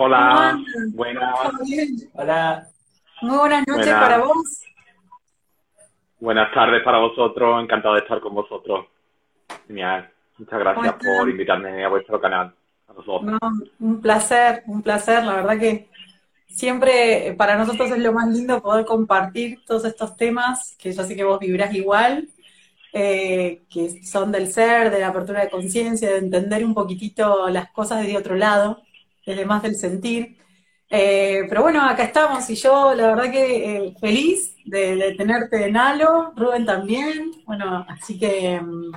Hola, buenas. Hola. Muy buenas noches Buenas. para vos. Buenas tardes para vosotros, encantado de estar con vosotros. Genial. Muchas gracias por invitarme a vuestro canal. A vosotros. No, un placer, un placer. La verdad que siempre eh, para nosotros es lo más lindo poder compartir todos estos temas, que yo sé que vos vibrás igual, eh, que son del ser, de la apertura de conciencia, de entender un poquitito las cosas desde otro lado, desde más del sentir. Eh, pero bueno, acá estamos y yo la verdad que eh, feliz de, de tenerte en Halo, Rubén también. Bueno, así que mm,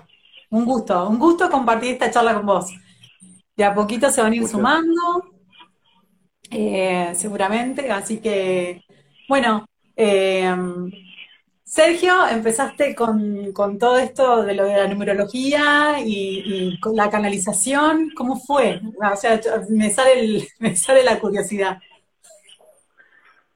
un gusto, un gusto compartir esta charla con vos. De a poquito se van a ir Muchas- sumando, eh, seguramente, así que, bueno, Sergio, empezaste con, con todo esto de lo de la numerología y, la canalización, ¿cómo fue? O sea, me sale el- me sale la curiosidad.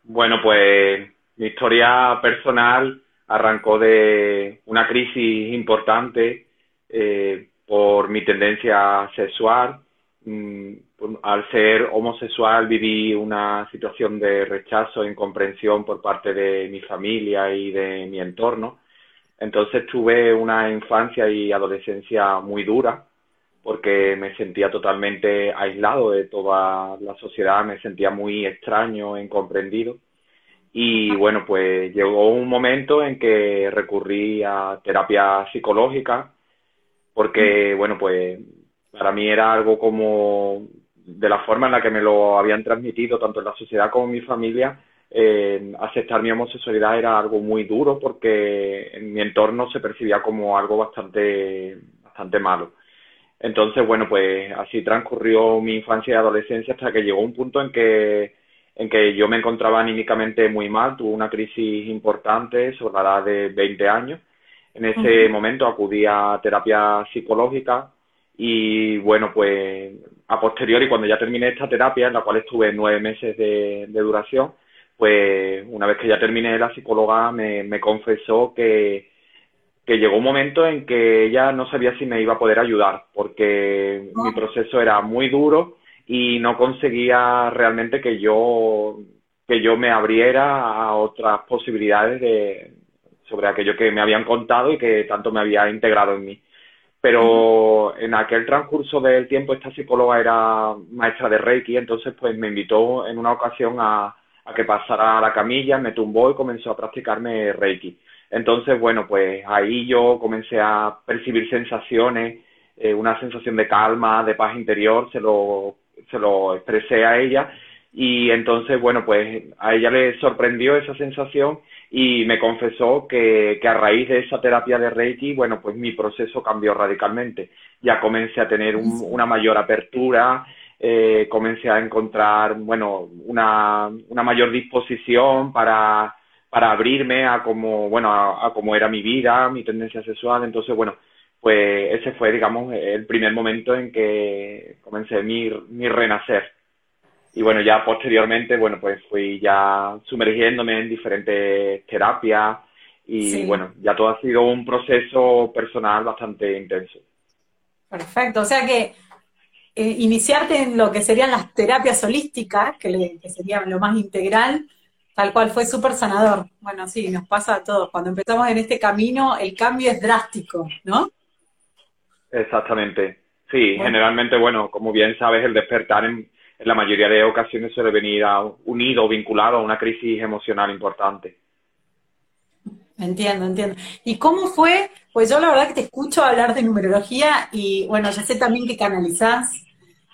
Bueno, pues mi historia personal arrancó de una crisis importante eh, por mi tendencia sexual. Mm, al ser homosexual viví una situación de rechazo e incomprensión por parte de mi familia y de mi entorno. Entonces tuve una infancia y adolescencia muy dura porque me sentía totalmente aislado de toda la sociedad, me sentía muy extraño, incomprendido. Y bueno, pues llegó un momento en que recurrí a terapia psicológica, porque bueno, pues para mí era algo como de la forma en la que me lo habían transmitido tanto en la sociedad como en mi familia, eh, aceptar mi homosexualidad era algo muy duro porque en mi entorno se percibía como algo bastante, bastante malo. Entonces, bueno, pues así transcurrió mi infancia y adolescencia hasta que llegó un punto en que, en que yo me encontraba anímicamente muy mal, tuve una crisis importante sobre la edad de 20 años. En ese momento acudí a terapia psicológica y bueno, pues a posteriori, cuando ya terminé esta terapia, en la cual estuve nueve meses de, de duración, pues una vez que ya terminé, la psicóloga me, me confesó que, que llegó un momento en que ella no sabía si me iba a poder ayudar, porque mi proceso era muy duro y no conseguía realmente que yo, que yo me abriera a otras posibilidades de, sobre aquello que me habían contado y que tanto me había integrado en mí. Pero en aquel transcurso del tiempo esta psicóloga era maestra de Reiki, entonces pues me invitó en una ocasión a, a que pasara a la camilla, me tumbó y comenzó a practicarme Reiki. Entonces, bueno, pues ahí yo comencé a percibir sensaciones, eh, una sensación de calma, de paz interior, se lo, se lo expresé a ella y entonces, bueno, pues a ella le sorprendió esa sensación y me confesó que, que a raíz de esa terapia de Reiki, bueno, pues mi proceso cambió radicalmente. Ya comencé a tener un- una mayor apertura, eh, comencé a encontrar, bueno, una, una mayor disposición para, para abrirme a cómo, bueno, a, a cómo era mi vida, mi tendencia sexual. Entonces, bueno, pues ese fue, digamos, el primer momento en que comencé mi, mi renacer. Y bueno, ya posteriormente, bueno, pues fui ya sumergiéndome en diferentes terapias y Sí. bueno, ya todo ha sido un proceso personal bastante intenso. Perfecto, o sea que eh, iniciarte en lo que serían las terapias holísticas, que, le- que serían lo más integral, tal cual fue súper sanador. Bueno, sí, nos pasa a todos. Cuando empezamos en este camino, el cambio es drástico, ¿no? Exactamente. Sí, Bueno. generalmente, bueno, como bien sabes, el despertar en, en la mayoría de ocasiones suele venir unido, vinculado a una crisis emocional importante. Entiendo, entiendo. ¿Y cómo fue? Pues yo la verdad que te escucho hablar de numerología y bueno, ya sé también que canalizás,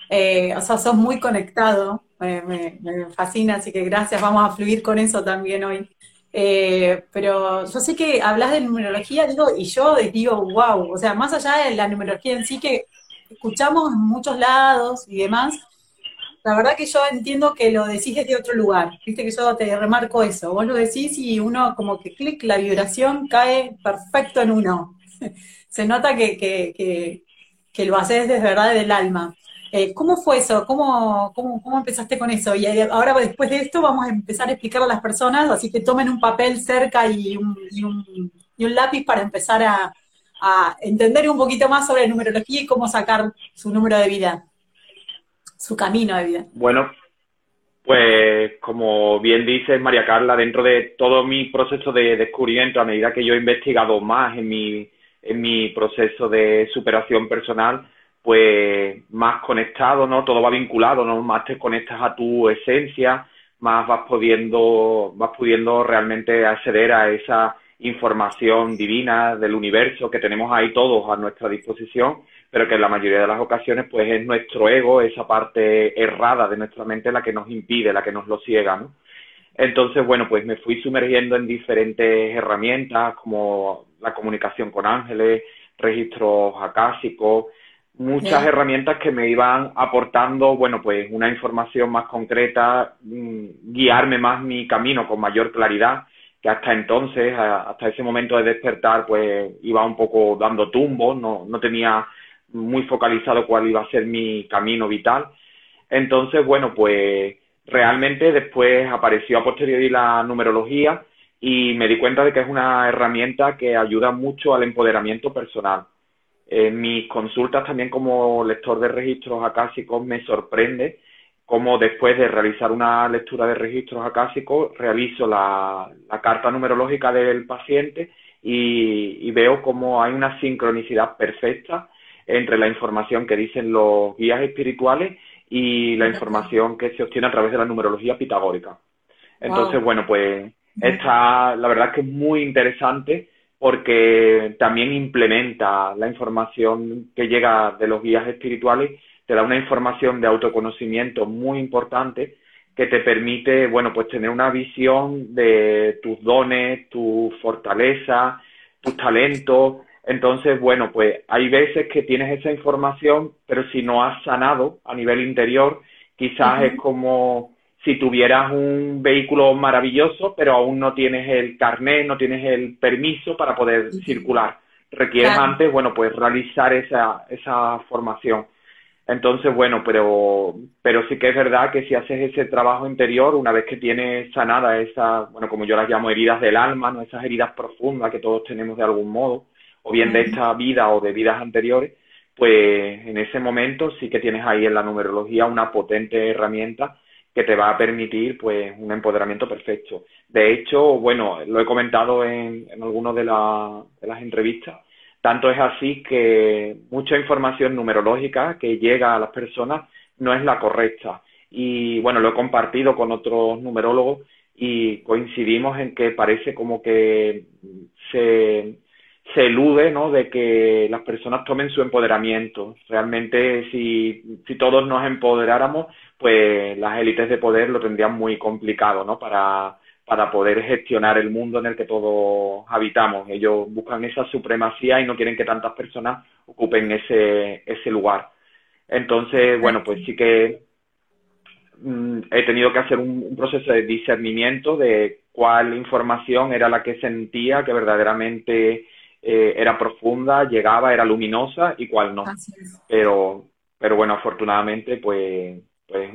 eh, o sea, sos muy conectado, me, fascina, así que gracias, vamos a fluir con eso también hoy. Eh, pero yo sé que hablas de numerología, digo, y yo digo, wow, o sea, más allá de la numerología en sí que escuchamos muchos lados y demás, la verdad que yo entiendo que lo decís desde otro lugar, viste que yo te remarco eso, vos lo decís y uno como que clic, la vibración cae perfecto en uno. Se nota que, que, que, que lo haces desde verdad del alma. Eh, ¿cómo fue eso? ¿Cómo, cómo, cómo empezaste con eso? Y ahora después de esto vamos a empezar a explicar a las personas, así que tomen un papel cerca y un, y un, y un lápiz para empezar a, a entender un poquito más sobre numerología y cómo sacar su número de vida su camino de vida. Bueno, Pues como bien dice María Carla, dentro de todo mi proceso de descubrimiento, a medida que yo he investigado más en mi, en mi proceso de superación personal, pues más conectado, ¿no? Todo va vinculado, ¿no? Más te conectas a tu esencia, más vas pudiendo, vas pudiendo realmente acceder a esa información divina del universo que tenemos ahí todos a nuestra disposición pero que en la mayoría de las ocasiones pues es nuestro ego, esa parte errada de nuestra mente la que nos impide, la que nos lo ciega, ¿no? Entonces, bueno, pues me fui sumergiendo en diferentes herramientas como la comunicación con ángeles, registros acásicos, muchas herramientas que me iban aportando, bueno, pues una información más concreta, mm, guiarme más mi camino con mayor claridad, que hasta entonces, hasta ese momento de despertar, pues iba un poco dando tumbos, no, no tenía muy focalizado cuál iba a ser mi camino vital. Entonces, bueno, pues realmente después apareció a posteriori la numerología y me di cuenta de que es una herramienta que ayuda mucho al empoderamiento personal. En mis consultas también como lector de registros acásicos me sorprende cómo después de realizar una lectura de registros acásicos realizo la, carta numerológica del paciente y, y veo cómo hay una sincronicidad perfecta entre la información que dicen los guías espirituales y la información que se obtiene a través de la numerología pitagórica. Entonces, bueno, pues esta, la verdad es que es muy interesante porque también implementa la información que llega de los guías espirituales, te da una información de autoconocimiento muy importante que te permite, bueno, pues tener una visión de tus dones, tu fortaleza, tus talentos, entonces, bueno, pues hay veces que tienes esa información, pero si no has sanado a nivel interior, quizás es como si tuvieras un vehículo maravilloso, pero aún no tienes el carnet, no tienes el permiso para poder circular. Requieres antes, bueno, pues realizar esa, esa formación. Entonces, bueno, pero, pero sí que es verdad que si haces ese trabajo interior, una vez que tienes sanada esa, bueno, como yo las llamo heridas del alma, ¿no? esas heridas profundas que todos tenemos de algún modo, o bien de esta vida o de vidas anteriores, pues en ese momento sí que tienes ahí en la numerología una potente herramienta que te va a permitir pues un empoderamiento perfecto. De hecho, bueno, lo he comentado en, en algunas de, de las entrevistas, tanto es así que mucha información numerológica que llega a las personas no es la correcta. Y bueno, lo he compartido con otros numerólogos y coincidimos en que parece como que se, se elude ¿no? de que las personas tomen su empoderamiento. Realmente, si, si todos nos empoderáramos, pues las élites de poder lo tendrían muy complicado ¿no? para, para poder gestionar el mundo en el que todos habitamos. Ellos buscan esa supremacía y no quieren que tantas personas ocupen ese, ese lugar. Entonces, bueno, pues sí que mm, he tenido que hacer un, proceso de discernimiento de cuál información era la que sentía que verdaderamente eh, era profunda, llegaba, era luminosa y cuál no. Pero, pero bueno, afortunadamente, pues, pues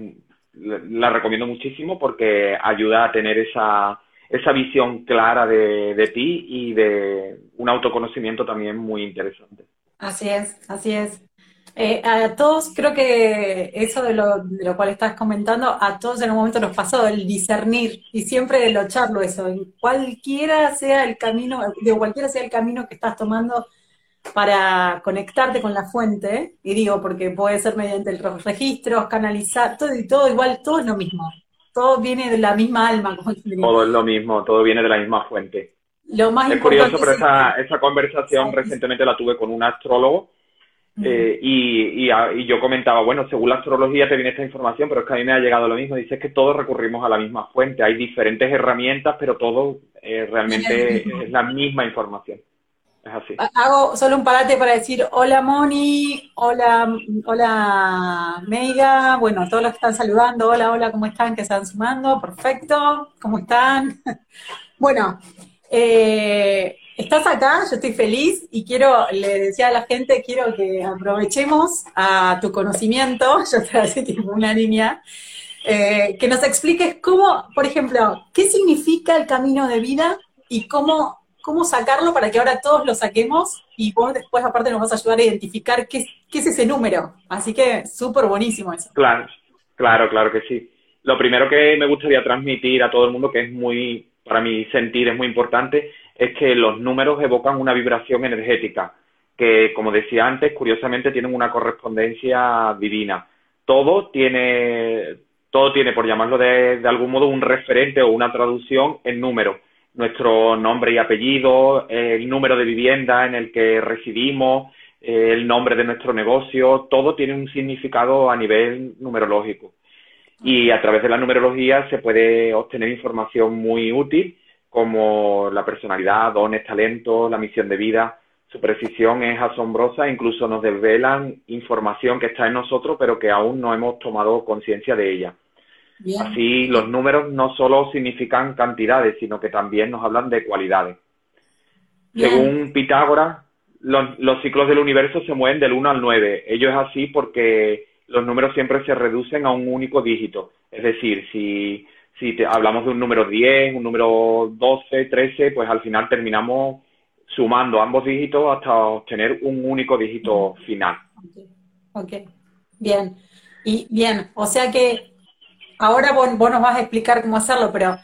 la recomiendo muchísimo porque ayuda a tener esa, esa visión clara de, de ti y de un autoconocimiento también muy interesante. Así es, así es. Eh, a todos, creo que eso de lo, de lo cual estás comentando, a todos en un momento nos pasó el discernir y siempre lo charlo eso, en cualquiera sea el camino, de cualquiera sea el camino que estás tomando para conectarte con la fuente, y digo porque puede ser mediante los registros, canalizar, todo y todo igual, todo es lo mismo, todo viene de la misma alma. Como todo es lo mismo, todo viene de la misma fuente. Lo más es curioso, pero esa, esa conversación recientemente la tuve con un astrólogo eh, y, y, yo comentaba, bueno, según la astrología te viene esta información, pero es que a mí me ha llegado lo mismo. Dice que todos recurrimos a la misma fuente. Hay diferentes herramientas, pero todo eh, realmente es la misma información. Es así. Hago solo un parate para decir hola Moni, hola, hola Meiga, bueno, todos los que están saludando, hola, hola, ¿cómo están? Que están sumando, perfecto, ¿cómo están? bueno, eh, estás acá, yo estoy feliz y quiero, le decía a la gente, quiero que aprovechemos a tu conocimiento, yo te a tipo una línea, eh, que nos expliques cómo, por ejemplo, qué significa el camino de vida y cómo, cómo sacarlo para que ahora todos lo saquemos y vos después aparte nos vas a ayudar a identificar qué, qué es ese número. Así que súper buenísimo eso. Claro, claro, claro que sí. lo primero que me gustaría transmitir a todo el mundo, que es muy, para mi sentir, es muy importante, es que los números evocan una vibración energética, que, como decía antes, curiosamente tienen una correspondencia divina. Todo tiene, todo tiene, por llamarlo de, de algún modo, un referente o una traducción en números. Nuestro nombre y apellido, el número de vivienda en el que residimos, el nombre de nuestro negocio, todo tiene un significado a nivel numerológico. Y a través de la numerología se puede obtener información muy útil como la personalidad, dones, talentos, la misión de vida. Su precisión es asombrosa, incluso nos desvelan información que está en nosotros, pero que aún no hemos tomado conciencia de ella. Así, los números no solo significan cantidades, sino que también nos hablan de cualidades. Según Pitágoras, los, los, ciclos del universo se mueven del 1 al 9. Ello es así porque los números siempre se reducen a un único dígito. Es decir, si, si hablamos de un número 10, un número 12, 13, pues al final terminamos sumando ambos dígitos hasta obtener un único dígito final. Ok, bien. Y bien, o sea que ahora vos, nos vas a explicar cómo hacerlo, pero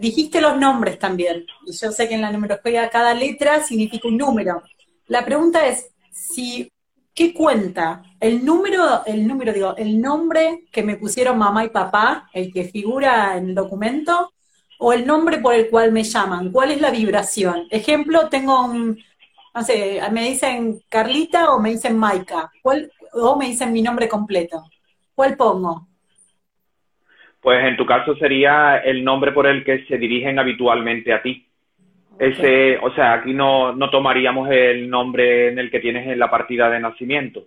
dijiste los nombres también. Y yo sé que en la numerología cada letra significa un número. La pregunta es si ¿qué cuenta? El número, el número, digo, el nombre que me pusieron mamá y papá, el que figura en el documento, o el nombre por el cual me llaman. ¿Cuál es la vibración? Ejemplo, tengo un, no sé, me dicen Carlita o me dicen Maika, ¿cuál, o me dicen mi nombre completo. ¿Cuál pongo? Pues en tu caso sería el nombre por el que se dirigen habitualmente a ti. Ese, o sea, aquí no, no tomaríamos el nombre en el que tienes en la partida de nacimiento,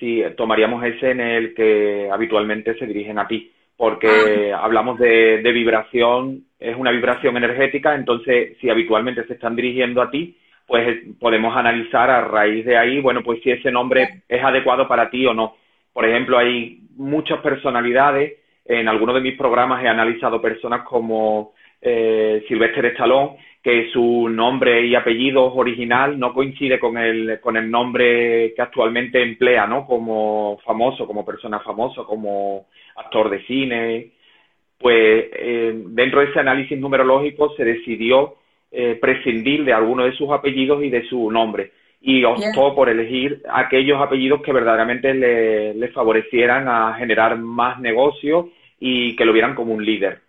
sí, tomaríamos ese en el que habitualmente se dirigen a ti, porque ah. hablamos de, de vibración, es una vibración energética, entonces si habitualmente se están dirigiendo a ti, pues podemos analizar a raíz de ahí, bueno, pues si ese nombre es adecuado para ti o no. Por ejemplo, hay muchas personalidades, en algunos de mis programas he analizado personas como eh, Silvestre Stallone, que su nombre y apellido original no coincide con el, con el nombre que actualmente emplea, ¿no? Como famoso, como persona famosa, como actor de cine. Pues eh, dentro de ese análisis numerológico se decidió eh, prescindir de alguno de sus apellidos y de su nombre y optó por elegir aquellos apellidos que verdaderamente le, le favorecieran a generar más negocio y que lo vieran como un líder.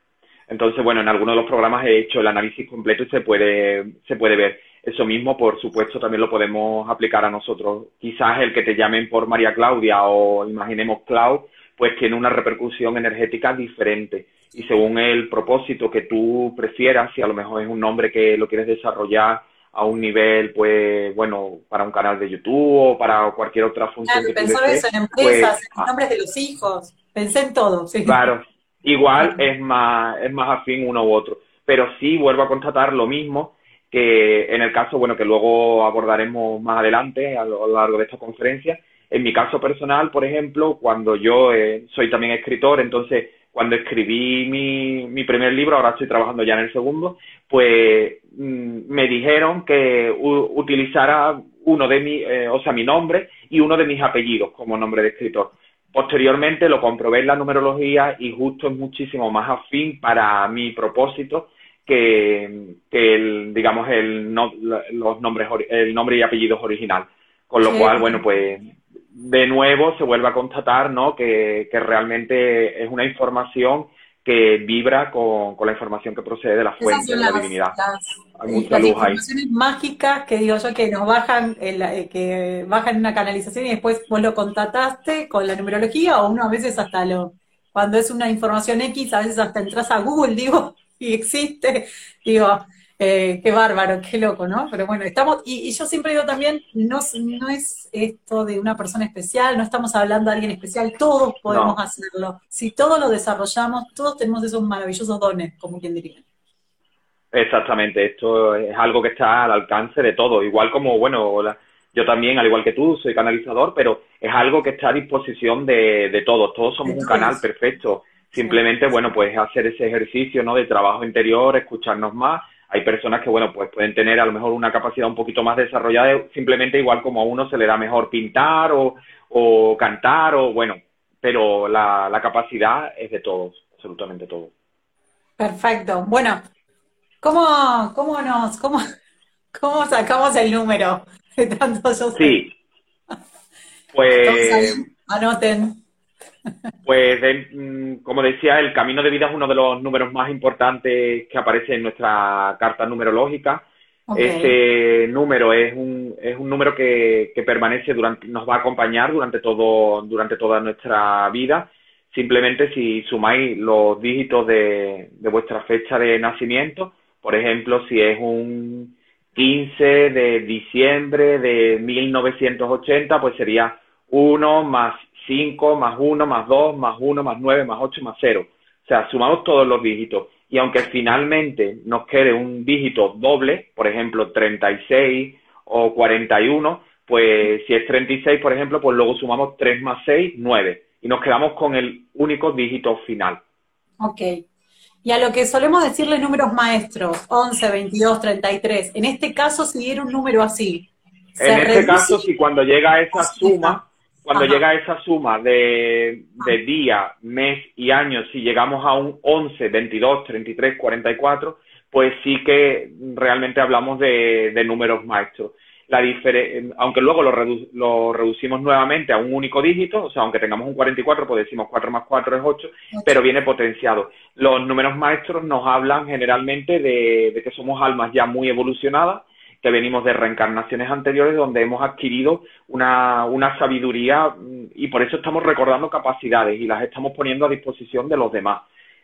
Entonces, bueno, en algunos de los programas he hecho el análisis completo y se puede, se puede ver. Eso mismo, por supuesto, también lo podemos aplicar a nosotros. Quizás el que te llamen por María Claudia o imaginemos Clau, pues tiene una repercusión energética diferente. Y según el propósito que tú prefieras, si a lo mejor es un nombre que lo quieres desarrollar a un nivel, pues, bueno, para un canal de YouTube o para cualquier otra función claro, que tú eso en empresas, pues, en nombres de los hijos. Pensé en todo, sí. Claro, igual es más, es más afín uno u otro. Pero sí vuelvo a constatar lo mismo que en el caso, bueno, que luego abordaremos más adelante a lo largo de esta conferencia. En mi caso personal, por ejemplo, cuando yo eh, soy también escritor, entonces cuando escribí mi, mi primer libro, ahora estoy trabajando ya en el segundo, pues mm, me dijeron que utilizara uno de mi, eh, o sea, mi nombre y uno de mis apellidos como nombre de escritor. Posteriormente lo comprobé en la numerología y justo es muchísimo más afín para mi propósito que, el, digamos, el, los nombres, el nombre y apellidos original. Con lo cual, bueno, pues de nuevo se vuelve a constatar, ¿no? Que, que realmente es una información que vibra con, con, la información que procede de la fuente, de la divinidad. Hay mucha luz ahí. mágicas que digo yo que nos bajan, en eh, que bajan una canalización y después vos lo contactaste con la numerología o uno a veces hasta lo, cuando es una información X, a veces hasta entras a Google, digo, y existe, digo, eh, qué bárbaro, qué loco, ¿no? Pero bueno, estamos, y, yo siempre digo también, no, no es esto de una persona especial, no estamos hablando de alguien especial, todos podemos hacerlo. Si todos lo desarrollamos, todos tenemos esos maravillosos dones, como quien diría. Exactamente, esto es algo que está al alcance de todos, igual como, bueno, yo también, al igual que tú, soy canalizador, pero es algo que está a disposición de, de todos, todos somos un canal perfecto. Simplemente, bueno, pues hacer ese ejercicio, ¿no? De trabajo interior, escucharnos más hay personas que, bueno, pues pueden tener a lo mejor una capacidad un poquito más desarrollada, simplemente igual como a uno se le da mejor pintar o, o cantar o, bueno, pero la, la capacidad es de todos. absolutamente todo. Perfecto. Bueno, ¿cómo, cómo nos, cómo, cómo sacamos el número de tantos Sí. Pues. anoten. Pues, mm, como decía, el camino de vida es uno de los números más importantes que aparece en nuestra carta numerológica. Este número es un, es un número que, que, permanece durante, nos va a acompañar durante todo, durante toda nuestra vida. Simplemente si sumáis los dígitos de, de vuestra fecha de nacimiento, por ejemplo, si es un 15 de diciembre de 1980, pues sería 1 más 5 más 1 más 2 más 1 más 9 más 8 más 0. O sea, sumamos todos los dígitos. Y aunque finalmente nos quede un dígito doble, por ejemplo, 36 o 41, pues si es 36, por ejemplo, pues luego sumamos 3 más 6, 9. Y nos quedamos con el único dígito final. Ok. Y a lo que solemos decirle números maestros, 11, 22, 33, en este caso, si diera un número así. En este caso, si cuando llega a esa suma, cuando llega esa suma de, de día, mes y años, si llegamos a un 11, 22, 33, 44, pues sí que realmente hablamos de, de números maestros. La aunque luego lo, lo, reducimos nuevamente a un único dígito, o sea, aunque tengamos un 44, pues decimos 4 más 4 es 8, pero viene potenciado. Los números maestros nos hablan generalmente de, de que somos almas ya muy evolucionadas, que venimos de reencarnaciones anteriores donde hemos adquirido una, una sabiduría mm, y por eso estamos recordando capacidades y las estamos poniendo a disposición de los demás.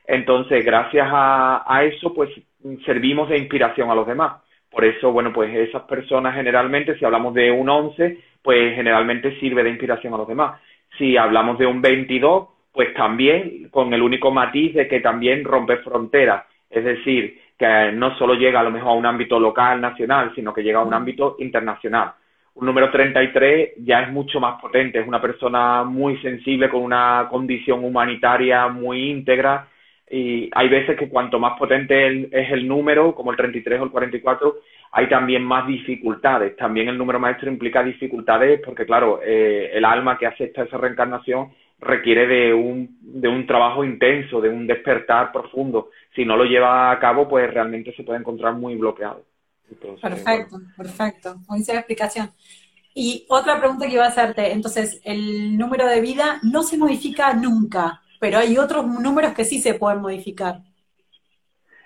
Entonces, gracias a, a eso, pues servimos de inspiración a los demás. Por eso, bueno, pues esas personas generalmente, si hablamos de un 11, pues generalmente sirve de inspiración a los demás. Si hablamos de un 22, pues también con el único matiz de que también rompe fronteras. Es decir, que no solo llega a lo mejor a un ámbito local, nacional, sino que llega a un ámbito internacional. Un número 33 ya es mucho más potente, es una persona muy sensible, con una condición humanitaria muy íntegra, y hay veces que cuanto más potente es el número, como el 33 o el 44, hay también más dificultades. También el número maestro implica dificultades porque, claro, eh, el alma que acepta esa reencarnación requiere de un, de un trabajo intenso, de un despertar profundo. Si no lo lleva a cabo, pues realmente se puede encontrar muy bloqueado. perfecto, perfecto. Buenísima explicación. Y otra pregunta que iba a hacerte, entonces, el número de vida no se modifica nunca, pero hay otros números que sí se pueden modificar.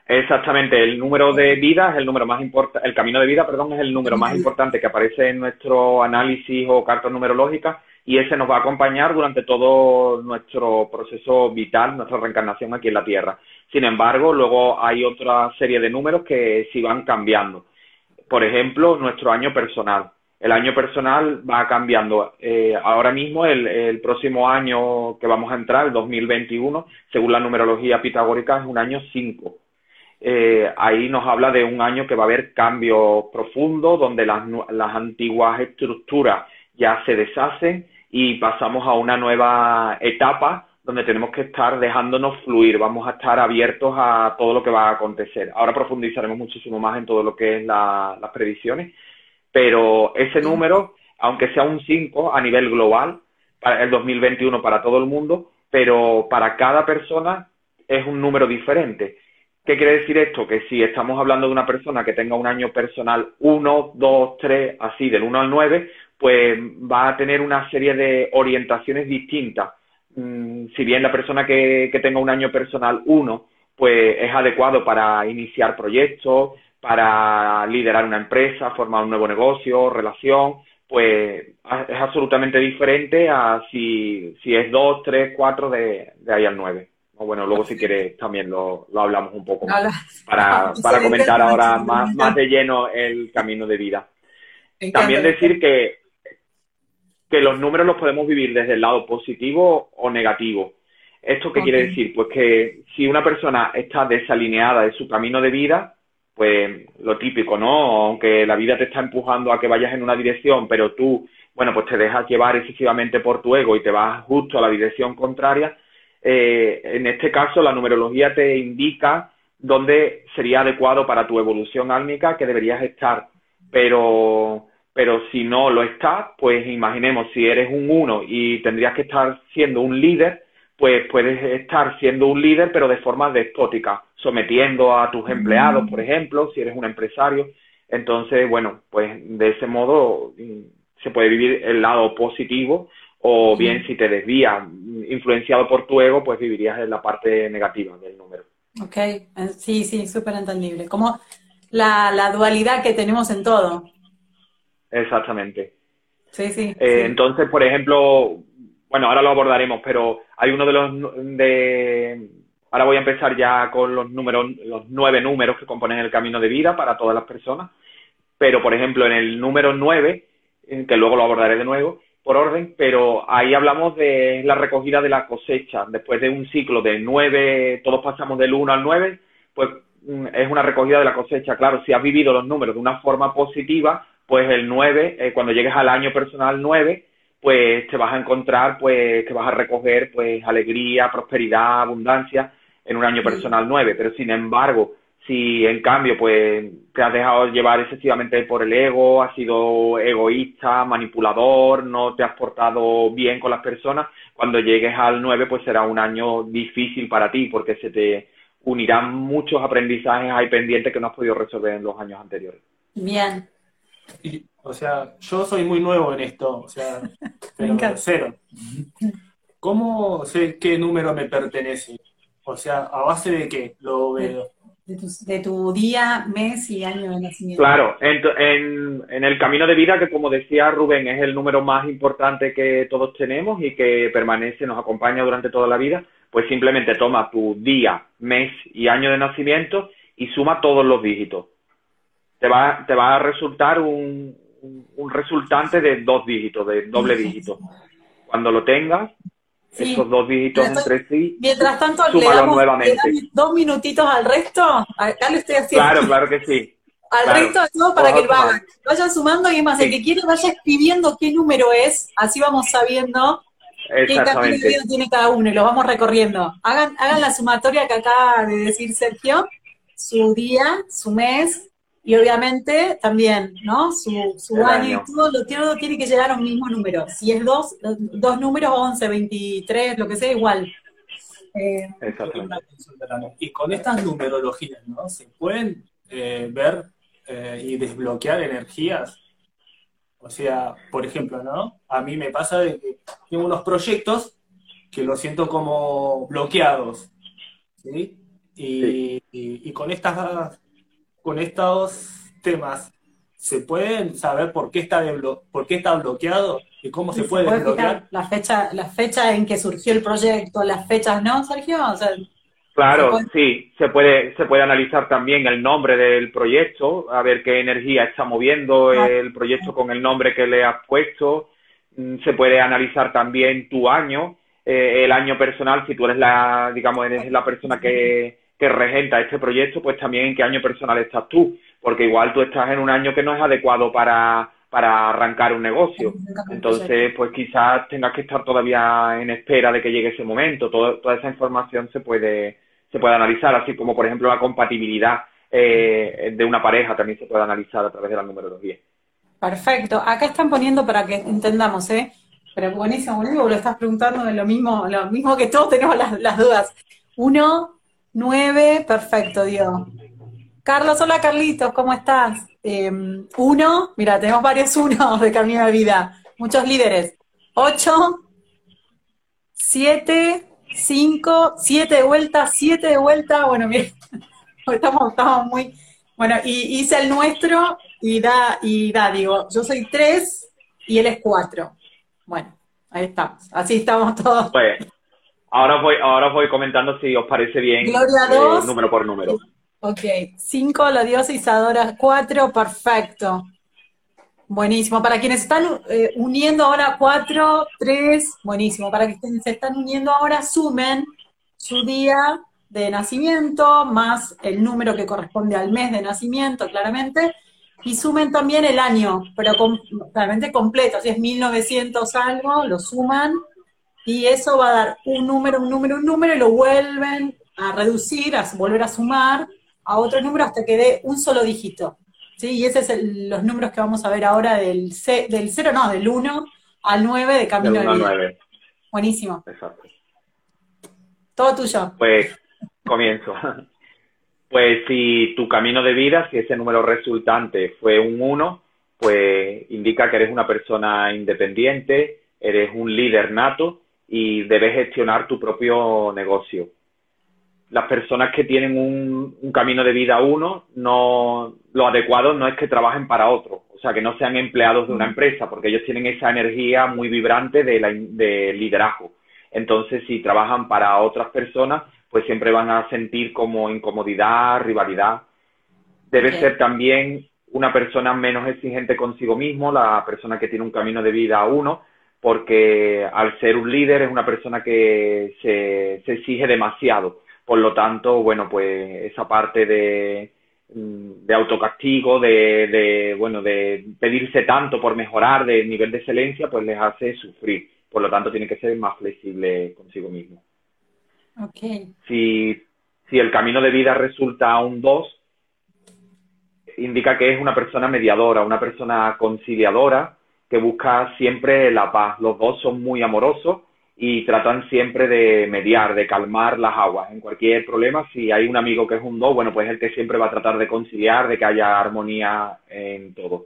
Exactamente, el número de vida es el número más importante, el camino de vida, perdón, es el número más importante que aparece en nuestro análisis o carta numerológica y ese nos va a acompañar durante todo nuestro proceso vital, nuestra reencarnación aquí en la Tierra. Sin embargo, luego hay otra serie de números que sí van cambiando. Por ejemplo, nuestro año personal. El año personal va cambiando. Eh, ahora mismo, el, próximo año que vamos a entrar, el 2021, según la numerología pitagórica, es un año 5. Eh, ahí nos habla de un año que va a haber cambios profundos, donde las, las antiguas estructuras ya se deshacen y pasamos a una nueva etapa donde tenemos que estar dejándonos fluir, vamos a estar abiertos a todo lo que va a acontecer. Ahora profundizaremos muchísimo más en todo lo que es las previsiones, pero ese número, aunque sea un 5 a nivel global, el 2021 para todo el mundo, pero para cada persona es un número diferente. ¿Qué quiere decir esto? Que si estamos hablando de una persona que tenga un año personal 1, 2, 3, así del 1 al 9, pues va a tener una serie de orientaciones distintas. Mm, si bien la persona que, tenga un año personal 1, pues es adecuado para iniciar proyectos, para liderar una empresa, formar un nuevo negocio, relación, pues es absolutamente diferente a si, si es 2, 3, 4 de, de ahí al 9. O bueno, luego si quieres también lo, lo hablamos un poco más para, para comentar ahora más, más de lleno el camino de vida. También decir que que los números los podemos vivir desde el lado positivo o negativo. ¿Esto qué quiere decir? Pues que si una persona está desalineada de su camino de vida, pues lo típico, ¿no? Aunque la vida te está empujando a que vayas en una dirección, pero tú, bueno, pues te dejas llevar excesivamente por tu ego y te vas justo a la dirección contraria, eh, en este caso la numerología te indica dónde sería adecuado para tu evolución álmica que deberías estar. Pero pero si no lo estás, pues imaginemos si eres un 1 y tendrías que estar siendo un líder, pues puedes estar siendo un líder, pero de forma despótica, sometiendo a tus empleados, por ejemplo, si eres un empresario. Entonces, bueno, pues de ese modo mm, se puede vivir el lado positivo o bien si te desvías influenciado por tu ego, pues vivirías en la parte negativa del número. Ok, eh, sí, sí, súper entendible. Como la, la dualidad que tenemos en todo. Exactamente. Sí, sí, eh, Entonces, por ejemplo, bueno, ahora lo abordaremos, pero hay uno de los de ahora voy a empezar ya con los números, los nueve números que componen el camino de vida para todas las personas. Pero, por ejemplo, en el número nueve, eh, que luego lo abordaré de nuevo, por orden, pero ahí hablamos de la recogida de la cosecha. Después de un ciclo de nueve, todos pasamos del uno al nueve, pues mm, es una recogida de la cosecha. Claro, si has vivido los números de una forma positiva, pues el 9, eh, cuando llegues al año personal 9, pues te vas a encontrar, pues que vas a recoger, pues alegría, prosperidad, abundancia en un año personal 9. Pero sin embargo, si en cambio, pues te has dejado llevar excesivamente por el ego, has sido egoísta, manipulador, no te has portado bien con las personas, cuando llegues al 9, pues será un año difícil para ti, porque se te unirán muchos aprendizajes ahí pendientes que no has podido resolver en los años anteriores. Bien, o sea, yo soy muy nuevo en esto, o sea, pero cero. ¿Cómo sé qué número me pertenece? O sea, ¿a base de qué lo veo? De tu, día, mes y año de nacimiento. Claro, en, en, el camino de vida, que como decía Rubén, es el número más importante que todos tenemos y que permanece, nos acompaña durante toda la vida, pues simplemente toma tu día, mes y año de nacimiento y suma todos los dígitos te va, te va a resultar un, un, resultante de dos dígitos, de doble dígito. Cuando lo tengas, esos dos dígitos entre sí, mientras tanto, le damos, nuevamente. dos minutitos al resto. Acá lo estoy haciendo. Claro, claro que sí. Al resto de todo para que lo hagan. Vayan sumando y más, el que quiere vaya escribiendo qué número es, así vamos sabiendo qué camino tiene cada uno y lo vamos recorriendo. Hagan, hagan la sumatoria que acaba de decir Sergio, su día, su mes, y obviamente también, ¿no? Su, su año, y todo, lo, todo tiene que llegar a un mismo número. Si es dos, dos números, 11, 23, lo que sea, igual. Eh, y con estas numerologías, ¿no? Se pueden eh, ver eh, y desbloquear energías. O sea, por ejemplo, ¿no? A mí me pasa de que tengo unos proyectos que los siento como bloqueados. ¿sí? Y, y, y, con estas con estos temas, ¿se pueden saber por qué está, por qué está bloqueado y cómo se, puede, desbloquear? La fecha, la fecha en que surgió el proyecto, las fechas, ¿no, Sergio? Claro, sí, se puede, se puede analizar también el nombre del proyecto, a ver qué energía está moviendo el proyecto con el nombre que le has puesto. Mm, se puede analizar también tu año, eh, el año personal, si tú eres la, digamos, eres la persona que, que regenta este proyecto, pues también en qué año personal estás tú, porque igual tú estás en un año que no es adecuado para, para arrancar un negocio. Entonces, pues quizás tengas que estar todavía en espera de que llegue ese momento. toda esa información se puede, se puede analizar, así como, por ejemplo, la compatibilidad eh, de una pareja también se puede analizar a través de la numerología. Perfecto. Acá están poniendo para que entendamos, ¿eh? Pero buenísimo, buenísimo, lo estás preguntando de lo mismo, lo mismo que todos tenemos las, las dudas. Uno, Nueve, perfecto, Dios. Carlos, hola Carlitos, ¿cómo estás? Em, uno, mira, tenemos varios unos de Camino de Vida, muchos líderes. Ocho, siete, cinco, siete de vuelta, siete de vuelta. Bueno, mira, estamos, estamos muy. Bueno, y hice el nuestro y da, y da, digo, yo soy tres y él es cuatro. Bueno, ahí estamos, así estamos todos. Ahora voy, ahora voy comentando si os parece bien Gloria eh, número por número. Ok, 5, la diosa Isadora 4, perfecto. Buenísimo. Para quienes están eh, uniendo ahora 4, 3, buenísimo. Para quienes se están uniendo ahora, sumen su día de nacimiento más el número que corresponde al mes de nacimiento, claramente, y sumen también el año, pero claramente completo. Si es 1900 algo, lo suman y eso va a dar un número, un número, un número, y lo vuelven a reducir, a volver a sumar a otro número hasta que dé un solo dígito. ¿sí? Y esos son los números que vamos a ver ahora del, C, del 0, no, del 1 al 9 de Camino de Vida. 9. Buenísimo. Exacto. todo tuyo. Pues comienzo. Pues si tu camino de vida, si ese número resultante fue un 1, pues indica que eres una persona independiente, eres un líder nato y debes gestionar tu propio negocio. Las personas que tienen un, camino de vida uno, no, lo adecuado no es que trabajen para otro, o sea, que no sean empleados de una empresa, porque ellos tienen esa energía muy vibrante de, de liderazgo. Entonces, si trabajan para otras personas, pues siempre van a sentir como incomodidad, rivalidad. Debe ser también una persona menos exigente consigo mismo, la persona que tiene un camino de vida uno, porque al ser un líder es una persona que se, se exige demasiado. Por lo tanto, bueno, pues esa parte de, de autocastigo, de, de, bueno, de pedirse tanto por mejorar del nivel de excelencia, pues les hace sufrir. Por lo tanto, tiene que ser más flexible consigo mismo. Okay. Si, si el camino de vida resulta un 2, indica que es una persona mediadora, una persona conciliadora que busca siempre la paz. Los dos son muy amorosos y tratan siempre de mediar, de calmar las aguas. En cualquier problema, si hay un amigo que es un 2, bueno, pues es el que siempre va a tratar de conciliar, de que haya armonía en todo.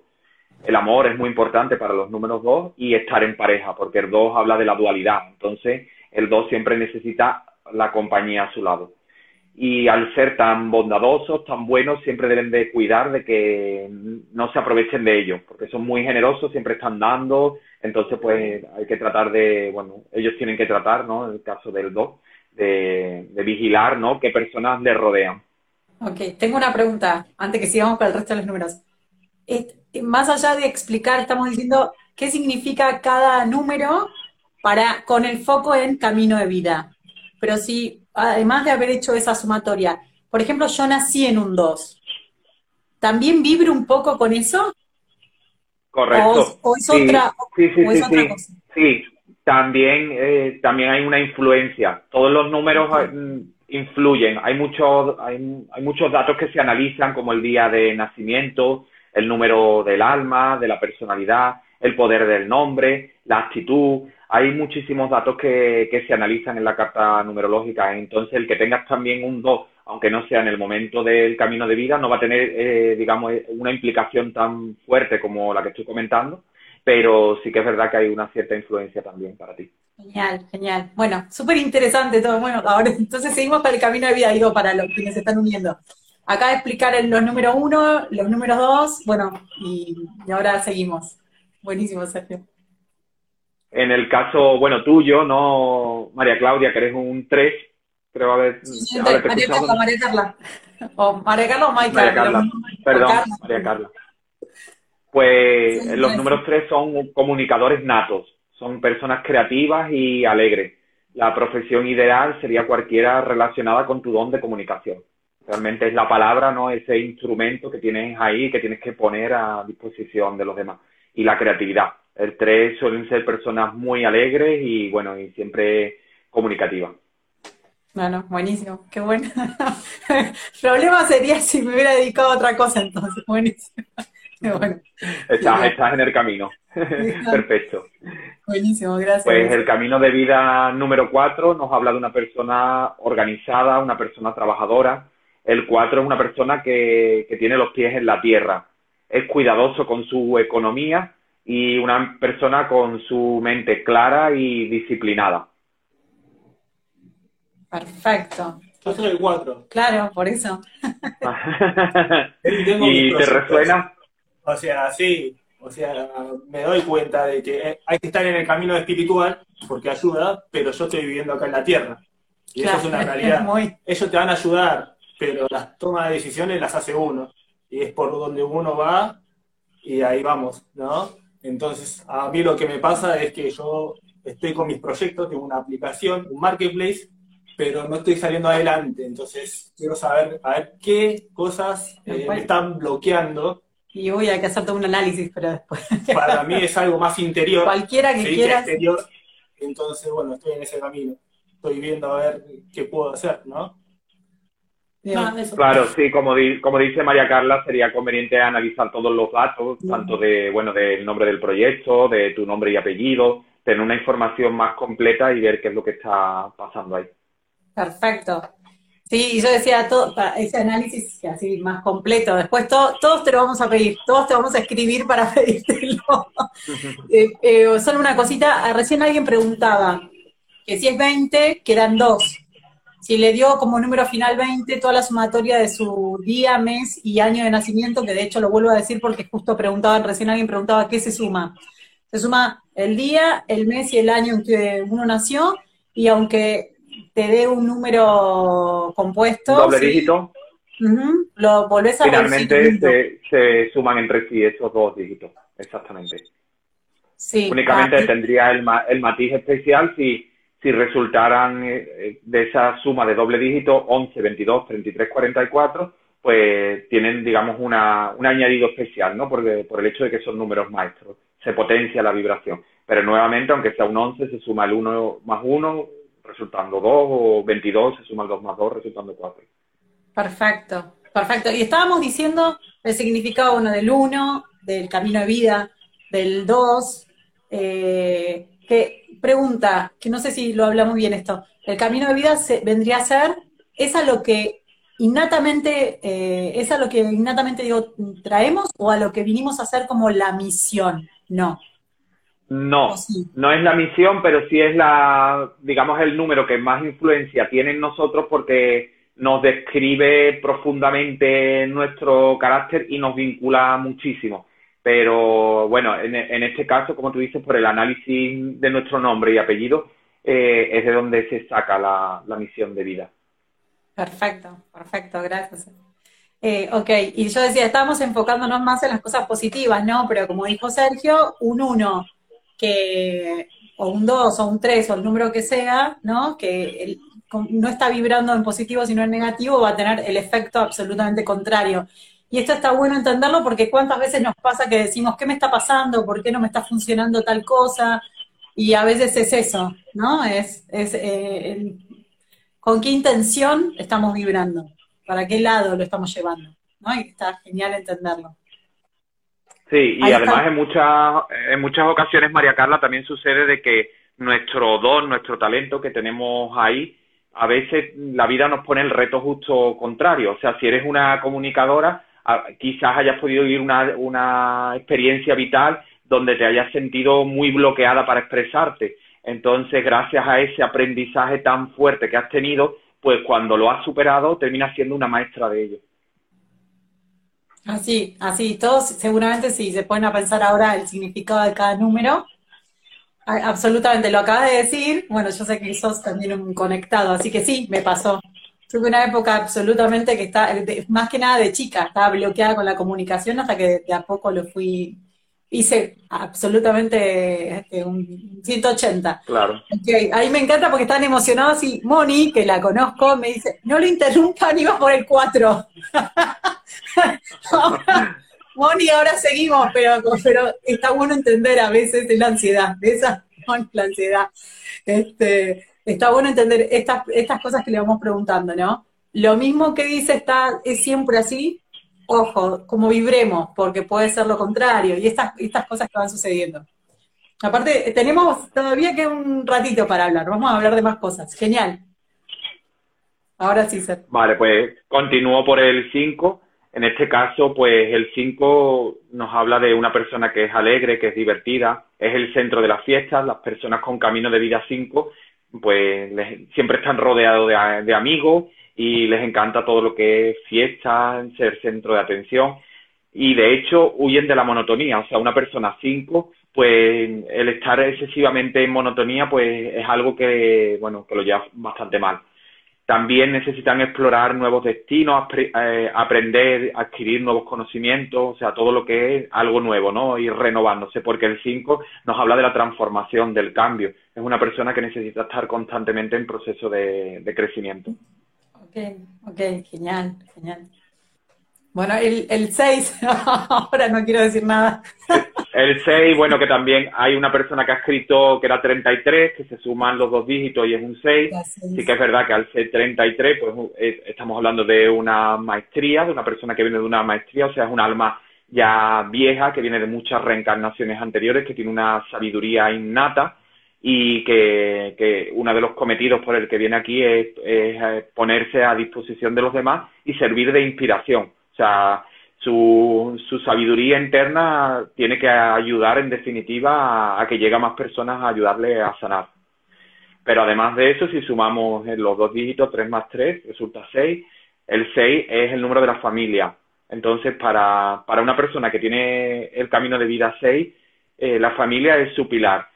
El amor es muy importante para los números 2 y estar en pareja, porque el 2 habla de la dualidad. Entonces, el 2 siempre necesita la compañía a su lado. Y al ser tan bondadosos, tan buenos, siempre deben de cuidar de que no se aprovechen de ellos, porque son muy generosos, siempre están dando, entonces pues hay que tratar de, bueno, ellos tienen que tratar, ¿no? En el caso del DOC, de, vigilar, ¿no? Qué personas les rodean. Ok, tengo una pregunta, antes que sigamos con el resto de los números. más allá de explicar, estamos diciendo qué significa cada número para con el foco en camino de vida pero si, además de haber hecho esa sumatoria, por ejemplo, yo nací en un 2, ¿también vibro un poco con eso? Correcto. ¿O, es, otra, sí, sí, sí, cosa? Sí, también, eh, también hay una influencia. Todos los números mm, influyen. Hay muchos, hay, hay muchos datos que se analizan, como el día de nacimiento, el número del alma, de la personalidad, el poder del nombre, la actitud hay muchísimos datos que, se analizan en la carta numerológica. Entonces, el que tengas también un 2, aunque no sea en el momento del camino de vida, no va a tener, eh, digamos, una implicación tan fuerte como la que estoy comentando, pero sí que es verdad que hay una cierta influencia también para ti. Genial, genial. Bueno, súper interesante todo. Bueno, ahora entonces seguimos para el camino de vida, digo, para los que se están uniendo. Acá explicar los números 1, los números 2, bueno, y ahora seguimos. Buenísimo, Sergio. En el caso, bueno, tuyo, no María Claudia, que eres un 3, creo haber. Sí, María Carla, María Carla. O María Carla o María Carla. Perdón, María Carla. Pues los números 3 son comunicadores natos, son personas creativas y alegres. La profesión ideal sería cualquiera relacionada con tu don de comunicación. Realmente es la palabra, ¿no? Ese instrumento que tienes ahí, que tienes que poner a disposición de los demás. Y la creatividad el 3 suelen ser personas muy alegres y, bueno, y siempre comunicativas. Bueno, buenísimo, qué bueno. El problema sería si me hubiera dedicado a otra cosa entonces, buenísimo. Bueno. Estás, en el camino. Perfecto. Buenísimo, gracias. Pues el camino de vida número 4 nos habla de una persona organizada, una persona trabajadora. El 4 es una persona que, que tiene los pies en la tierra. Es cuidadoso con su economía y una persona con su mente clara y disciplinada. Perfecto. Yo soy el 4. Claro, por eso. ¿Y te resuena? O sea, sí. O sea, me doy cuenta de que hay que estar en el camino espiritual porque ayuda, pero yo estoy viviendo acá en la tierra. Y eso es una realidad. Ellos te van a ayudar, pero las tomas de decisiones las hace uno. Y es por donde uno va y ahí vamos, ¿no? Entonces, a mí lo que me pasa es que yo estoy con mis proyectos, tengo una aplicación, un marketplace, pero no estoy saliendo adelante. Entonces, quiero saber a ver qué cosas eh, me están bloqueando. Y voy a que hacer todo un análisis, pero después. Para mí es algo más interior. Cualquiera que quieras. Entonces, bueno, estoy en ese camino. Estoy viendo a ver qué puedo hacer, ¿no? Claro, sí, como, como dice María Carla, sería conveniente analizar todos los datos, tanto de, bueno, del nombre del proyecto, de tu nombre y apellido, tener una información más completa y ver qué es lo que está pasando ahí. Perfecto. Sí, y yo decía todo, para ese análisis así más completo. Después todos te lo vamos a pedir, todos te vamos a escribir para pedírtelo. eh, eh, solo una cosita, ah, recién alguien preguntaba que si es 20, quedan dos. Si le dio como número final 20 toda la sumatoria de su día, mes y año de nacimiento, que de hecho lo vuelvo a decir porque justo preguntaban, recién alguien preguntaba qué se suma. Se suma el día, el mes y el año en que uno nació, y aunque te dé un número compuesto. Doble dígito. lo volvés a Finalmente se, se, suman entre sí esos dos dígitos, exactamente. Sí, Únicamente tendría el, el matiz especial si, si resultaran eh, eh, de esa suma de doble dígito 11, 22, 33, 44, pues tienen, digamos, una, un añadido especial, ¿no? Porque, por el hecho de que son números maestros, se potencia la vibración. Pero nuevamente, aunque sea un 11, se suma el 1 más 1, resultando 2, o 22 se suma el 2 más 2, resultando 4. Perfecto, perfecto. Y estábamos diciendo el significado uno del 1, del camino de vida, del 2, eh, que pregunta, que no sé si lo hablamos bien esto, el camino de vida se, vendría a ser, es a lo que innatamente, eh, es a lo que innatamente digo, traemos o a lo que vinimos a hacer como la misión, no. No, no es la misión, pero sí es la, digamos, el número que más influencia tiene en nosotros porque nos describe profundamente nuestro carácter y nos vincula muchísimo. Pero bueno, en, este caso, como tú dices, por el análisis de nuestro nombre y apellido, eh, es de donde se saca la, misión de vida. Perfecto, perfecto, gracias. Eh, ok, y yo decía, estamos enfocándonos más en las cosas positivas, ¿no? Pero como dijo Sergio, un uno que, o un 2 o un 3 o el número que sea, ¿no? Que no está vibrando en positivo sino en negativo, va a tener el efecto absolutamente contrario. Y esto está bueno entenderlo porque cuántas veces nos pasa que decimos, ¿qué me está pasando? ¿Por qué no me está funcionando tal cosa? Y a veces es eso, ¿no? Es, es eh, con qué intención estamos vibrando, para qué lado lo estamos llevando, ¿no? Y está genial entenderlo. Sí, y además en muchas, en muchas ocasiones, María Carla, también sucede de que nuestro don, nuestro talento que tenemos ahí, a veces la vida nos pone el reto justo contrario. O sea, si eres una comunicadora, quizás hayas podido vivir una, una experiencia vital donde te hayas sentido muy bloqueada para expresarte. Entonces, gracias a ese aprendizaje tan fuerte que has tenido, pues cuando lo has superado, terminas siendo una maestra de ello. Así, así, todos seguramente si se ponen a pensar ahora el significado de cada número, absolutamente lo acabas de decir, bueno, yo sé que sos también un conectado, así que sí, me pasó. Tuve una época absolutamente que está, más que nada de chica, estaba bloqueada con la comunicación hasta que de a poco lo fui hice absolutamente este, un 180. Claro. Ahí me encanta porque están emocionados y Moni, que la conozco, me dice, no lo interrumpan, iba por el 4. Moni, ahora seguimos, pero, pero está bueno entender a veces la ansiedad, de esa la ansiedad. Este, está bueno entender estas, estas cosas que le vamos preguntando, ¿no? Lo mismo que dice está, es siempre así, ojo, como vibremos, porque puede ser lo contrario, y estas, estas cosas que van sucediendo. Aparte, tenemos todavía que un ratito para hablar, vamos a hablar de más cosas. Genial. Ahora sí, Ser. Vale, pues continúo por el 5. En este caso, pues el 5 nos habla de una persona que es alegre, que es divertida, es el centro de las fiestas, las personas con camino de vida 5, pues siempre están rodeados de, de amigos y les encanta todo lo que es fiesta, ser centro de atención y de hecho huyen de la monotonía. O sea, una persona cinco, pues el estar excesivamente en monotonía, pues es algo que, bueno, que lo lleva bastante mal. También necesitan explorar nuevos destinos, eh, aprender, adquirir nuevos conocimientos, o sea, todo lo que es algo nuevo, ¿no? Ir renovándose, porque el 5 nos habla de la transformación, del cambio. Es una persona que necesita estar constantemente en proceso de crecimiento. Ok, ok, genial, genial. Bueno, el, el 6, ahora no quiero decir nada. El 6, bueno, que también hay una persona que ha escrito que era 33, que se suman los dos dígitos y es un 6. Sí que es verdad que al ser 33, pues estamos hablando de una maestría, de una persona que viene de una maestría, o sea, es un alma ya vieja, que viene de muchas reencarnaciones anteriores, que tiene una sabiduría innata y que, uno de los cometidos por el que viene aquí es, eh, ponerse a disposición de los demás y servir de inspiración. O sea, su, su sabiduría interna tiene que ayudar en definitiva a, que llegue a más personas a ayudarle a sanar. Pero además de eso, si sumamos los dos dígitos, 3 más 3, resulta 6. El 6 es el número de la familia. Entonces, para, para una persona que tiene el camino de vida 6, eh, la familia es su pilar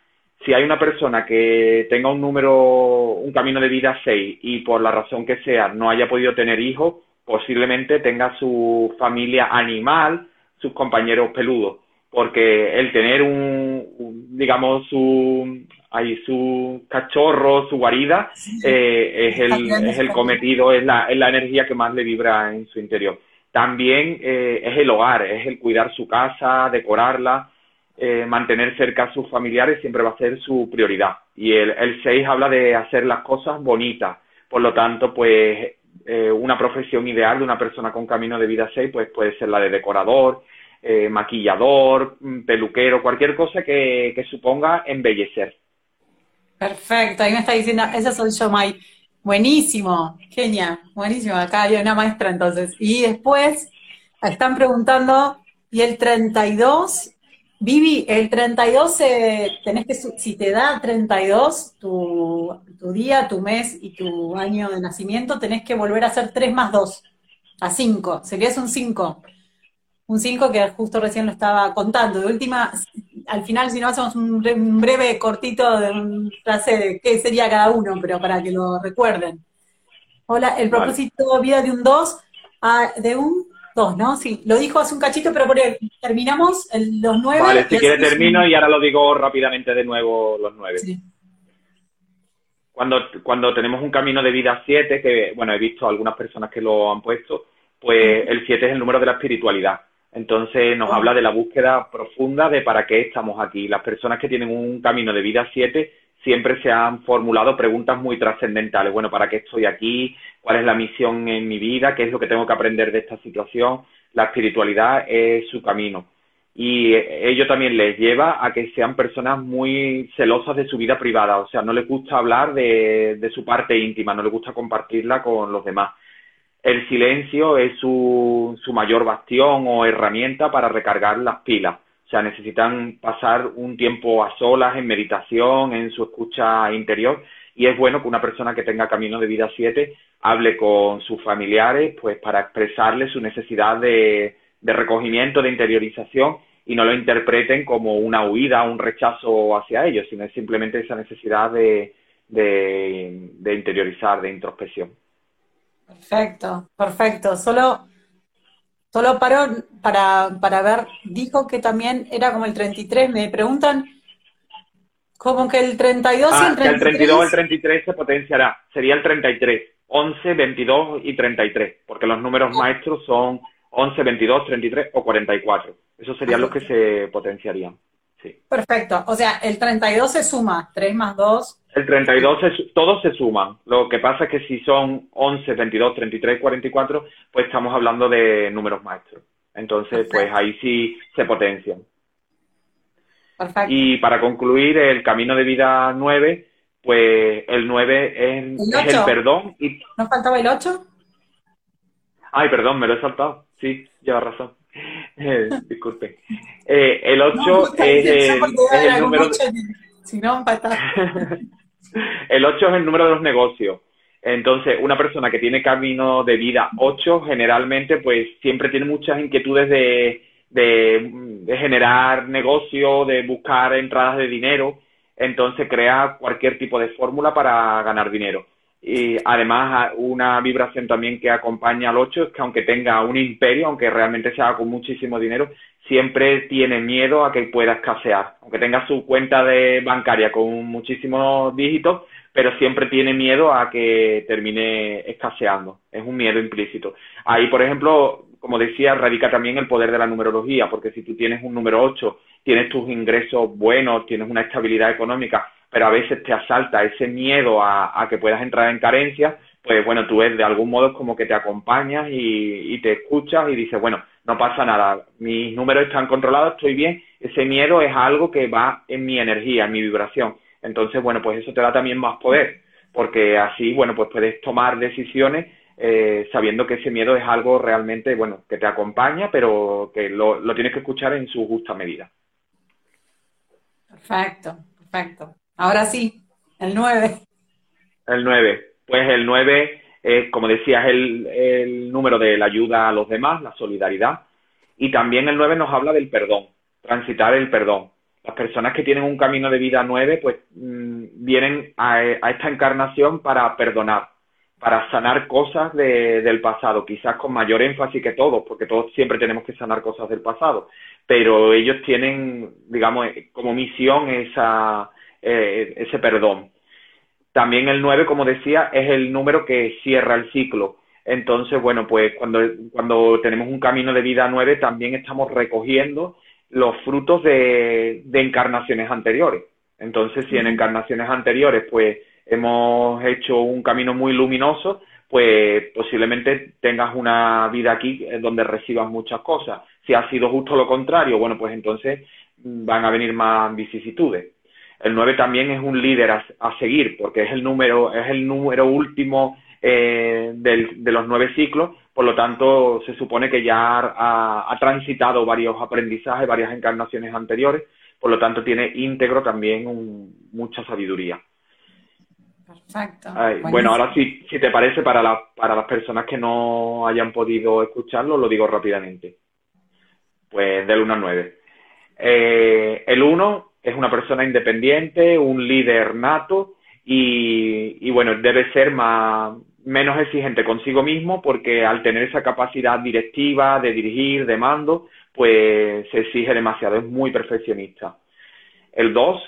si hay una persona que tenga un número, un camino de vida 6 y por la razón que sea no haya podido tener hijos, posiblemente tenga su familia animal, sus compañeros peludos, porque el tener un, digamos, su, ahí su cachorro, su guarida, eh, es, el, es el cometido, es la, es la energía que más le vibra en su interior. También eh, es el hogar, es el cuidar su casa, decorarla, eh, mantener cerca a sus familiares siempre va a ser su prioridad. Y el, el 6 habla de hacer las cosas bonitas. Por lo tanto, pues eh, una profesión ideal de una persona con camino de vida 6 pues puede ser la de decorador, eh, maquillador, mm, peluquero, cualquier cosa que, que, suponga embellecer. Perfecto, ahí me está diciendo, esa soy yo, May. Buenísimo, genial, buenísimo. Acá hay una maestra entonces. Y después están preguntando, ¿y el 32 Vivi, el 32, eh, tenés que, si te da 32 tu, tu día, tu mes y tu año de nacimiento, tenés que volver a hacer 3 más 2, a 5, serías un 5. Un 5 que justo recién lo estaba contando. De última, al final, si no hacemos un, breve cortito de una frase de qué sería cada uno, pero para que lo recuerden. Hola, el propósito vida de un 2, ah, de un Dos, ¿no? Sí, lo dijo hace un cachito, pero por terminamos los nueve. Vale, si quiere termino y ahora lo digo rápidamente de nuevo los nueve. Cuando, cuando tenemos un camino de vida siete, que bueno, he visto algunas personas que lo han puesto, pues el siete es el número de la espiritualidad. Entonces nos habla de la búsqueda profunda de para qué estamos aquí. Las personas que tienen un camino de vida siete siempre se han formulado preguntas muy trascendentales. Bueno, ¿para qué estoy aquí? ¿Cuál es la misión en mi vida? ¿Qué es lo que tengo que aprender de esta situación? La espiritualidad es su camino. Y ello también les lleva a que sean personas muy celosas de su vida privada. O sea, no les gusta hablar de, de su parte íntima, no les gusta compartirla con los demás. El silencio es su, su mayor bastión o herramienta para recargar las pilas o sea, necesitan pasar un tiempo a solas, en meditación, en su escucha interior. Y es bueno que una persona que tenga camino de vida 7 hable con sus familiares, pues para expresarle su necesidad de, recogimiento, de interiorización y no lo interpreten como una huida, un rechazo hacia ellos, sino es simplemente esa necesidad de, de, interiorizar, de introspección. Perfecto, perfecto. Solo Solo paró para, para ver, dijo que también era como el 33. Me preguntan, como que el 32 y el 33. Ah, que el 32 o el 33 se potenciará. Sería el 33, 11, 22 y 33, porque los números ah. maestros son 11, 22, 33 o 44. Esos serían los que se potenciarían. Sí. Perfecto. O sea, el 32 se suma, 3 más 2. El 32, todos se suman. Lo que pasa es que si son 11, 22, 33, 44, pues estamos hablando de números maestros. Entonces, pues ahí sí se potencian. Perfecto. Y para concluir, el camino de vida 9, pues el 9 es ¿El, perdón. Y... ¿Nos faltaba el 8? Ay, perdón, me lo he saltado. Sí, lleva razón. Eh, disculpe. Eh, el 8 es, el, número... Si no, El 8 es el número de los negocios. Entonces, una persona que tiene camino de vida 8, generalmente, pues siempre tiene muchas inquietudes de, generar negocio, de buscar entradas de dinero. Entonces, crea cualquier tipo de fórmula para ganar dinero. Y además, una vibración también que acompaña al 8 es que aunque tenga un imperio, aunque realmente se haga con muchísimo dinero, siempre tiene miedo a que pueda escasear. Aunque tenga su cuenta de bancaria con muchísimos dígitos, pero siempre tiene miedo a que termine escaseando. Es un miedo implícito. Ahí, por ejemplo, como decía, radica también el poder de la numerología, porque si tú tienes un número 8, tienes tus ingresos buenos, tienes una estabilidad económica, pero a veces te asalta ese miedo a, que puedas entrar en carencia, pues bueno, tú ves de algún modo como que te acompañas y, te escuchas y dices, bueno, no pasa nada, mis números están controlados, estoy bien, ese miedo es algo que va en mi energía, en mi vibración. Entonces, bueno, pues eso te da también más poder, porque así, bueno, pues puedes tomar decisiones eh, sabiendo que ese miedo es algo realmente, bueno, que te acompaña, pero que lo, lo tienes que escuchar en su justa medida. Perfecto, perfecto. Ahora sí, el 9. El 9. Pues el 9 es, como decías, el, el número de la ayuda a los demás, la solidaridad. Y también el 9 nos habla del perdón, transitar el perdón. Las personas que tienen un camino de vida 9, pues mm, vienen a, a, esta encarnación para perdonar, para sanar cosas de, del pasado, quizás con mayor énfasis que todos, porque todos siempre tenemos que sanar cosas del pasado, pero ellos tienen, digamos, como misión esa, eh, ese perdón. También el 9, como decía, es el número que cierra el ciclo. Entonces, bueno, pues cuando, cuando tenemos un camino de vida 9, también estamos recogiendo los frutos de, de encarnaciones anteriores. Entonces, si en encarnaciones anteriores, pues hemos hecho un camino muy luminoso, pues posiblemente tengas una vida aquí donde recibas muchas cosas. Si ha sido justo lo contrario, bueno, pues entonces van a venir más vicisitudes. El 9 también es un líder a, a seguir, porque es el número, es el número último eh, del, de los nueve ciclos, por lo tanto se supone que ya ha, ha, transitado varios aprendizajes, varias encarnaciones anteriores, por lo tanto tiene íntegro también un, mucha sabiduría. Perfecto. Ay, bueno, ahora sí, si te parece, para, la, para las personas que no hayan podido escucharlo, lo digo rápidamente. Pues del 1 al 9. Eh, el 1 es una persona independiente, un líder nato y, bueno, debe ser más, menos exigente consigo mismo porque al tener esa capacidad directiva de dirigir, de mando, pues se exige demasiado, es muy perfeccionista. El 2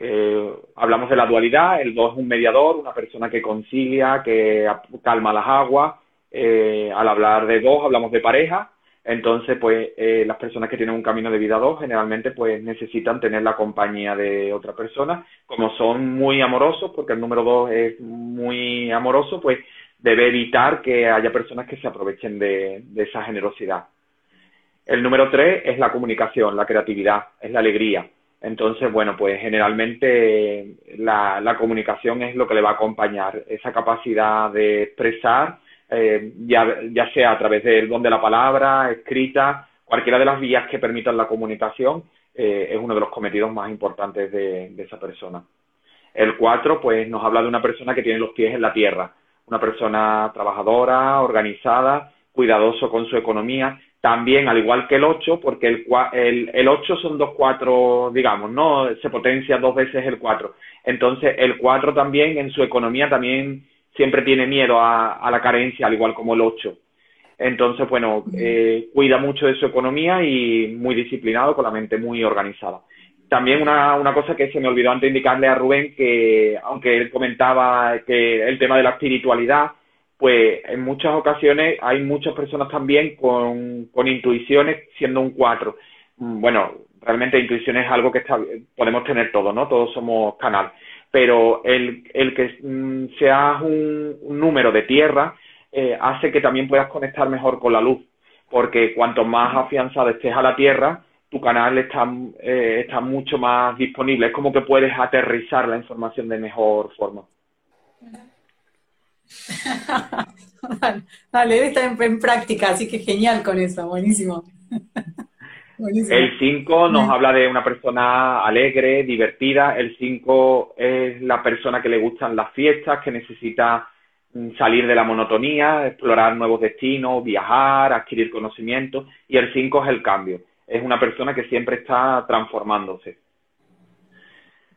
eh, hablamos de la dualidad, el 2 es un mediador, una persona que concilia, que calma las aguas. Eh, al hablar de dos hablamos de pareja, entonces pues eh, las personas que tienen un camino de vida 2 generalmente pues necesitan tener la compañía de otra persona. Como son muy amorosos, porque el número 2 es muy amoroso, pues debe evitar que haya personas que se aprovechen de, de esa generosidad. El número 3 es la comunicación, la creatividad, es la alegría entonces, bueno, pues generalmente la, la, comunicación es lo que le va a acompañar, esa capacidad de expresar, eh, ya, ya, sea a través del don de la palabra, escrita, cualquiera de las vías que permitan la comunicación, eh, es uno de los cometidos más importantes de, esa persona. El cuatro, pues nos habla de una persona que tiene los pies en la tierra, una persona trabajadora, organizada, cuidadoso con su economía, también, al igual que el 8, porque el, el, el 8 son dos 4, digamos, ¿no? Se potencia dos veces el 4. Entonces, el 4 también en su economía también siempre tiene miedo a, a la carencia, al igual como el 8. Entonces, bueno, eh, cuida mucho de su economía y muy disciplinado, con la mente muy organizada. También una, una cosa que se me olvidó antes indicarle a Rubén, que aunque él comentaba que el tema de la espiritualidad, pues en muchas ocasiones hay muchas personas también con, con intuiciones siendo un 4. Mm, bueno, realmente intuición es algo que está, podemos tener todos, ¿no? Todos somos canal. Pero el, el que mm, seas un, número de tierra eh, hace que también puedas conectar mejor con la luz. Porque cuanto más afianzado estés a la tierra, tu canal está, eh, está mucho más disponible. Es como que puedes aterrizar la información de mejor forma. Dale, debe estar en, en, práctica, así que genial con eso, buenísimo. buenísimo. El 5 nos habla de una persona alegre, divertida. El 5 es la persona que le gustan las fiestas, que necesita mm, salir de la monotonía, explorar nuevos destinos, viajar, adquirir conocimiento. Y el 5 es el cambio. Es una persona que siempre está transformándose.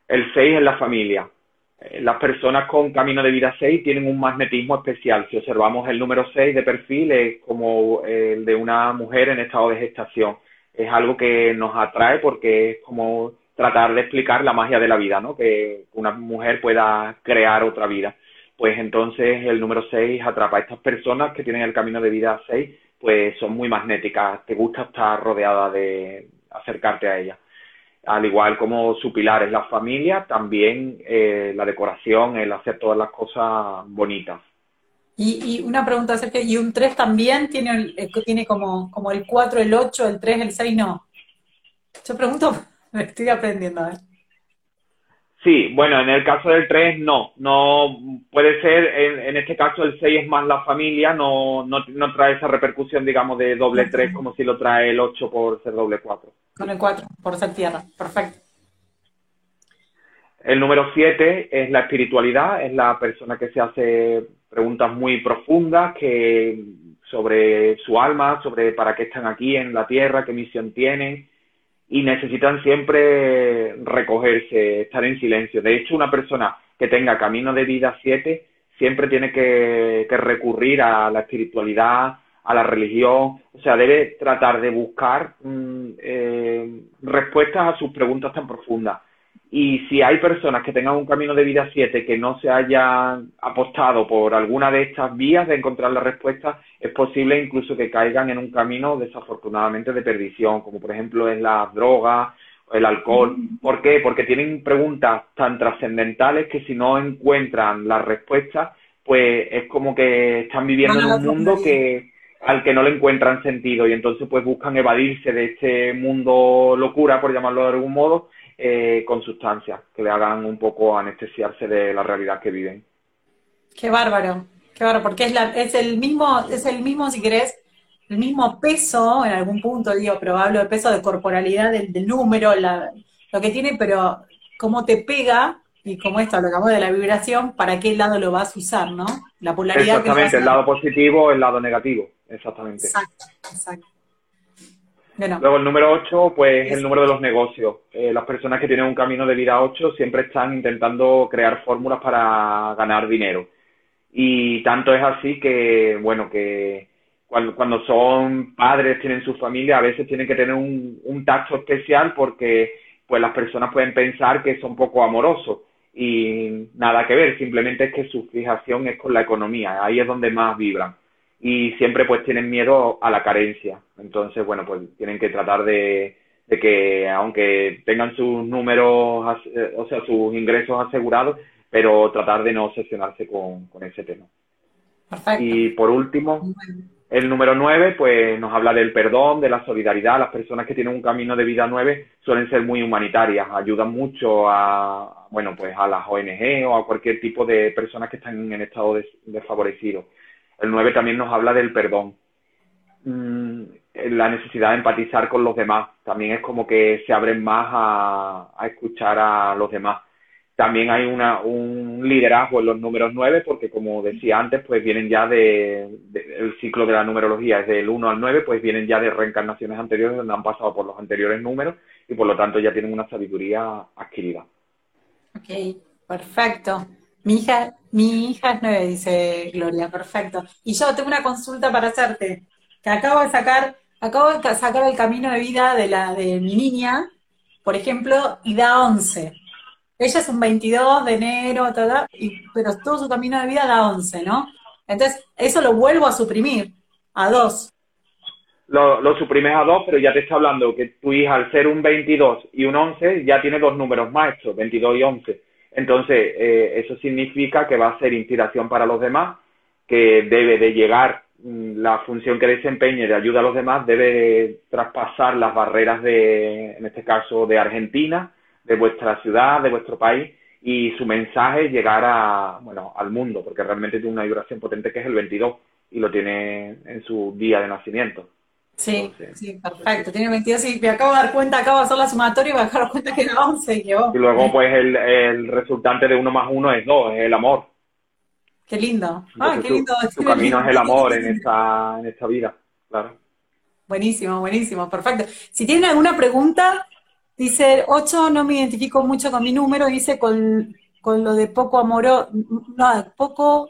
El 6 es la familia eh, las personas con camino de vida 6 tienen un magnetismo especial. Si observamos el número 6 de perfil, es como el de una mujer en estado de gestación. Es algo que nos atrae porque es como tratar de explicar la magia de la vida, ¿no? Que una mujer pueda crear otra vida. Pues entonces el número 6 atrapa a estas personas que tienen el camino de vida 6, pues son muy magnéticas. Te gusta estar rodeada de acercarte a ellas al igual como su pilar es la familia, también eh, la decoración, el hacer todas las cosas bonitas. Y, y una pregunta, Sergio, ¿y un 3 también tiene, tiene como, como el 4, el 8, el 3, el 6? No. Yo pregunto, me estoy aprendiendo. ¿eh? Sí, bueno, en el caso del 3 no, no puede ser, en, este caso el 6 es más la familia, no, no, no, trae esa repercusión, digamos, de doble 3 como si lo trae el 8 por ser doble 4. Con el 4, por ser tierra, perfecto. El número 7 es la espiritualidad, es la persona que se hace preguntas muy profundas que sobre su alma, sobre para qué están aquí en la tierra, qué misión tienen, y necesitan siempre recogerse, estar en silencio. De hecho, una persona que tenga camino de vida 7 siempre tiene que, recurrir a la espiritualidad, a la religión, o sea, debe tratar de buscar mm, eh, respuestas a sus preguntas tan profundas. Y si hay personas que tengan un camino de vida 7 que no se hayan apostado por alguna de estas vías de encontrar la respuesta, es posible incluso que caigan en un camino desafortunadamente de perdición, como por ejemplo es la droga o el alcohol. ¿Por qué? Porque tienen preguntas tan trascendentales que si no encuentran la respuesta, pues es como que están viviendo en un mundo que al que no le encuentran sentido y entonces pues buscan evadirse de este mundo locura, por llamarlo de algún modo, eh, con sustancias que le hagan un poco anestesiarse de la realidad que viven. Qué bárbaro, qué bárbaro, porque es, la, es el mismo, es el mismo, si querés, el mismo peso, en algún punto digo, pero hablo de peso de corporalidad del, número, lo que tiene, pero cómo te pega y como esto, lo que hablamos de la vibración, para qué lado lo vas a usar, ¿no? La polaridad. Exactamente, el lado positivo, el lado negativo, exactamente. Exacto, exacto. Luego el número 8, pues el número de los negocios. Eh, las personas que tienen un camino de vida 8 siempre están intentando crear fórmulas para ganar dinero. Y tanto es así que, bueno, que cuando, son padres, tienen su familia, a veces tienen que tener un, un tacto especial porque pues las personas pueden pensar que son poco amorosos y nada que ver, simplemente es que su fijación es con la economía, ahí es donde más vibran y siempre pues tienen miedo a la carencia. Entonces, bueno, pues tienen que tratar de, que aunque tengan sus números, eh, o sea, sus ingresos asegurados, pero tratar de no obsesionarse con, ese tema. Perfecto. Y por último, el número 9, pues nos habla del perdón, de la solidaridad. Las personas que tienen un camino de vida 9 suelen ser muy humanitarias, ayudan mucho a, bueno, pues a las ONG o a cualquier tipo de personas que están en estado desfavorecido. El 9 también nos habla del perdón. Mm, la necesidad de empatizar con los demás. También es como que se abren más a, escuchar a los demás. También hay una, un liderazgo en los números 9 porque como decía antes, pues vienen ya de, el ciclo de la numerología es del 1 al 9, pues vienen ya de reencarnaciones anteriores donde han pasado por los anteriores números y por lo tanto ya tienen una sabiduría adquirida. Ok, perfecto. Mi hija, mi hija es nueve, dice Gloria, perfecto. Y yo tengo una consulta para hacerte, que acabo de sacar, acabo de sacar el camino de vida de la de mi niña, por ejemplo, y da 11. Ella es un 22 de enero, y, pero todo su camino de vida da 11, ¿no? Entonces, eso lo vuelvo a suprimir, a 2. Lo, lo, suprimes a 2, pero ya te está hablando que tu hija, al ser un 22 y un 11, ya tiene dos números maestros, 22 y 11. Entonces, eh, eso significa que va a ser inspiración para los demás, que debe de llegar mm, la función que desempeñe de ayuda a los demás, debe traspasar las barreras de, en este caso, de Argentina, de vuestra ciudad, de vuestro país, y su mensaje llegar a, bueno, al mundo, porque realmente tiene una vibración potente que es el 22 y lo tiene en su día de nacimiento. Sí, sí, perfecto. Tiene 22 y me acabo de dar cuenta, acabo de hacer la sumatoria y me acabo de dar cuenta que era 11. Y, y luego, pues, el, el, resultante de 1 más 1 es 2, es el amor. Qué lindo. Ah, qué lindo. Tu, camino es el amor en esta, en esta vida, claro. Buenísimo, buenísimo, perfecto. Si tienen alguna pregunta, dice 8, no me identifico mucho con mi número, dice con, con lo de poco amoroso, no, poco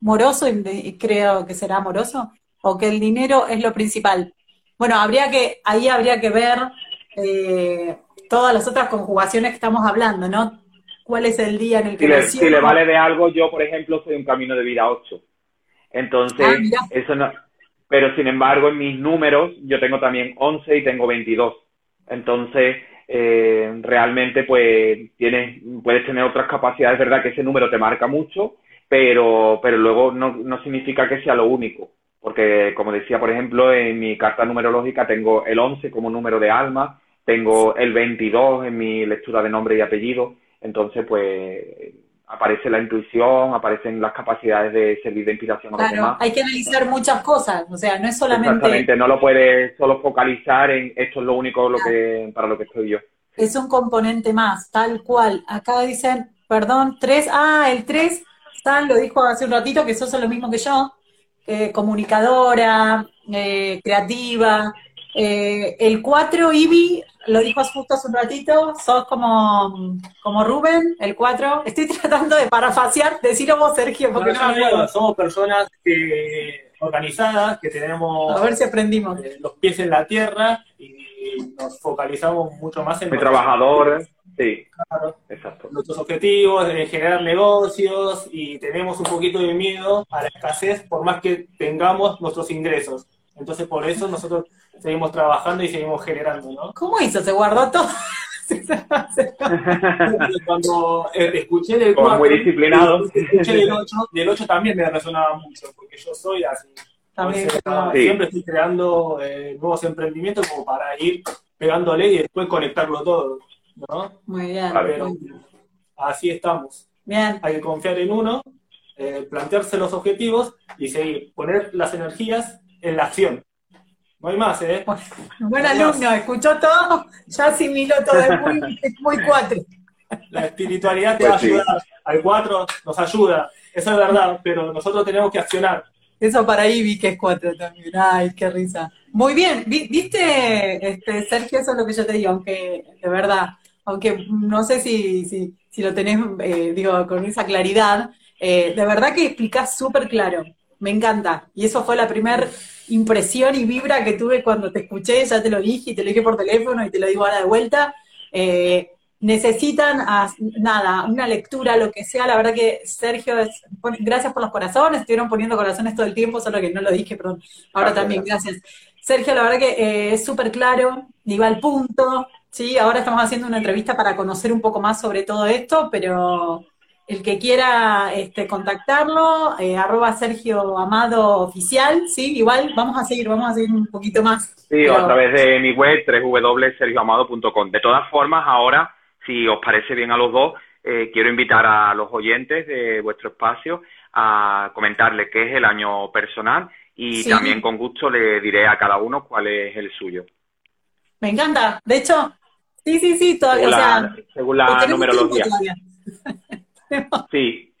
moroso, y creo que será amoroso, o que el dinero es lo principal. Bueno, habría que, ahí habría que ver eh, todas las otras conjugaciones que estamos hablando, ¿no? ¿Cuál es el día en el que si le, si le vale de algo, yo, por ejemplo, soy un camino de vida 8. Entonces, ah, eso no... Pero, sin embargo, en mis números, yo tengo también 11 y tengo 22. Entonces, eh, realmente, pues, tienes, puedes tener otras capacidades, ¿verdad? Que ese número te marca mucho, pero, pero luego no, no significa que sea lo único porque como decía, por ejemplo, en mi carta numerológica tengo el 11 como número de alma, tengo el 22 en mi lectura de nombre y apellido, Entonces, pues aparece la intuición, aparecen las capacidades de servir de inspiración a los demás. Hay que analizar muchas cosas, o sea, no es solamente... Exactamente, no lo puedes solo focalizar en esto es lo único lo que, para lo que estoy yo. Es un componente más, tal cual. Acá dicen, perdón, tres, ah, el tres, Stan lo dijo hace un ratito, que sos lo mismo que yo, eh, comunicadora, eh, creativa. Eh, el cuatro, Ivy, lo dijo justo hace un ratito, sos como, como Rubén, el 4. Estoy tratando de parafasear, decirlo vos, Sergio, porque no, Somos personas que, organizadas, que tenemos A ver si aprendimos. Eh, los pies en la tierra y nos focalizamos mucho más en... Muy trabajadores, sí. Claro, exacto. Nuestros objetivos, de generar negocios y tenemos un poquito de miedo a la escasez por más que tengamos nuestros ingresos. Entonces, por eso nosotros seguimos trabajando y seguimos generando, ¿no? ¿Cómo hizo? ¿Se guardó todo? Cuando eh, escuché del 4, muy disciplinado. escuché del 8, del 8 también me resonaba mucho, porque yo soy así. También, Siempre estoy creando eh, nuevos emprendimientos como para ir pegándole y después conectarlo todo, ¿no? Muy bien. así estamos. Bien. Hay que confiar en uno, eh, plantearse los objetivos y seguir, poner las energías en la acción. No hay más, ¿eh? Buen alumno, escuchó todo, ya asimiló todo, es muy, muy cuatro. La espiritualidad te va a pues ayudar, al cuatro nos ayuda, eso es verdad, pero nosotros tenemos que accionar. Eso para Ivy, que es cuatro también. Ay, qué risa. Muy bien, viste, este, Sergio, eso es lo que yo te digo, aunque, de verdad, aunque no sé si, si, si lo tenés, eh, digo, con esa claridad, eh, de verdad que explicás súper claro. Me encanta. Y eso fue la primera impresión y vibra que tuve cuando te escuché, ya te lo dije y te lo dije por teléfono y te lo digo ahora de vuelta. Eh, necesitan nada, una lectura, lo que sea. La verdad que Sergio, gracias por los corazones, estuvieron poniendo corazones todo el tiempo, solo que no lo dije, perdón. Ahora también, gracias. Sergio, la verdad que eh, es súper claro, iba al punto. Sí, ahora estamos haciendo una entrevista para conocer un poco más sobre todo esto, pero el que quiera este, contactarlo, eh, arroba Sergio Amado Oficial, ¿sí? Igual vamos a seguir, vamos a seguir un poquito más. Sí, a través de mi web, www.sergioamado.com. De todas formas, ahora, si os parece bien a los dos, eh, quiero invitar a los oyentes de vuestro espacio a comentarle qué es el año personal y también con gusto le diré a cada uno cuál es el suyo. Me encanta. De hecho, sí, sí, sí, todavía. Según la, según la numerología. Sí,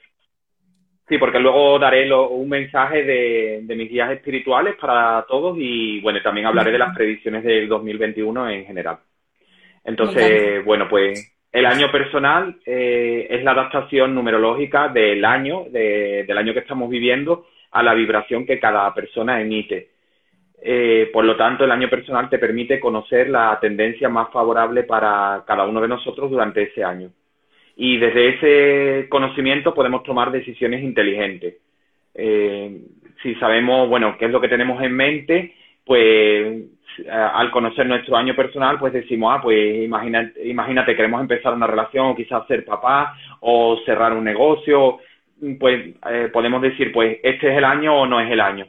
sí, porque luego daré un mensaje de, mis guías espirituales para todos y bueno, también hablaré de las predicciones del 2021 en general. Entonces, bueno, pues el año personal eh, es la adaptación numerológica del año, del año que estamos viviendo, a la vibración que cada persona emite. Eh, por lo tanto, el año personal te permite conocer la tendencia más favorable para cada uno de nosotros durante ese año y desde ese conocimiento podemos tomar decisiones inteligentes. Eh, si sabemos, bueno, qué es lo que tenemos en mente, pues al conocer nuestro año personal, pues decimos, ah, pues imagínate, imagínate, queremos empezar una relación o quizás ser papá o cerrar un negocio, pues eh, podemos decir, pues este es el año o no es el año.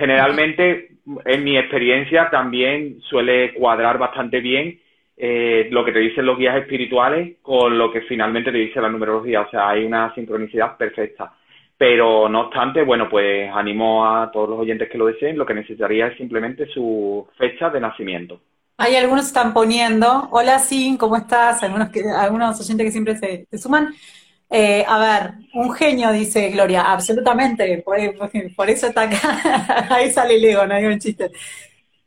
Generalmente, en mi experiencia, también suele cuadrar bastante bien eh, lo que te dicen los guías espirituales con lo que finalmente te dice la numerología. O sea, hay una sincronicidad perfecta. Pero no obstante, bueno, pues animo a todos los oyentes que lo deseen. Lo que necesitaría es simplemente su fecha de nacimiento. Hay algunos que están poniendo, hola Sin, ¿cómo estás? Algunos, que, algunos oyentes que siempre se, suman. Eh, a ver, un genio, dice Gloria, absolutamente, por, por eso está acá, ahí sale Leo, no hay un chiste.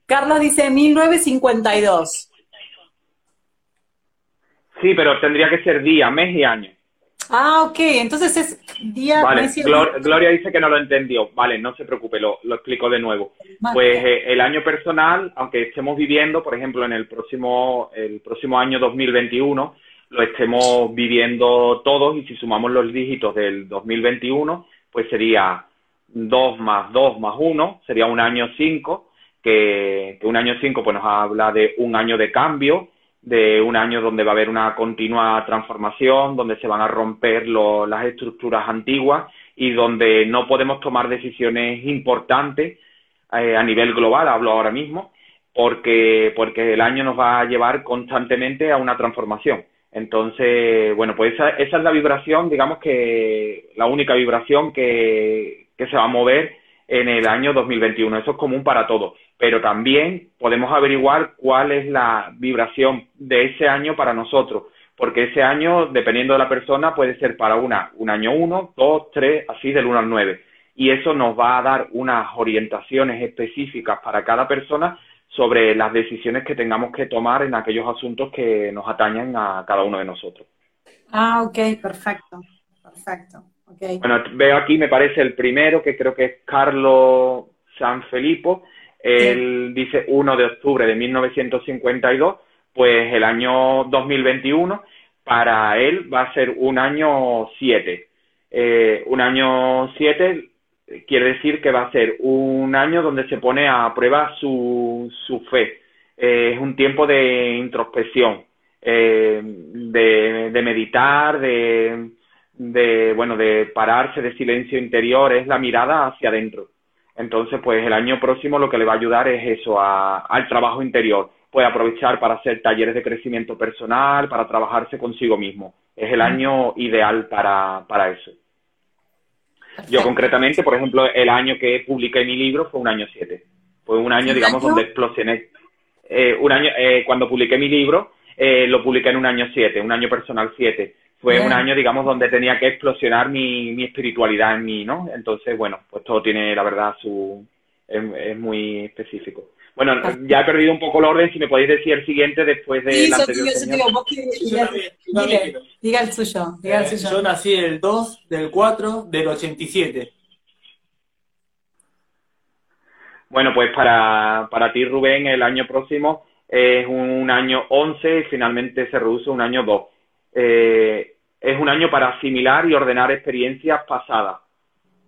Carlos dice 1952. Sí, pero tendría que ser día, mes y año. Ah, ok, entonces es día, vale. mes y Gloria dice que no lo entendió. Vale, no se preocupe, lo, explico de nuevo. Pues eh, el año personal, aunque estemos viviendo, por ejemplo, en el próximo, el próximo año 2021, lo estemos viviendo todos y si sumamos los dígitos del 2021, pues sería 2 más 2 más 1, sería un año 5, que, un año 5 pues nos habla de un año de cambio, de un año donde va a haber una continua transformación, donde se van a romper las estructuras antiguas y donde no podemos tomar decisiones importantes eh, a nivel global, hablo ahora mismo, porque, porque el año nos va a llevar constantemente a una transformación. Entonces, bueno, pues esa, esa es la vibración, digamos que la única vibración que, que se va a mover en el año 2021. Eso es común para todos. Pero también podemos averiguar cuál es la vibración de ese año para nosotros. Porque ese año, dependiendo de la persona, puede ser para una, un año 1, 2, 3, así del 1 al 9. Y eso nos va a dar unas orientaciones específicas para cada persona sobre las decisiones que tengamos que tomar en aquellos asuntos que nos atañen a cada uno de nosotros. Ah, ok, perfecto, perfecto. Bueno, veo aquí, me parece el primero, que creo que es Carlos Sanfilippo. Él dice 1 de octubre de 1952, pues el año 2021 para él va a ser un año 7. Eh, un año 7 quiere decir que va a ser un año donde se pone a prueba su, su fe. Eh, es un tiempo de introspección, eh, de, de, meditar, de, de, bueno, de pararse, de silencio interior, es la mirada hacia adentro. Entonces, pues el año próximo lo que le va a ayudar es eso, a, al trabajo interior. Puede aprovechar para hacer talleres de crecimiento personal, para trabajarse consigo mismo. Es el año ideal para, para eso. Yo concretamente, por ejemplo, el año que publiqué mi libro fue un año 7. Fue un año, digamos, donde explosioné. Eh, un año, eh, cuando publiqué mi libro, eh, lo publiqué en un año 7, un año personal 7. Fue un año, digamos, donde tenía que explosionar mi, mi espiritualidad en mí, ¿no? Entonces, bueno, pues todo tiene, la verdad, su... es muy específico. Bueno, ya he perdido un poco el orden, si me podéis decir el siguiente después de sí, anterior. diga, el suyo, diga el eh, suyo. Yo nací el 2 del 4 del 87. Bueno, pues para, para ti, Rubén, el año próximo es un año 11 y finalmente se reduce a un año 2. Eh, es un año para asimilar y ordenar experiencias pasadas.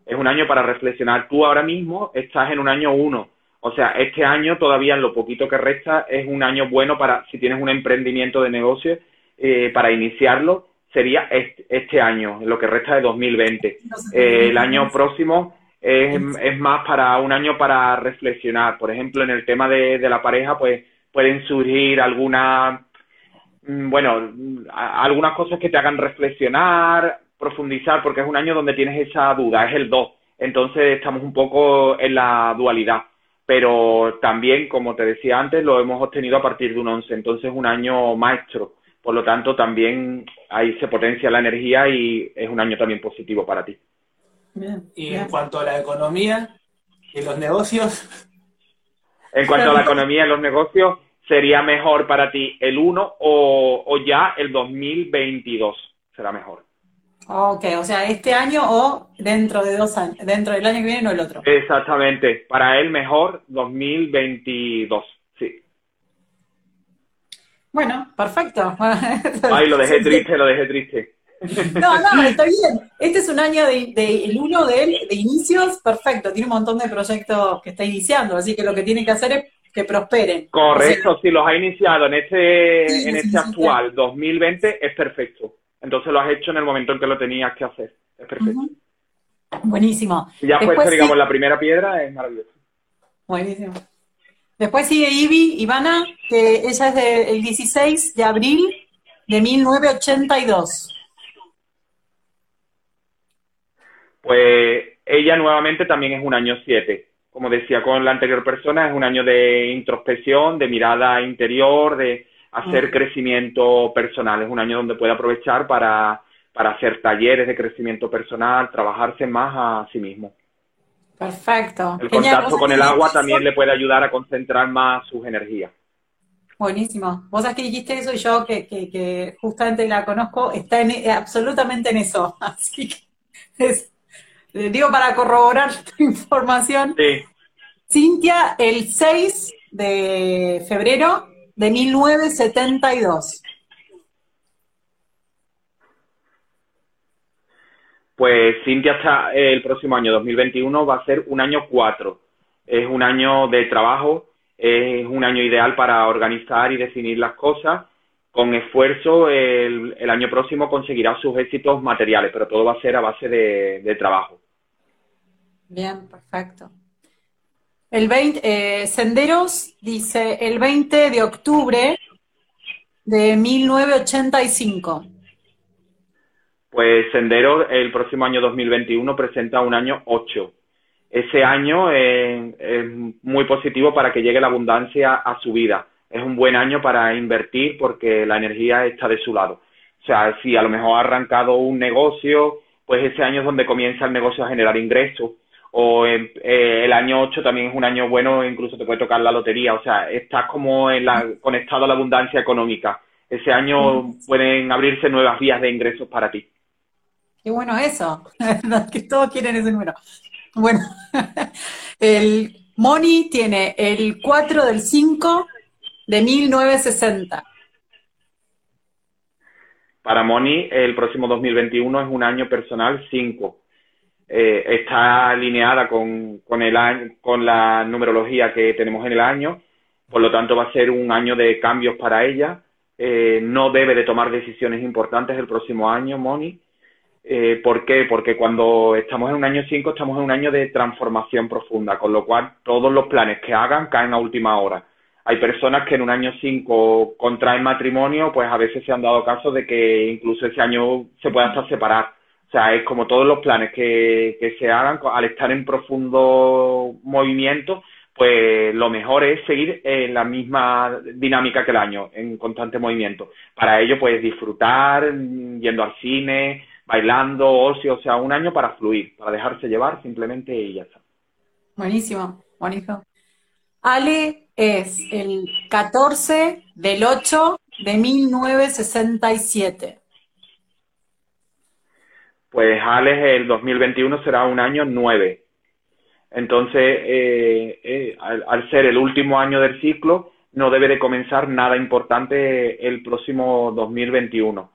Es un año para reflexionar. Tú ahora mismo estás en un año 1 o sea, este año todavía en lo poquito que resta es un año bueno para, si tienes un emprendimiento de negocio, eh, para iniciarlo, sería este, este, año, lo que resta de 2020. Eh, el año próximo es, es, más para un año para reflexionar. Por ejemplo, en el tema de, de la pareja, pues pueden surgir algunas, mm, bueno, algunas cosas que te hagan reflexionar, profundizar, porque es un año donde tienes esa duda, es el 2. Entonces estamos un poco en la dualidad pero también, como te decía antes, lo hemos obtenido a partir de un 11, entonces un año maestro. Por lo tanto, también ahí se potencia la energía y es un año también positivo para ti. y en cuanto a la economía y los negocios. En cuanto a la economía y los negocios, sería mejor para ti el 1 o, o ya el 2022 será mejor. Ok, o sea, este año o dentro de dos años, dentro del año que viene o el otro. Exactamente, para él mejor 2022, sí. Bueno, perfecto. Ay, lo dejé triste, lo dejé triste. No, no, está bien. Este es un año de, el uno de él, de inicios, perfecto. Tiene un montón de proyectos que está iniciando, así que lo que tiene que hacer es que prosperen. Correcto, si los ha iniciado en este, en este actual 2020, es perfecto. Entonces lo has hecho en el momento en que lo tenías que hacer. Es perfecto. Buenísimo. Y ya Después, digamos, la primera piedra es maravilloso. Buenísimo. Después sigue Ivy, Ivana, que ella es del 16 de abril de 1982. Pues ella nuevamente también es un año 7. Como decía con la anterior persona, es un año de introspección, de mirada interior, de hacer crecimiento personal. Es un año donde puede aprovechar para, para hacer talleres de crecimiento personal, trabajarse más a sí mismo. Perfecto. El contacto con el agua también le puede ayudar a concentrar más sus energías. Buenísimo. Vos sabés que dijiste eso y yo que, que, justamente la conozco, está en, absolutamente en eso. Así que digo para corroborar tu información. Sí. Cintia, el 6 de febrero de 1972. Pues Cintia está el próximo año 2021 va a ser un año 4. Es un año de trabajo, es un año ideal para organizar y definir las cosas. Con esfuerzo, el, el año próximo conseguirá sus éxitos materiales, pero todo va a ser a base de, de trabajo. Bien, perfecto. El 20, eh, Senderos dice el 20 de octubre de 1985. Pues Sendero el próximo año 2021 presenta un año 8. Ese año es, muy positivo para que llegue la abundancia a su vida. Es un buen año para invertir porque la energía está de su lado. O sea, si a lo mejor ha arrancado un negocio, pues ese año es donde comienza el negocio a generar ingresos. O eh, el año 8 también es un año bueno, incluso te puede tocar la lotería. O sea, estás como en la, conectado a la abundancia económica. Ese año mm. pueden abrirse nuevas vías de ingresos para ti. Qué bueno eso, que todos quieren ese número. Bueno, el Moni tiene el 4 del 5 de 1960. Para Moni, el próximo 2021 es un año personal 5. Eh, está alineada con, con, el año, con la numerología que tenemos en el año, por lo tanto va a ser un año de cambios para ella. Eh, no debe de tomar decisiones importantes el próximo año, Moni. Eh, ¿Por qué? Porque cuando estamos en un año 5 estamos en un año de transformación profunda, con lo cual todos los planes que hagan caen a última hora. Hay personas que en un año 5 contraen matrimonio, pues a veces se han dado casos de que incluso ese año se pueda hasta separar. O sea, es como todos los planes que, que se hagan, al estar en profundo movimiento, pues lo mejor es seguir en la misma dinámica que el año, en constante movimiento. Para ello, pues disfrutar, yendo al cine, bailando, ocio, o sea, un año para fluir, para dejarse llevar simplemente y ya está. Buenísimo, bonito. Ale es el 14 del 8 de 1967. Pues Ale el 2021 será un año 9. Entonces, eh, eh, al, ser el último año del ciclo, no debe de comenzar nada importante el próximo 2021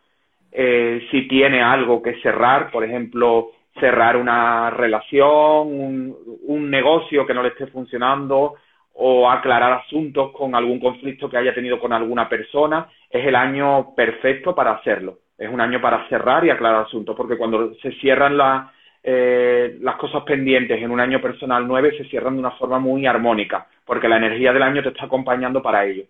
eh, si tiene algo que cerrar, por ejemplo, cerrar una relación, un, negocio que no le esté funcionando o aclarar asuntos con algún conflicto que haya tenido con alguna persona, es el año perfecto para hacerlo. Es un año para cerrar y aclarar asuntos, porque cuando se cierran eh, las cosas pendientes en un año personal 9, se cierran de una forma muy armónica, porque la energía del año te está acompañando para ello.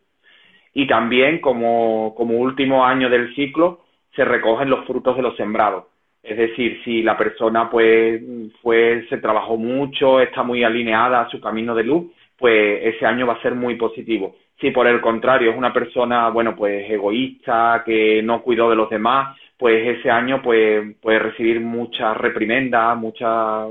Y también, como, como último año del ciclo, se recogen los frutos de los sembrados. Es decir, si la persona pues fue, se trabajó mucho, está muy alineada a su camino de luz, pues ese año va a ser muy positivo. Si por el contrario es una persona, bueno, pues egoísta, que no cuidó de los demás, pues ese año pues puede recibir mucha reprimenda, mucha,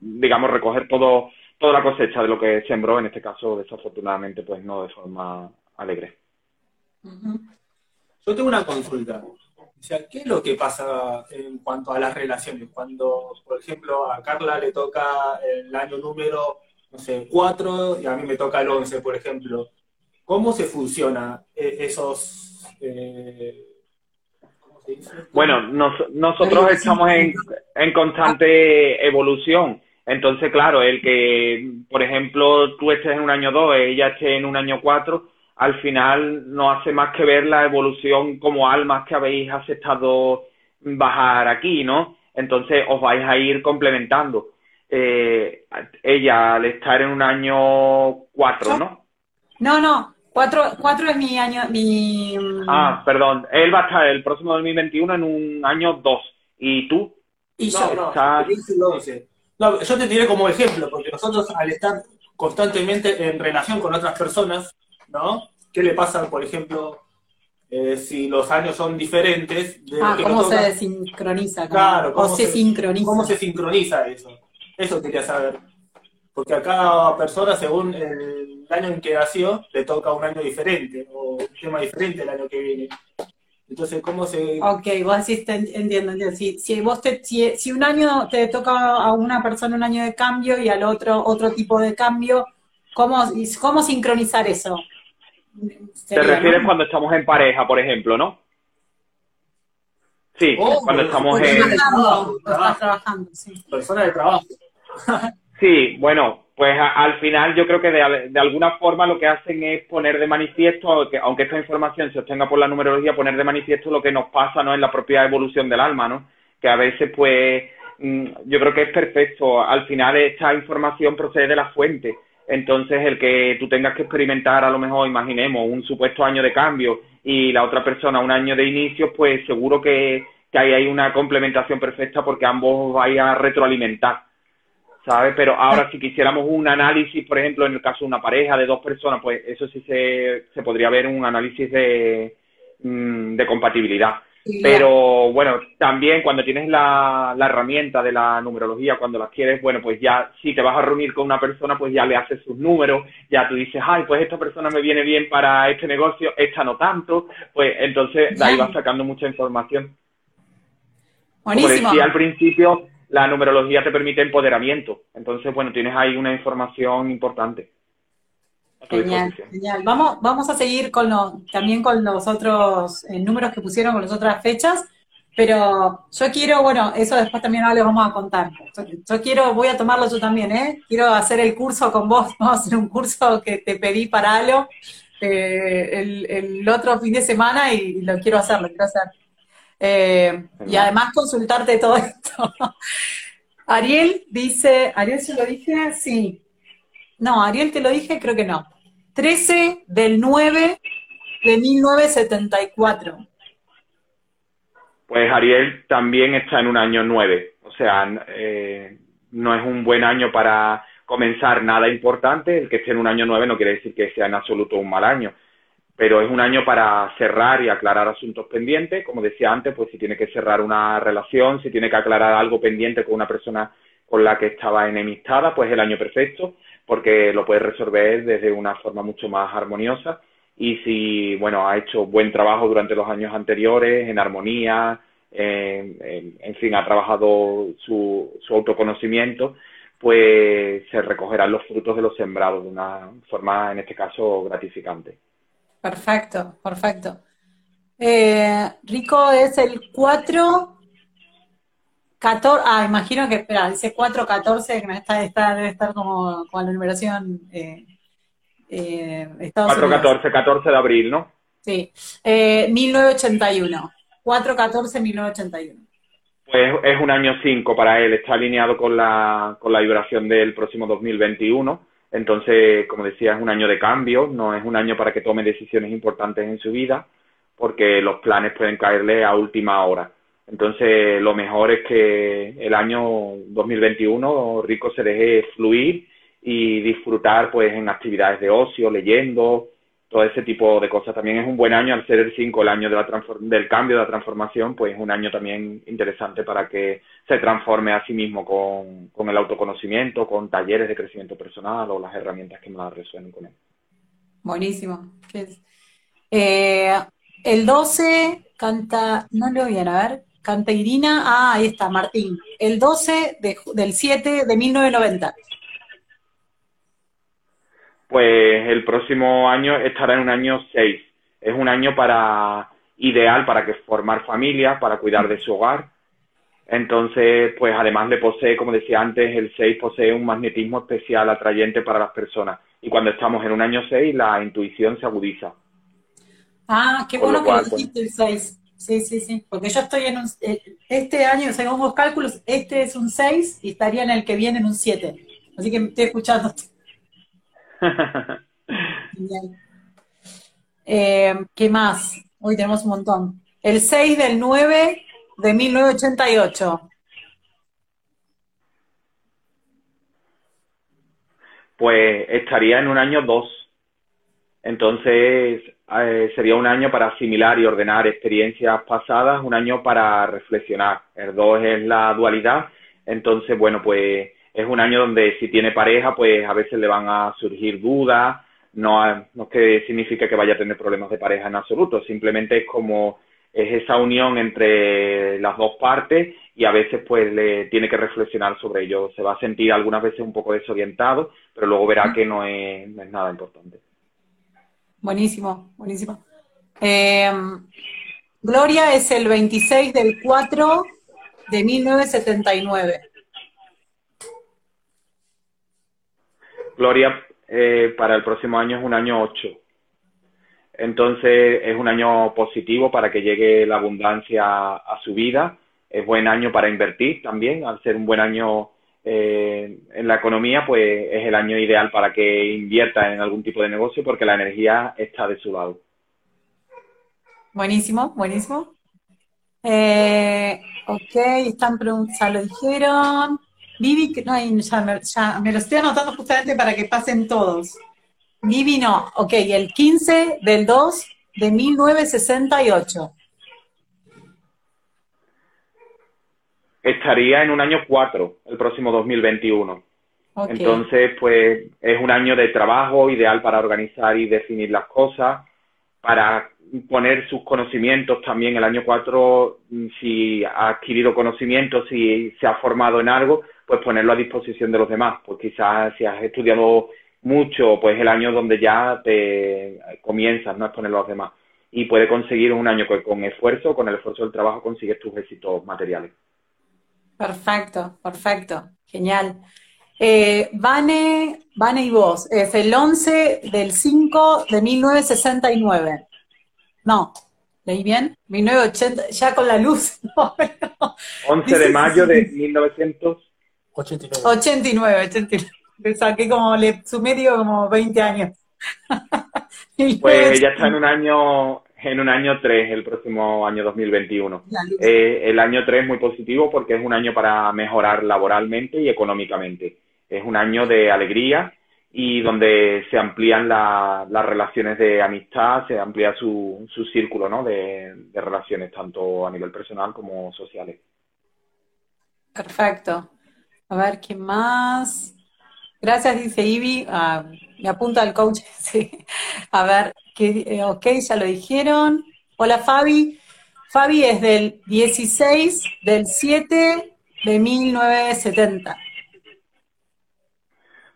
digamos, recoger todo, toda la cosecha de lo que sembró, en este caso desafortunadamente pues no de forma alegre. Yo tengo una consulta. O sea, ¿qué es lo que pasa en cuanto a las relaciones? Cuando, por ejemplo, a Carla le toca el año número, no sé, 4 y a mí me toca el 11, por ejemplo. ¿Cómo se funciona eh, esos... Eh, ¿cómo se dice? Bueno, nosotros estamos en, en constante evolución. Entonces, claro, el que, por ejemplo, tú estés en un año 2, ella esté en un año 4, al final no hace más que ver la evolución como almas que habéis aceptado bajar aquí, ¿no? Entonces os vais a ir complementando. Eh, ella al estar en un año cuatro, ¿no? No, no, cuatro, cuatro es mi año, mi... Ah, perdón, él va a estar el próximo 2021 en un año dos. ¿Y tú? Y yo, no, no, yo te diré como ejemplo, porque nosotros al estar constantemente en relación con otras personas, ¿no? ¿Qué le pasa, por ejemplo, eh, si los años son diferentes? ah, ¿cómo se desincroniza? Claro, ¿cómo se, sincroniza? ¿Cómo se sincroniza eso? Eso quería saber. Porque a cada persona, según el año en que nació, le toca un año diferente o un tema diferente el año que viene. Entonces, ¿cómo se...? Ok, vos así entiendo, entiendo. Si, si, vos te, si, si, un año te toca a una persona un año de cambio y al otro otro tipo de cambio, ¿Cómo, cómo sincronizar eso? Te refieres cuando estamos en pareja, por ejemplo, ¿no? Sí, oh, cuando estamos en... trabajando, sí. Persona de trabajo. sí, bueno, pues al final yo creo que de, de, alguna forma lo que hacen es poner de manifiesto, aunque, aunque esta información se obtenga por la numerología, poner de manifiesto lo que nos pasa ¿no? en la propia evolución del alma, ¿no? Que a veces pues mm, yo creo que es perfecto. Al final esta información procede de la fuente entonces el que tú tengas que experimentar a lo mejor, imaginemos, un supuesto año de cambio y la otra persona un año de inicio, pues seguro que, que ahí hay una complementación perfecta porque ambos vais a retroalimentar. ¿Sabes? Pero ahora si quisiéramos un análisis, por ejemplo, en el caso de una pareja de dos personas, pues eso sí se, se podría ver un análisis de, mm, de compatibilidad. Pero bueno, también cuando tienes la, la herramienta de la numerología, cuando la quieres, bueno, pues ya si te vas a reunir con una persona, pues ya le haces sus números, ya tú dices, ay, pues esta persona me viene bien para este negocio, esta no tanto, pues entonces de ahí vas sacando mucha información. Buenísimo. Como decía al principio, la numerología te permite empoderamiento. Entonces, bueno, tienes ahí una información importante. Genial, genial. Vamos, vamos a seguir con también con los otros eh, números que pusieron, con las otras fechas, pero yo quiero, bueno, eso después también ahora les vamos a contar. Yo, quiero, voy a tomarlo yo también, ¿eh? Quiero hacer el curso con vos, vamos a hacer un curso que te pedí para algo eh, el, otro fin de semana y, lo quiero hacer, lo quiero hacer. Eh, y además consultarte todo esto. Ariel dice, ¿Ariel se lo dije? Sí. No, Ariel te lo dije, creo que no. 13 del 9 de 1974. Pues Ariel también está en un año 9. O sea, eh, no es un buen año para comenzar nada importante. El que esté en un año 9 no quiere decir que sea en absoluto un mal año pero es un año para cerrar y aclarar asuntos pendientes. Como decía antes, pues si tiene que cerrar una relación, si tiene que aclarar algo pendiente con una persona con la que estaba enemistada, pues el año perfecto, porque lo puede resolver desde una forma mucho más armoniosa. Y si, bueno, ha hecho buen trabajo durante los años anteriores, en armonía, en, fin, ha trabajado su, su autoconocimiento, pues se recogerán los frutos de los sembrados de una forma, en este caso, gratificante. Perfecto, perfecto. Eh, Rico es el 4, 14, ah, imagino que, espera, dice 4, 14, que está, está, debe estar como con la numeración eh, eh, Estados 4, 14, 14 de abril, ¿no? Sí, eh, 1981, 4, 14, 1981. Pues es un año 5 para él, está alineado con la, con la vibración del próximo 2021 entonces, como decía, es un año de cambio, no es un año para que tome decisiones importantes en su vida, porque los planes pueden caerle a última hora. Entonces, lo mejor es que el año 2021 Rico se deje fluir y disfrutar pues en actividades de ocio, leyendo, todo ese tipo de cosas. También es un buen año, al ser el 5, el año de la del cambio, de la transformación, pues es un año también interesante para que se transforme a sí mismo con, el autoconocimiento, con talleres de crecimiento personal o las herramientas que más resuenen con él. Buenísimo. Eh, el 12 canta, no lo voy a ver, canta Irina, ah, ahí está, Martín. El 12 del 7 de 1990 pues el próximo año estará en un año 6. Es un año para ideal para que formar familia, para cuidar de su hogar. Entonces, pues además le posee, como decía antes, el 6 posee un magnetismo especial atrayente para las personas. Y cuando estamos en un año 6, la intuición se agudiza. Ah, qué bueno que lo dijiste el 6. Sí, sí, sí. Porque yo estoy en un. Eh, este año, según los cálculos, este es un 6 y estaría en el que viene en un 7. Así que estoy Eh, ¿Qué más? Hoy tenemos un montón. El 6 del 9 de 1988. Pues estaría en un año 2. Entonces eh, sería un año para asimilar y ordenar experiencias pasadas, un año para reflexionar. El 2 es la dualidad. Entonces, bueno, pues es un año donde si tiene pareja, pues a veces le van a surgir dudas, no, no es que signifique que vaya a tener problemas de pareja en absoluto, simplemente es como es esa unión entre las dos partes y a veces pues le tiene que reflexionar sobre ello. Se va a sentir algunas veces un poco desorientado, pero luego verá que no es, nada importante. Buenísimo, buenísimo. Eh, Gloria es el 26 del 4 de 1979. Gloria eh, para el próximo año es un año 8. Entonces es un año positivo para que llegue la abundancia a su vida. Es buen año para invertir también, al ser un buen año eh, en la economía, pues es el año ideal para que invierta en algún tipo de negocio porque la energía está de su lado. Buenísimo, buenísimo. Eh, ok, están preguntando, lo dijeron. Vivi, no, ya me, ya me lo estoy anotando justamente para que pasen todos. Vivi no, ok, el 15 del 2 de 1968. Estaría en un año 4, el próximo 2021. Entonces, pues es un año de trabajo ideal para organizar y definir las cosas, para poner sus conocimientos también. El año 4, mm, si ha adquirido conocimientos, si se ha formado en algo, pues ponerlo a disposición de los demás. Pues quizás si has estudiado mucho, pues el año donde ya te comienzas, ¿no? Es ponerlo a los demás. Y puede conseguir un año que con esfuerzo, con el esfuerzo del trabajo, consigues tus éxitos materiales. Perfecto, perfecto, genial. Eh, Vane, Vane y vos, es el 11 del 5 de 1969. No, ¿leí bien? 1980, ya con la luz. 11 de mayo de 1989. 89, 89. Le saqué como, le sumé digo como 20 años. pues ella está en un año en un año 3, el próximo año 2021. Eh, el año 3 es muy positivo porque es un año para mejorar laboralmente y económicamente. Es un año de alegría y donde se amplían las relaciones de amistad, se amplía su, su círculo ¿no? de, de relaciones, tanto a nivel personal como sociales. Perfecto. A ver, ¿qué más? Gracias, dice Ivy. Ah, me apunta el coach. Sí. A ver, que, eh, ok, ya lo dijeron. Hola, Fabi. Fabi es del 16 del 7 de 1970.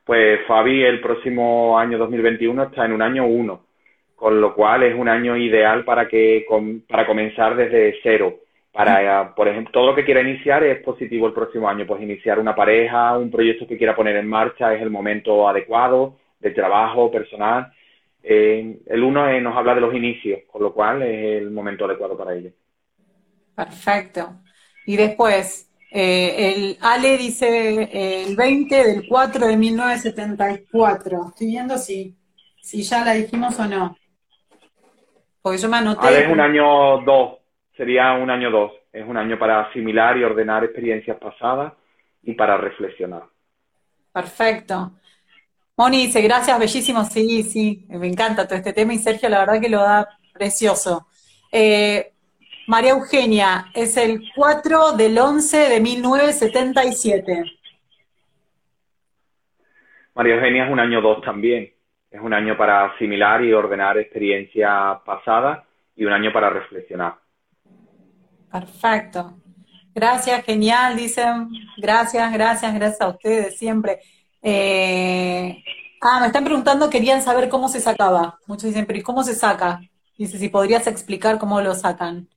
Pues Fabi el próximo año 2021 está en un año 1, con lo cual es un año ideal para que para comenzar desde cero para, por ejemplo, todo lo que quiera iniciar es positivo el próximo año, pues iniciar una pareja, un proyecto que quiera poner en marcha es el momento adecuado de trabajo personal. Eh, el uno nos habla de los inicios, con lo cual es el momento adecuado para ello. Perfecto. Y después, eh, el Ale dice eh, el 20 del 4 de 1974. Estoy viendo si, si ya la dijimos o no. Porque yo me anoté. Ale es un año 2 sería un año dos. Es un año para asimilar y ordenar experiencias pasadas y para reflexionar. Perfecto. Moni dice, gracias, bellísimo, sí, sí, me encanta todo este tema y Sergio la verdad que lo da precioso. Eh, María Eugenia, es el 4 del 11 de 1977. María Eugenia es un año dos también. Es un año para asimilar y ordenar experiencias pasadas y un año para reflexionar. Perfecto. Gracias, genial, dicen. Gracias, gracias, gracias a ustedes siempre. Eh, ah, me están preguntando, querían saber cómo se sacaba. Muchos dicen, pero ¿y cómo se saca? Dice, si podrías explicar cómo lo sacan.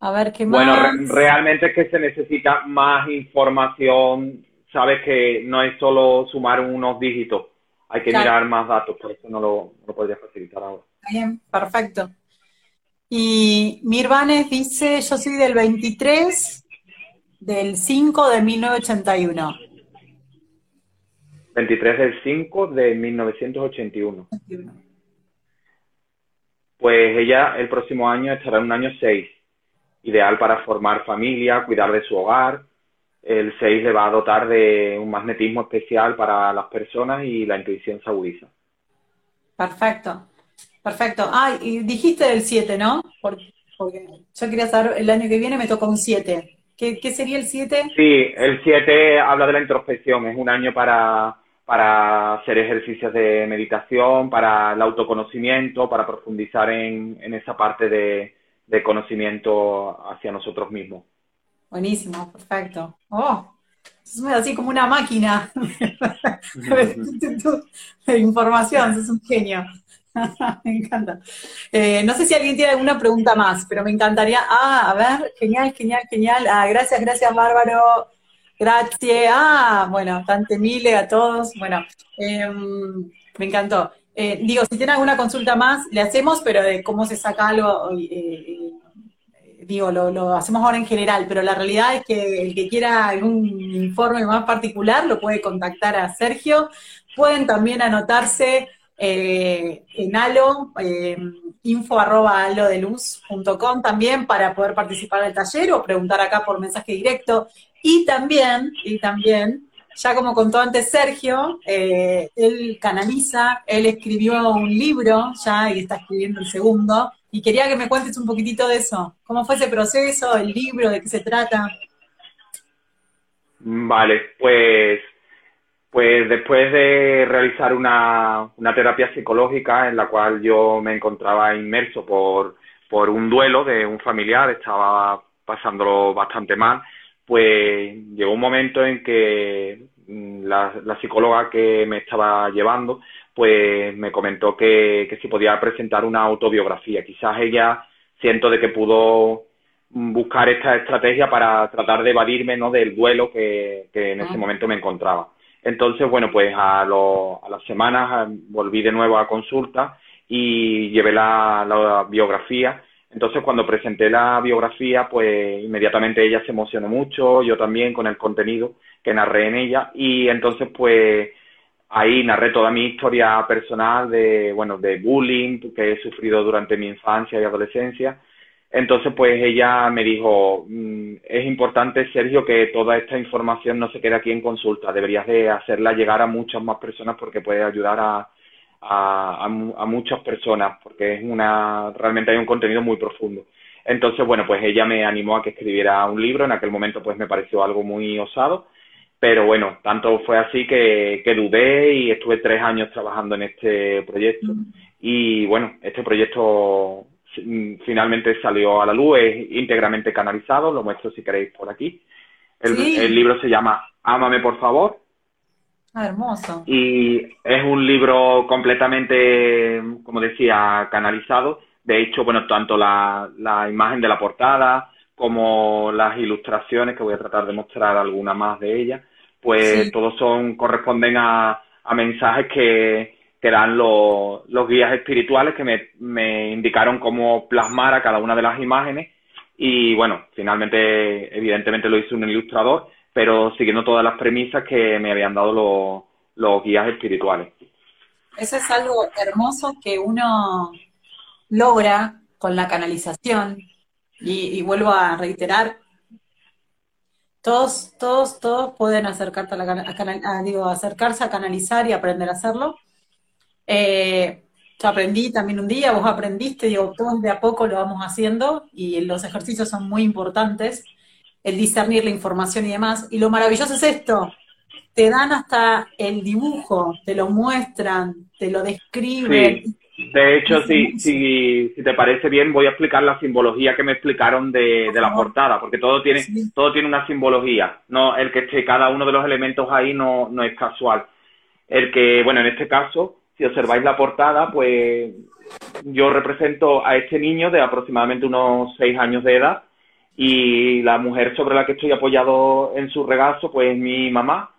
A ver qué más. Bueno, realmente es que se necesita más información. Sabes que no es solo sumar unos dígitos, hay que mirar más datos, por eso no lo, no podría facilitar ahora. Bien, perfecto. Y Mirvanes dice, yo soy del 23 del 5 de 1981. 23 del 5 de 1981. Pues ella el próximo año estará en un año 6, ideal para formar familia, cuidar de su hogar. El 6 le va a dotar de un magnetismo especial para las personas y la intuición se Perfecto. Perfecto. Ah, y dijiste del 7, ¿no? Porque, yo quería saber, el año que viene me toca un 7. ¿Qué, sería el 7? Sí, el 7 habla de la introspección. Es un año para, para hacer ejercicios de meditación, para el autoconocimiento, para profundizar en, esa parte de, conocimiento hacia nosotros mismos. Buenísimo, perfecto. Oh, es así como una máquina de información, es un genio. me encanta. Eh, no sé si alguien tiene alguna pregunta más, pero me encantaría. Ah, a ver, genial, genial, genial. Ah, gracias, gracias, Bárbaro. Gracias. Ah, bueno, tante mile a todos. Bueno, em, me encantó. Eh, digo, si tiene alguna consulta más, le hacemos, pero de cómo se saca algo, eh, digo, lo, hacemos ahora en general, pero la realidad es que el que quiera algún informe más particular lo puede contactar a Sergio. Pueden también anotarse en alo, eh, info arroba alodeluz.com también para poder participar del taller o preguntar acá por mensaje directo. Y también, y también, ya como contó antes Sergio, eh, él canaliza, él escribió un libro ya y está escribiendo el segundo. Y quería que me cuentes un poquitito de eso. ¿Cómo fue ese proceso, el libro, de qué se trata? Vale, pues, pues después de realizar una, una terapia psicológica en la cual yo me encontraba inmerso por, por un duelo de un familiar, estaba pasándolo bastante mal, pues llegó un momento en que mm, la, la psicóloga que me estaba llevando pues me comentó que, que si podía presentar una autobiografía. Quizás ella siento de que pudo buscar esta estrategia para tratar de evadirme ¿no? del duelo que, que en ese ah. momento me encontraba. Entonces, bueno, pues a, a las semanas volví de nuevo a consulta y llevé la, la biografía. Entonces, cuando presenté la biografía, pues inmediatamente ella se emocionó mucho, yo también con el contenido que narré en ella y entonces, pues ahí narré toda mi historia personal de, bueno, de bullying que he sufrido durante mi infancia y adolescencia. Entonces, pues ella me dijo, mm, es importante, Sergio, que toda esta información no se quede aquí en consulta, deberías de hacerla llegar a muchas más personas porque puede ayudar a, a, a, muchas personas, porque es una, realmente hay un contenido muy profundo. Entonces, bueno, pues ella me animó a que escribiera un libro, en aquel momento pues me pareció algo muy osado, pero bueno, tanto fue así que, que dudé y estuve tres años trabajando en este proyecto. Y bueno, este proyecto finalmente salió a la luz, es íntegramente canalizado, lo muestro si queréis por aquí. El, libro se llama Ámame por favor. Ah, hermoso. Y es un libro completamente, como decía, canalizado. De hecho, bueno, tanto la, la imagen de la portada como las ilustraciones, que voy a tratar de mostrar alguna más de ellas, pues todos son, corresponden a, a mensajes que, que dan los, los guías espirituales que me, me indicaron cómo plasmar a cada una de las imágenes y bueno, finalmente evidentemente lo hizo un ilustrador, pero siguiendo todas las premisas que me habían dado los, los guías espirituales. Eso es algo hermoso que uno logra con la canalización, y, vuelvo a reiterar, todos, todos, todos pueden acercarse a, la, digo, acercarse a canalizar y aprender a hacerlo. Eh, yo aprendí también un día, vos aprendiste, digo, todos de a poco lo vamos haciendo y los ejercicios son muy importantes, el discernir la información y demás. Y lo maravilloso es esto, te dan hasta el dibujo, te lo muestran, te lo describen. De hecho, si, si, si, te parece bien, voy a explicar la simbología que me explicaron de, de la portada, porque todo tiene, todo tiene una simbología. No, el que esté cada uno de los elementos ahí no, no es casual. El que, bueno, en este caso, si observáis la portada, pues yo represento a este niño de aproximadamente unos seis años de edad y la mujer sobre la que estoy apoyado en su regazo, pues es mi mamá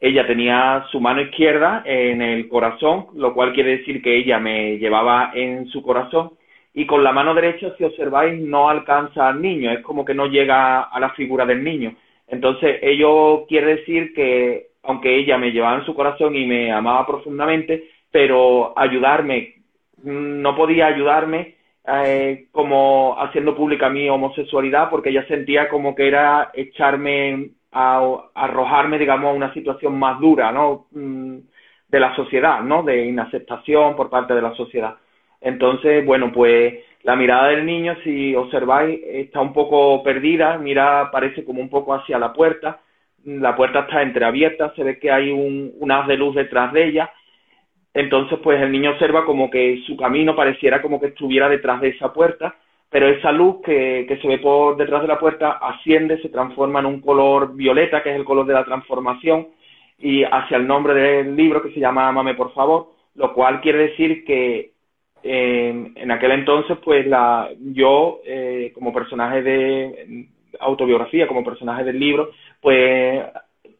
ella tenía su mano izquierda en el corazón, lo cual quiere decir que ella me llevaba en su corazón y con la mano derecha, si observáis, no alcanza al niño, es como que no llega a la figura del niño. Entonces, ello quiere decir que, aunque ella me llevaba en su corazón y me amaba profundamente, pero ayudarme, no podía ayudarme eh, como haciendo pública mi homosexualidad, porque ella sentía como que era echarme a, arrojarme, digamos, a una situación más dura, ¿no? Mm, de la sociedad, ¿no? De inaceptación por parte de la sociedad. Entonces, bueno, pues la mirada del niño, si observáis, está un poco perdida, mira, parece como un poco hacia la puerta, la puerta está entreabierta, se ve que hay un, un haz de luz detrás de ella, entonces pues el niño observa como que su camino pareciera como que estuviera detrás de esa puerta, pero esa luz que, que, se ve por detrás de la puerta asciende, se transforma en un color violeta, que es el color de la transformación, y hacia el nombre del libro que se llama Amame por favor, lo cual quiere decir que eh, en aquel entonces, pues la, yo, eh, como personaje de autobiografía, como personaje del libro, pues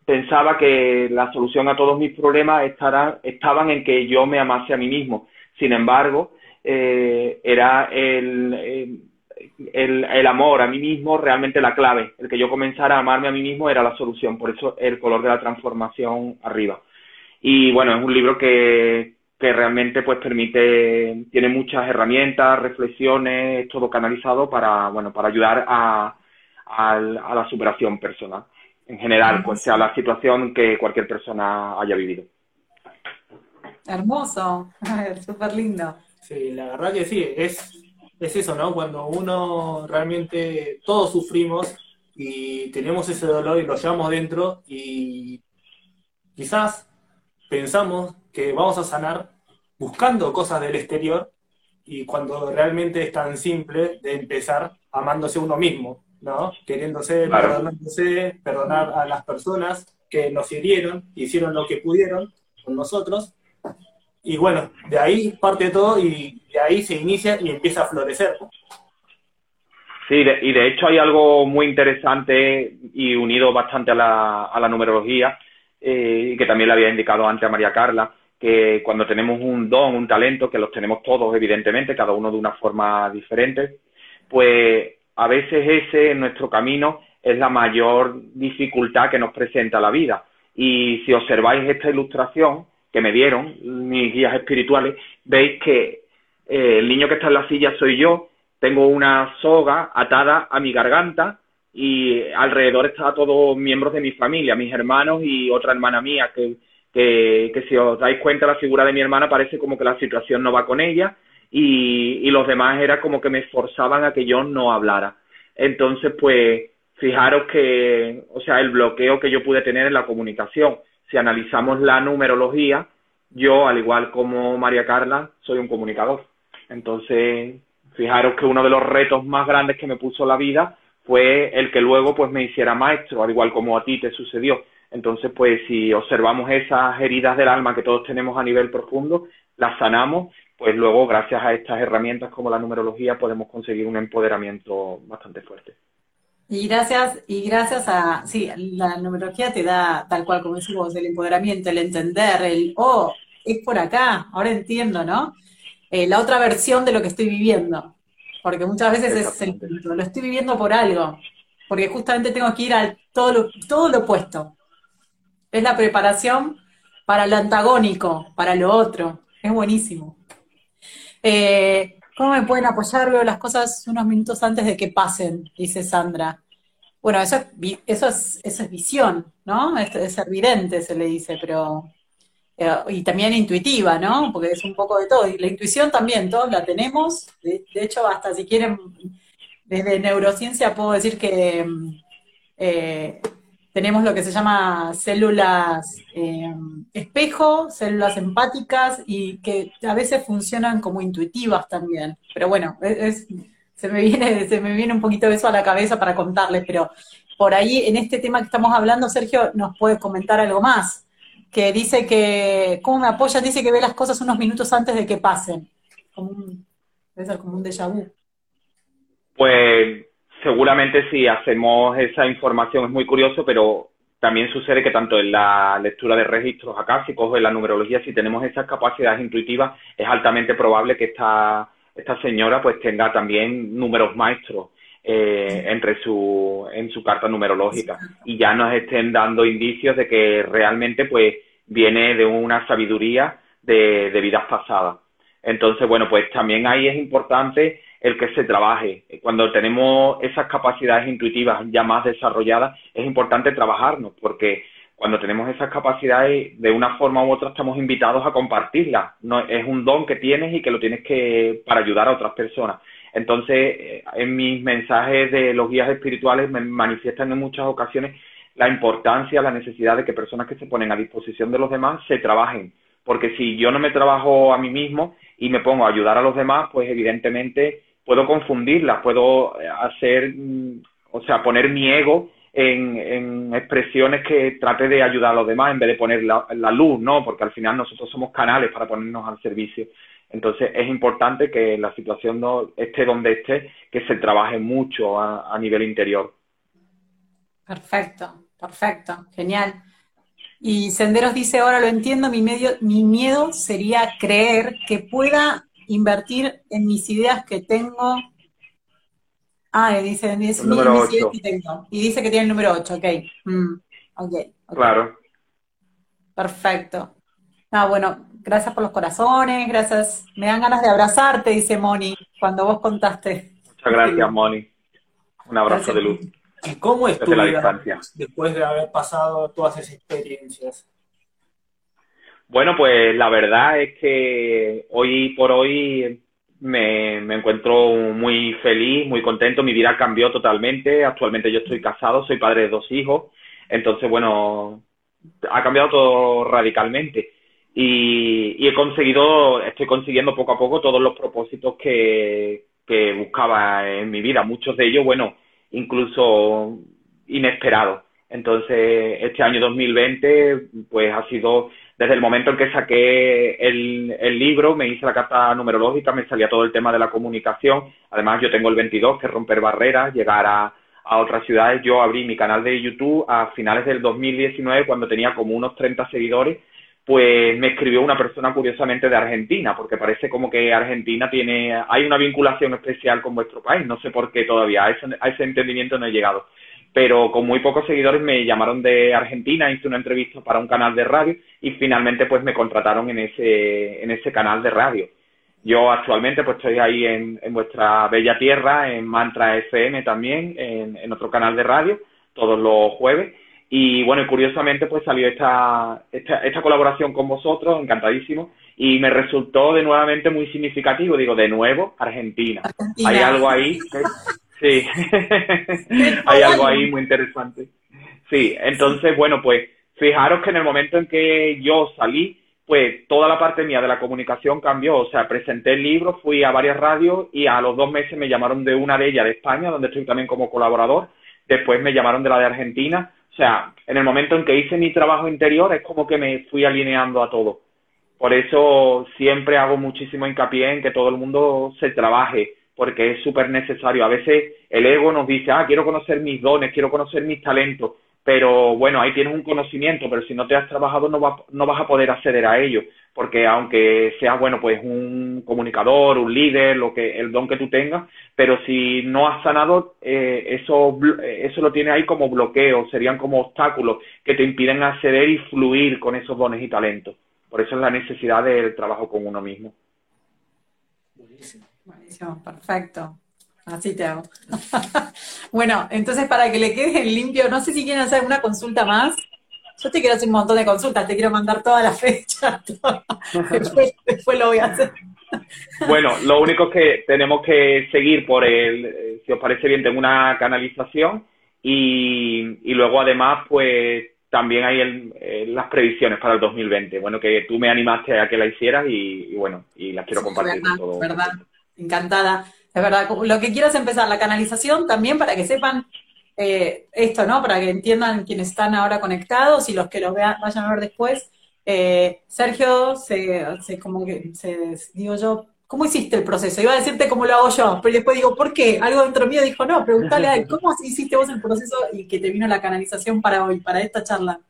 pensaba que la solución a todos mis problemas estará, estaban en que yo me amase a mí mismo. Sin embargo, eh, era el, el, amor a mí mismo realmente la clave. El que yo comenzara a amarme a mí mismo era la solución. Por eso el color de la transformación arriba. Y bueno, es un libro que, que realmente pues permite, tiene muchas herramientas, reflexiones, todo canalizado para, bueno, para ayudar a, la superación personal. En general, pues sea la situación que cualquier persona haya vivido. Hermoso, súper lindo. Sí, la verdad que sí, es, es eso, ¿no? Cuando uno realmente, todos sufrimos y tenemos ese dolor y lo llevamos dentro y quizás pensamos que vamos a sanar buscando cosas del exterior y cuando realmente es tan simple de empezar amándose uno mismo, ¿no? Queriéndose, perdonándose, perdonar a las personas que nos hirieron, hicieron lo que pudieron con nosotros. Y bueno, de ahí parte todo y de ahí se inicia y empieza a florecer. Sí, y de hecho hay algo muy interesante y unido bastante a la, a la numerología, eh, que también le había indicado antes a María Carla, que cuando tenemos un don, un talento, que los tenemos todos, evidentemente, cada uno de una forma diferente, pues a veces ese en nuestro camino es la mayor dificultad que nos presenta la vida. Y si observáis esta ilustración que me dieron mis guías espirituales, veis que eh, el niño que está en la silla soy yo, tengo una soga atada a mi garganta y alrededor está todos miembros de mi familia, mis hermanos y otra hermana mía, que, que, que si os dais cuenta la figura de mi hermana parece como que la situación no va con ella y, y los demás era como que me esforzaban a que yo no hablara. Entonces, pues, fijaros que, o sea, el bloqueo que yo pude tener en la comunicación. Si analizamos la numerología, yo, al igual como María Carla, soy un comunicador. Entonces, fijaros que uno de los retos más grandes que me puso la vida fue el que luego pues me hiciera maestro, al igual como a ti te sucedió. Entonces, pues si observamos esas heridas del alma que todos tenemos a nivel profundo, las sanamos, pues luego gracias a estas herramientas como la numerología podemos conseguir un empoderamiento bastante fuerte. Y gracias, y gracias a, sí, la numerología te da, tal cual como decimos, el empoderamiento, el entender, el, oh, es por acá, ahora entiendo, ¿no? Eh, la otra versión de lo que estoy viviendo. Porque muchas veces es el lo estoy viviendo por algo, porque justamente tengo que ir al todo lo, todo lo opuesto. Es la preparación para lo antagónico, para lo otro. Es buenísimo. Eh, ¿Cómo me pueden apoyar? Veo las cosas unos minutos antes de que pasen, dice Sandra. Bueno, eso es, eso es, eso es visión, ¿no? Es, es ser vidente, se le dice, pero eh, y también intuitiva, ¿no? Porque es un poco de todo. Y la intuición también, todos la tenemos. De, hecho, hasta si quieren, desde neurociencia puedo decir que eh, tenemos lo que se llama células eh, espejo, células empáticas y que a veces funcionan como intuitivas también. Pero bueno, se, me viene, se me viene un poquito de eso a la cabeza para contarles, pero por ahí en este tema que estamos hablando, Sergio, nos puede comentar algo más que dice que, ¿cómo me apoyan? Dice que ve las cosas unos minutos antes de que pasen. Como un, debe ser como un déjà vu. Pues seguramente si hacemos esa información es muy curioso, pero también sucede que tanto en la lectura de registros acásicos o en la numerología, si tenemos esas capacidades intuitivas, es altamente probable que esta, esta señora pues tenga también números maestros eh, entre su, en su carta numerológica. Y ya nos estén dando indicios de que realmente pues viene de una sabiduría de, de vidas pasadas. Entonces, bueno, pues también ahí es importante el que se trabaje. Cuando tenemos esas capacidades intuitivas ya más desarrolladas, es importante trabajarnos, porque cuando tenemos esas capacidades, de una forma u otra estamos invitados a compartirlas. No, es un don que tienes y que lo tienes que para ayudar a otras personas. Entonces, eh, en mis mensajes de los guías espirituales me manifiestan en muchas ocasiones la importancia, la necesidad de que personas que se ponen a disposición de los demás se trabajen. Porque si yo no me trabajo a mí mismo y me pongo a ayudar a los demás, pues evidentemente puedo confundirlas, puedo eh, hacer, mm, o sea, poner mi ego en, expresiones que trate de ayudar a los demás en vez de poner la, la luz, ¿no? Porque al final nosotros somos canales para ponernos al servicio entonces es importante que la situación no esté donde esté, que se trabaje mucho a, nivel interior. Perfecto, perfecto, genial. Y Senderos dice, ahora lo entiendo, mi, medio, mi miedo sería creer que pueda invertir en mis ideas que tengo Ah, dice, dice número 8. Y dice que tiene el número 8, ok. Mm, okay, ok. Claro. Perfecto. Ah, bueno, gracias por los corazones, gracias. Me dan ganas de abrazarte, dice Moni, cuando vos contaste. Muchas gracias, Moni. Un abrazo de luz. ¿Y cómo es tu vida después de haber pasado todas esas experiencias? Bueno, pues la verdad es que hoy por hoy me, me, encuentro muy feliz, muy contento. Mi vida cambió totalmente. Actualmente yo estoy casado, soy padre de dos hijos. Entonces, bueno, ha cambiado todo radicalmente. Y, y he conseguido, estoy consiguiendo poco a poco todos los propósitos que, que buscaba en mi vida. Muchos de ellos, bueno, incluso inesperados. Entonces, este año 2020, pues ha sido desde el momento en que saqué el, libro, me hice la carta numerológica, me salía todo el tema de la comunicación. Además, yo tengo el 22, que es romper barreras, llegar a, otras ciudades. Yo abrí mi canal de YouTube a finales del 2019, cuando tenía como unos 30 seguidores, pues me escribió una persona curiosamente de Argentina, porque parece como que Argentina tiene, hay una vinculación especial con vuestro país, no sé por qué todavía, ese, a ese entendimiento no he llegado. Pero con muy pocos seguidores me llamaron de Argentina, hice una entrevista para un canal de radio y finalmente pues me contrataron en ese, en ese canal de radio. Yo actualmente pues estoy ahí en, en vuestra bella tierra, en Mantra FM también, en, en otro canal de radio, todos los jueves y bueno, curiosamente pues salió esta, esta, esta colaboración con vosotros, encantadísimo, y me resultó de nuevamente muy significativo. Digo, de nuevo, Argentina. Hay algo ahí, sí, hay algo ahí muy interesante. Sí, entonces, bueno, pues fijaros que en el momento en que yo salí, pues toda la parte mía de la comunicación cambió. O sea, presenté el libro, fui a varias radios y a los dos meses me llamaron de una de ellas de España, donde estoy también como colaborador. Después me llamaron de la de Argentina o sea, en el momento en que hice mi trabajo interior es como que me fui alineando a todo. Por eso siempre hago muchísimo hincapié en que todo el mundo se trabaje, porque es súper necesario. A veces el ego nos dice, ah, quiero conocer mis dones, quiero conocer mis talentos, pero bueno, ahí tienes un conocimiento, pero si no te has trabajado no, no vas a poder acceder a ello, porque aunque seas, bueno, pues un comunicador, un líder, lo que el don que tú tengas, pero si no has sanado, eh, eso, eso lo tiene ahí como bloqueo, serían como obstáculos que te impiden acceder y fluir con esos dones y talentos. Por eso es la necesidad del trabajo con uno mismo. Buenísimo, perfecto. Así te hago. bueno, entonces para que le quede limpio, no sé si quieren hacer una consulta más. Yo te quiero hacer un montón de consultas, te quiero mandar toda la fecha. después, lo voy a hacer. Bueno, lo único que tenemos que seguir por el, eh, si os parece bien, tengo una canalización y, y luego además, pues también hay el, eh, las previsiones para el 2020. Bueno, que tú me animaste a que la hicieras y, bueno, y las quiero compartir verdad, encantada. Es verdad, lo que quiero es empezar la canalización también para que sepan eh, esto, ¿no? Para que entiendan quienes están ahora conectados y los que los vean, vayan a ver después. Eh, Sergio, se, como que, se, digo yo, ¿cómo hiciste el proceso? Iba a decirte cómo lo hago yo, pero después digo, ¿por qué? Algo dentro mío dijo, no, pregúntale a él, ¿cómo hiciste vos el proceso y que te vino la canalización para hoy, para esta charla?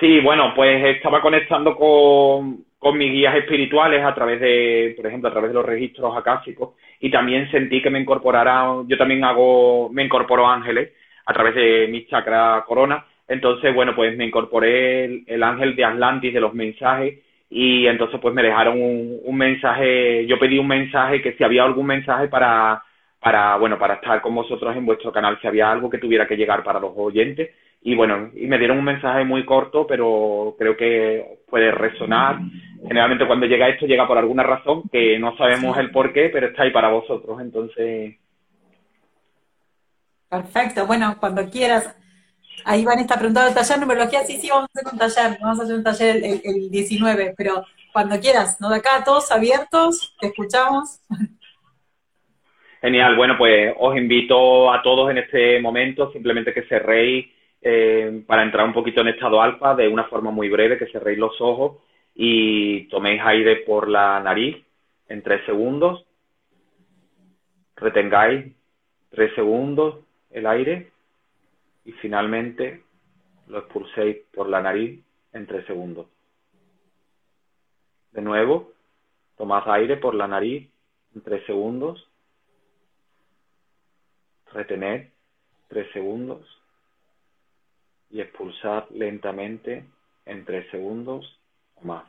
Sí, bueno, pues estaba conectando con, con mis guías espirituales a través de, por ejemplo, a través de los registros acásicos y también sentí que me incorporara, yo también hago, me incorporo ángeles a través de mi chakra corona, entonces, bueno, pues me incorporé el, ángel de Atlantis de los mensajes y entonces pues me dejaron un, un, mensaje, yo pedí un mensaje que si había algún mensaje para, para, bueno, para estar con vosotros en vuestro canal, si había algo que tuviera que llegar para los oyentes y bueno, y me dieron un mensaje muy corto, pero creo que puede resonar. Generalmente cuando llega esto llega por alguna razón que no sabemos el por qué, pero está ahí para vosotros, entonces... Perfecto, bueno, cuando quieras. Ahí van está preguntando taller numerología, sí, sí, vamos a hacer un taller, vamos a hacer un taller el, el 19, pero cuando quieras, ¿no? De acá todos abiertos, te escuchamos. Genial, bueno, pues os invito a todos en este momento, simplemente que cerréis eh, para entrar un poquito en estado alfa de una forma muy breve, que cerréis los ojos y toméis aire por la nariz en tres segundos, retengáis tres segundos el aire y finalmente lo expulséis por la nariz en tres segundos. De nuevo, tomad aire por la nariz en tres segundos. Retener tres segundos y expulsar lentamente en tres segundos o más.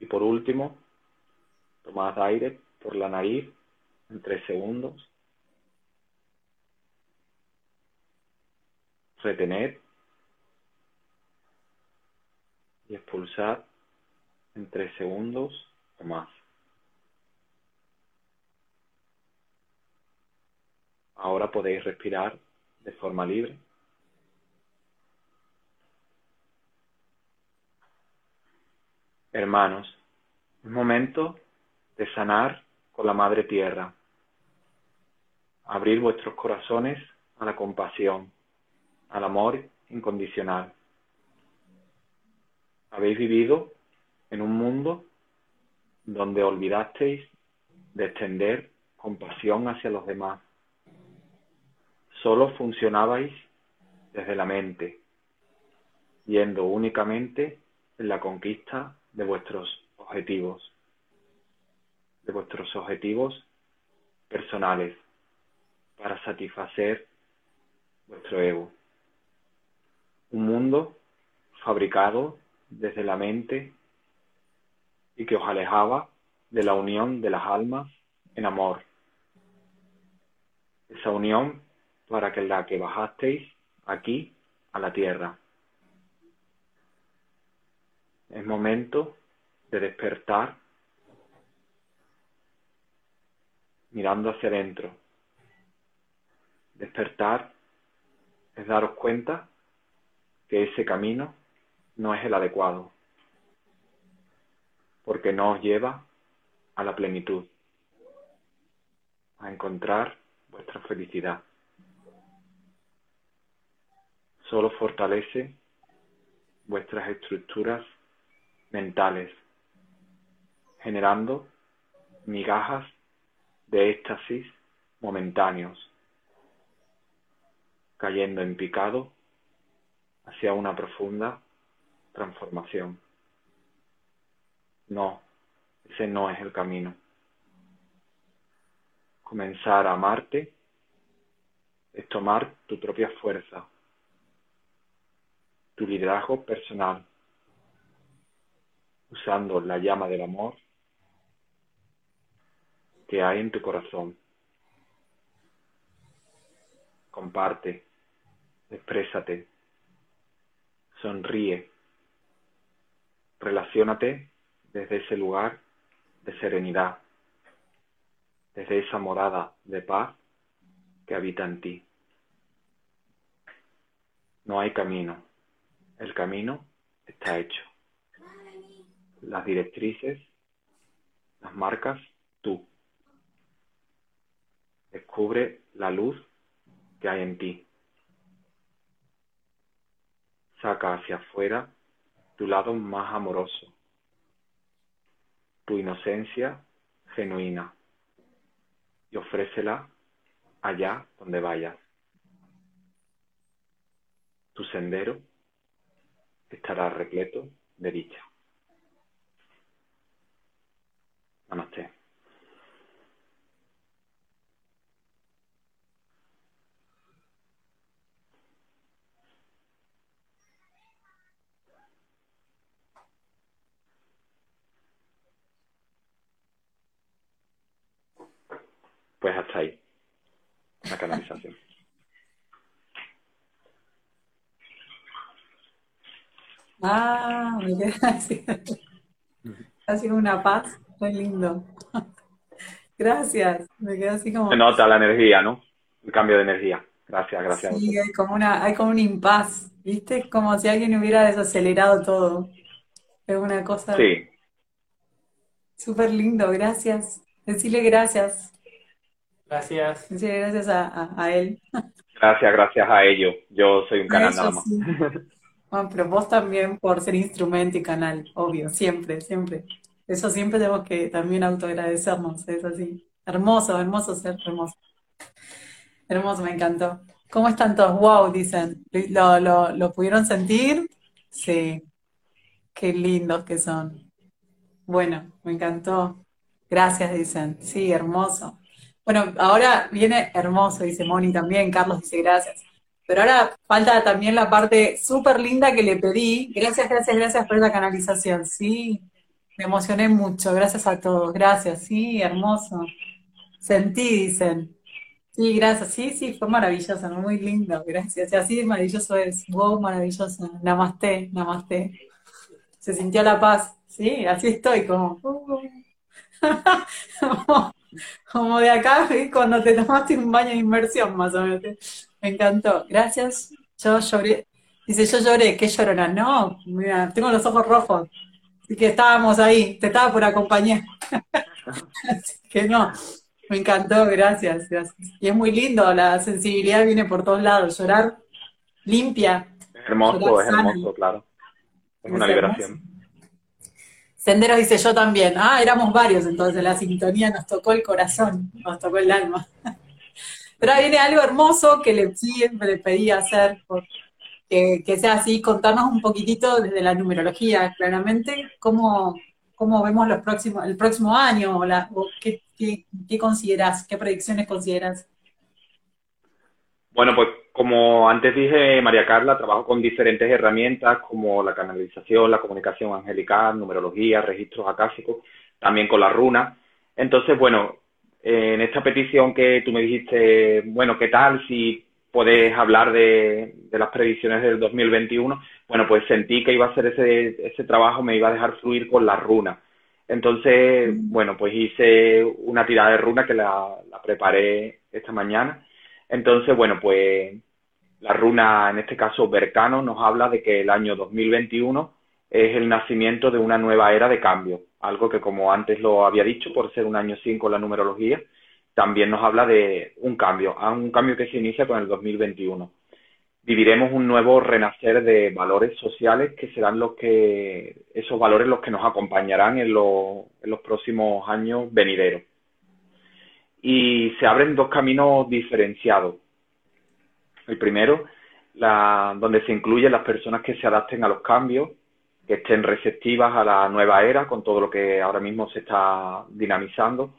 Y por último, tomad aire por la nariz en tres segundos. Retener y expulsar en tres segundos o más. Ahora podéis respirar de forma libre. Hermanos, es momento de sanar con la Madre Tierra. Abrir vuestros corazones a la compasión, al amor incondicional. Habéis vivido en un mundo donde olvidasteis de extender compasión hacia los demás. Solo funcionabais desde la mente, yendo únicamente en la conquista de vuestros objetivos, de vuestros objetivos personales para satisfacer vuestro ego. Un mundo fabricado desde la mente y que os alejaba de la unión de las almas en amor. Esa unión para que la que bajasteis aquí a la tierra. Es momento de despertar mirando hacia adentro. Despertar es daros cuenta que ese camino no es el adecuado, porque no os lleva a la plenitud, a encontrar vuestra felicidad. Solo fortalece vuestras estructuras mentales, generando migajas de éxtasis momentáneos, cayendo en picado hacia una profunda transformación. No, ese no es el camino. Comenzar a amarte es tomar tu propia fuerza, tu liderazgo personal, usando la llama del amor que hay en tu corazón. Comparte, exprésate, sonríe, relaciónate desde ese lugar de serenidad, desde esa morada de paz que habita en ti. No hay camino, el camino está hecho. Las directrices, las marcas, tú. Descubre la luz que hay en ti. Saca hacia afuera tu lado más amoroso, tu inocencia genuina y ofrécela allá donde vayas. Tu sendero estará repleto de dicha. Namaste. Pues hasta ahí. La canalización. Ah, así. Ha sido una paz, muy lindo. Gracias, me quedé así como... Se nota la energía, ¿no? El cambio de energía. Gracias, gracias. Sí, hay como, una, hay como un impas, ¿viste? Como si alguien hubiera desacelerado todo. Es una cosa... Sí. Súper lindo, gracias. Decirle gracias. Gracias. Decirle gracias a, a, él. Gracias, gracias a ellos. Yo soy un canal nada más. Sí. Bueno, pero vos también por ser instrumento y canal, obvio, siempre, siempre. Eso siempre tenemos que también autoagradecernos, es así. Hermoso, hermoso ser hermoso. Hermoso, me encantó. ¿Cómo están todos? Wow, dicen. ¿Lo, lo, lo pudieron sentir? Sí. Qué lindos que son. Bueno, me encantó. Gracias, dicen. Sí, hermoso. Bueno, ahora viene hermoso, dice Moni también. Carlos dice gracias. Pero ahora falta también la parte súper linda que le pedí. Gracias, gracias, gracias por esa canalización. Sí, me emocioné mucho. Gracias a todos. Gracias. Sí, hermoso. Sentí, dicen. Sí, gracias. Sí, sí, fue maravilloso, muy lindo. Gracias. Y así maravilloso es. Wow, maravilloso. Namaste, namaste. Se sintió la paz. Sí, así estoy, como. como, de acá, cuando te tomaste un baño de inmersión, más o menos. Me encantó. Gracias. Yo lloré. Dice, yo lloré. ¿Qué llorona? No, mira, tengo los ojos rojos. Así que estábamos ahí. Te estaba por acompañar. Así que no. Me encantó, gracias, gracias. Y es muy lindo, la sensibilidad viene por todos lados. Llorar limpia. Es hermoso, es hermoso, claro. Es una liberación. Senderos dice yo también. Ah, éramos varios entonces, la sintonía nos tocó el corazón, nos tocó el alma. Pero ahí viene algo hermoso que le siempre le pedí hacer, que, que sea así, contarnos un poquitito desde la numerología, claramente, cómo, cómo vemos los próximos, el próximo año, o, la, qué, qué, consideras, qué predicciones consideras. Bueno, pues como antes dije, María Carla, trabajo con diferentes herramientas como la canalización, la comunicación angelical, numerología, registros acásicos, también con la runa. Entonces, bueno, en esta petición que tú me dijiste, bueno, ¿qué tal si puedes hablar de, las previsiones del 2021? Bueno, pues sentí que iba a ser ese, ese trabajo, me iba a dejar fluir con la runa. Entonces, mm. bueno, pues hice una tirada de runa que la, la preparé esta mañana. Entonces, bueno, pues la runa, en este caso Bercano, nos habla de que el año 2021 es el nacimiento de una nueva era de cambio, algo que como antes lo había dicho, por ser un año 5 la numerología, también nos habla de un cambio, un cambio que se inicia con el 2021. Viviremos un nuevo renacer de valores sociales que serán los que, esos valores los que nos acompañarán en, en los próximos años venideros. Y se abren dos caminos diferenciados. El primero, la, donde se incluyen las personas que se adapten a los cambios, que estén receptivas a la nueva era con todo lo que ahora mismo se está dinamizando,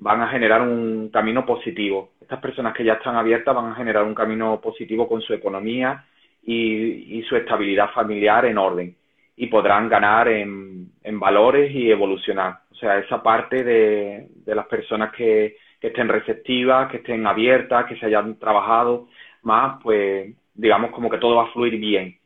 van a generar un camino positivo. Estas personas que ya están abiertas van a generar un camino positivo con su economía y, su estabilidad familiar en orden y podrán ganar en, valores y evolucionar. O sea, esa parte de, las personas que, estén receptivas, que estén abiertas, que se hayan trabajado más, pues digamos como que todo va a fluir bien.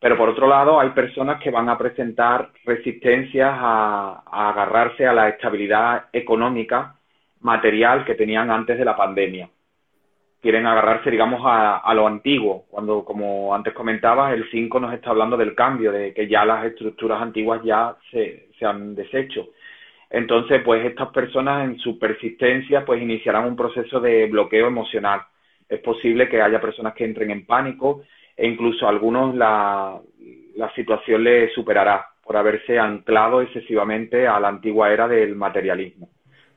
Pero por otro lado, hay personas que van a presentar resistencias a, agarrarse a la estabilidad económica, material que tenían antes de la pandemia. Quieren agarrarse, digamos, a, lo antiguo, cuando, como antes comentabas, el 5 nos está hablando del cambio, de que ya las estructuras antiguas ya se, se han deshecho. Entonces, pues estas personas en su persistencia, pues iniciarán un proceso de bloqueo emocional. Es posible que haya personas que entren en pánico, e incluso a algunos la, la situación les superará por haberse anclado excesivamente a la antigua era del materialismo.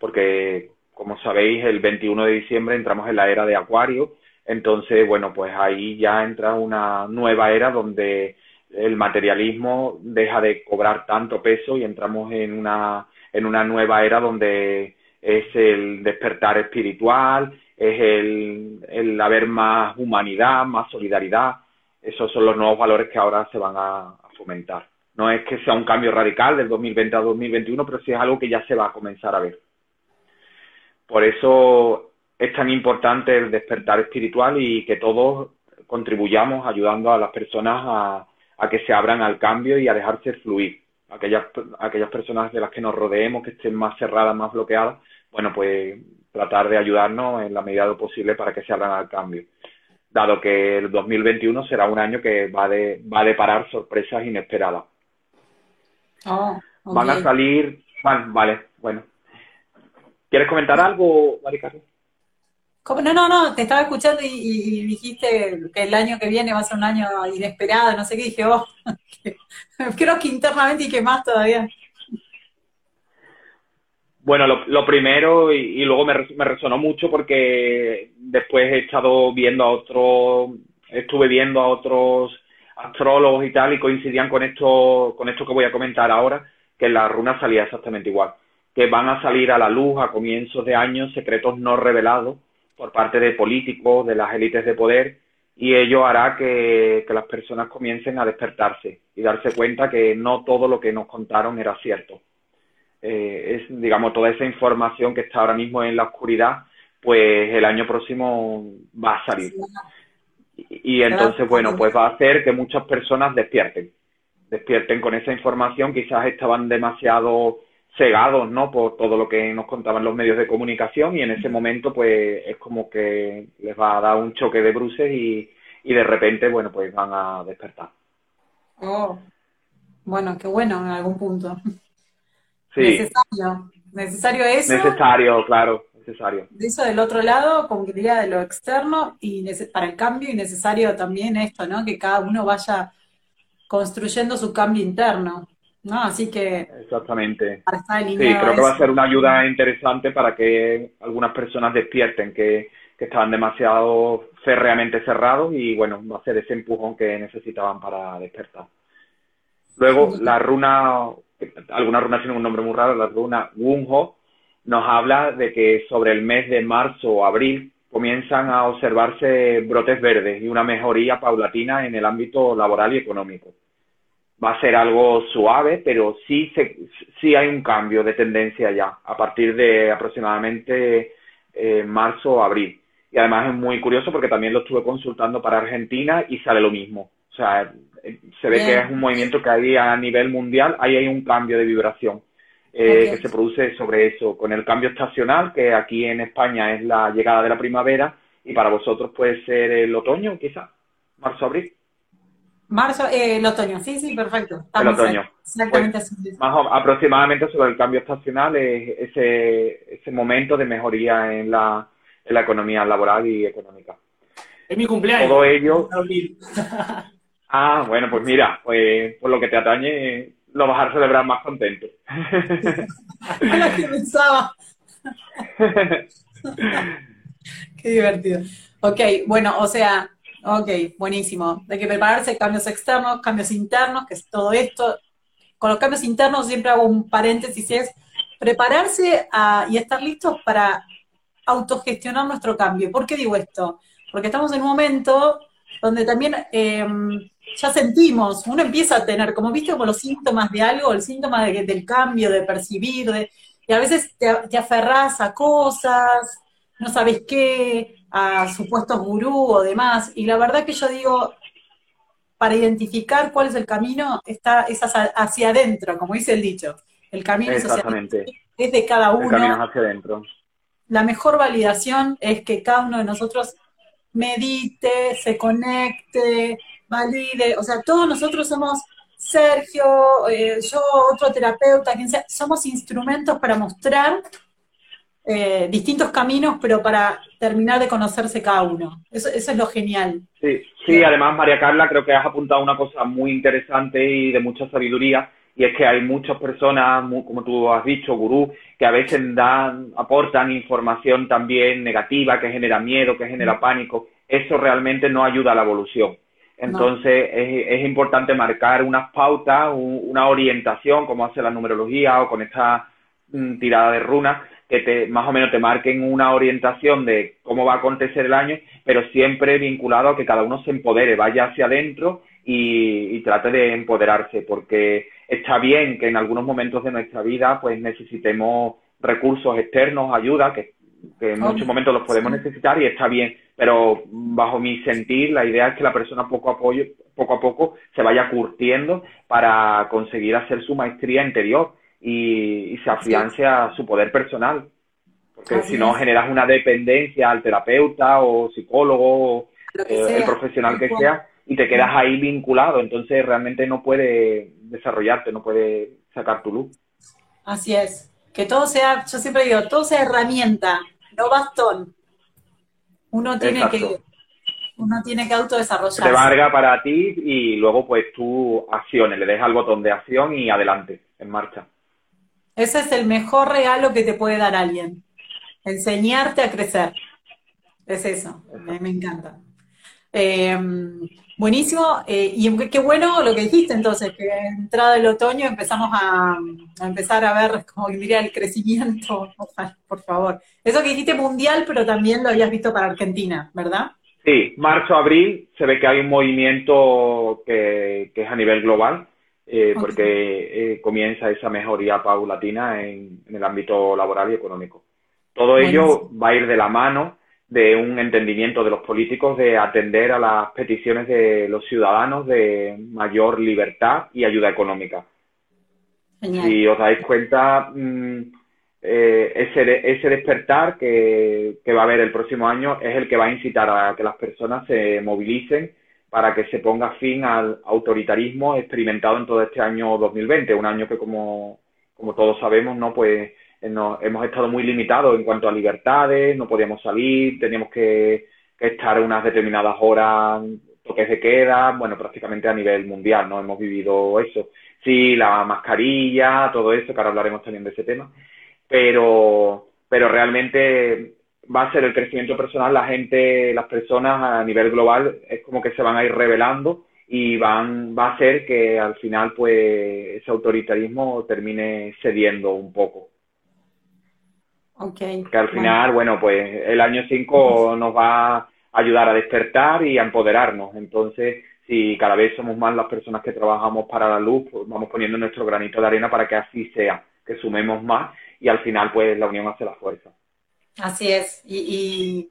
Porque, como sabéis, el 21 de diciembre entramos en la era de Acuario, entonces, bueno, pues ahí ya entra una nueva era donde el materialismo deja de cobrar tanto peso y entramos en una, en una nueva era donde es el despertar espiritual, es el, el haber más humanidad, más solidaridad, esos son los nuevos valores que ahora se van a, fomentar. No es que sea un cambio radical del 2020 a 2021, pero sí es algo que ya se va a comenzar a ver. Por eso es tan importante el despertar espiritual y que todos contribuyamos ayudando a las personas a, que se abran al cambio y a dejarse fluir. Aquellas, aquellas personas de las que nos rodeemos, que estén más cerradas, más bloqueadas, bueno, pues tratar de ayudarnos en la medida de lo posible para que se abran al cambio dado que el 2021 será un año que va, de, va a deparar sorpresas inesperadas. Oh, Van a salir, vale, bueno. ¿Quieres comentar algo, Maricarmen? No, no, no, te estaba escuchando y, dijiste que el año que viene va a ser un año inesperado, no sé qué, dije, oh, creo que internamente y que más todavía. Bueno, lo, primero, y, luego me, me, resonó mucho porque después he estado viendo a otros, estuve viendo a otros astrólogos y tal, y coincidían con esto, con esto que voy a comentar ahora, que la runa salía exactamente igual. Que van a salir a la luz a comienzos de años secretos no revelados por parte de políticos, de las élites de poder, y ello hará que, las personas comiencen a despertarse y darse cuenta que no todo lo que nos contaron era cierto. Eh, es, digamos, toda esa información que está ahora mismo en la oscuridad, pues el año próximo va a salir. Y, entonces, bueno, pues va a hacer que muchas personas despierten, despierten con esa información, quizás estaban demasiado cegados, ¿no? Por todo lo que nos contaban los medios de comunicación y en ese momento, pues, es como que les va a dar un choque de bruces y, y de repente, bueno, pues van a despertar. Oh, bueno, qué bueno en algún punto. Sí. Necesario, necesario eso. Necesario, claro, necesario. De eso del otro lado, como que diría de lo externo y para el cambio y necesario también esto, ¿no? Que cada uno vaya construyendo su cambio interno. ¿No? Así que... Exactamente. sí, creo que va a ser una ayuda interesante para que algunas personas despierten que, que estaban demasiado férreamente cerrados y bueno, va a ser ese empujón que necesitaban para despertar. Luego, la runa, algunas runas tienen un nombre muy raro, la runa Wunho nos habla de que sobre el mes de marzo o abril comienzan a observarse brotes verdes y una mejoría paulatina en el ámbito laboral y económico va a ser algo suave, pero sí, se, sí hay un cambio de tendencia ya a partir de aproximadamente eh, marzo o abril. Y además es muy curioso porque también lo estuve consultando para Argentina y sale lo mismo. O sea, eh, se ve que es un movimiento que hay a nivel mundial, ahí hay un cambio de vibración eh, que se produce sobre eso, con el cambio estacional, que aquí en España es la llegada de la primavera, y para vosotros puede ser el otoño, quizá, marzo-abril. Marzo, eh, el otoño, sí, sí, perfecto. el otoño. Exactamente pues, Más aproximadamente sobre el cambio estacional es ese, ese momento de mejoría en la, en la economía laboral y económica. Es mi cumpleaños. Todo ello. ah, bueno, pues mira, pues por lo que te atañe, lo vas a celebrar más contento. lo que pensaba. Qué divertido. Ok, bueno, o sea, Ok, buenísimo. Hay que prepararse cambios externos, cambios internos, que es todo esto. Con los cambios internos siempre hago un paréntesis, es prepararse y estar listos para autogestionar nuestro cambio. ¿Por qué digo esto? Porque estamos en un momento donde también em, ya sentimos, uno empieza a tener, como viste, como los síntomas de algo, el síntoma del cambio, de percibir, de, y a veces te, te aferras a cosas, no sabes qué, a supuestos gurú o demás. Y la verdad que yo digo, para identificar cuál es el camino, está, es hacia, adentro, como dice el dicho. El camino es, hacia es de cada uno. El camino hacia adentro. La mejor validación es que cada uno de nosotros medite, se conecte, valide. O sea, todos nosotros somos Sergio, eh, yo, otro terapeuta, quien sea, somos instrumentos para mostrar eh, distintos caminos, pero para terminar de conocerse cada uno. Eso, es lo genial. Sí, sí, además, María Carla, creo que has apuntado una cosa muy interesante y de mucha sabiduría, y es que hay muchas personas, como tú has dicho, gurú, que a veces dan, aportan información también negativa, que genera miedo, que genera pánico. Eso realmente no ayuda a la evolución. Entonces es, es, importante marcar unas pautas, una orientación, como hace la numerología o con esta mm, tirada de runas, que te, más o menos te marquen una orientación de cómo va a acontecer el año, pero siempre vinculado a que cada uno se empodere, vaya hacia adentro y, trate de empoderarse, porque está bien que en algunos momentos de nuestra vida pues necesitemos recursos externos, ayuda, que, en muchos momentos los podemos necesitar y está bien, pero bajo mi sentir la idea es que la persona poco a poco, poco, a poco se vaya curtiendo para conseguir hacer su maestría interior y, se afiance a su poder personal. Porque si no, generas una dependencia al terapeuta o psicólogo o eh, el profesional que sea y te quedas ahí vinculado. Entonces realmente no puede desarrollarte, no puede sacar tu luz. Así es. Que todo sea, yo siempre digo, todo sea herramienta, no bastón. Uno tiene que uno tiene que autodesarrollarse. Te valga para ti y luego pues tú acciones, le dejas el botón de acción y adelante, en marcha. Ese es el mejor regalo que te puede dar alguien. Enseñarte a crecer. Es eso. Me, encanta. Em, Buenísimo, eh, y qué bueno lo que dijiste entonces, que entrada el otoño empezamos a, empezar a ver, como diría, el crecimiento, por favor. Eso que dijiste mundial, pero también lo habías visto para Argentina, ¿verdad? Sí, marzo, abril, se ve que hay un movimiento que, es a nivel global, eh, porque eh, comienza esa mejoría paulatina en, en, el ámbito laboral y económico. Todo ello va a ir de la mano de un entendimiento de los políticos de atender a las peticiones de los ciudadanos de mayor libertad y ayuda económica. Si os dais cuenta, mm, eh, ese, ese despertar que, va a haber el próximo año es el que va a incitar a que las personas se movilicen para que se ponga fin al autoritarismo experimentado en todo este año 2020, un año que como, como todos sabemos, no pues hemos estado muy limitados en cuanto a libertades, no podíamos salir, teníamos que, estar unas determinadas horas, toques de queda, bueno, prácticamente a nivel mundial, ¿no? Hemos vivido eso. Sí, la mascarilla, todo eso, que ahora hablaremos también de ese tema, pero, pero realmente va a ser el crecimiento personal, la gente, las personas a nivel global es como que se van a ir revelando y van, va a ser que al final pues ese autoritarismo termine cediendo un poco. Okay. Que al final, bueno, pues el año 5 nos va a ayudar a despertar y a empoderarnos. Entonces, si cada vez somos más las personas que trabajamos para la luz, pues vamos poniendo nuestro granito de arena para que así sea, que sumemos más y al final, pues la unión hace la fuerza. Así es. Y,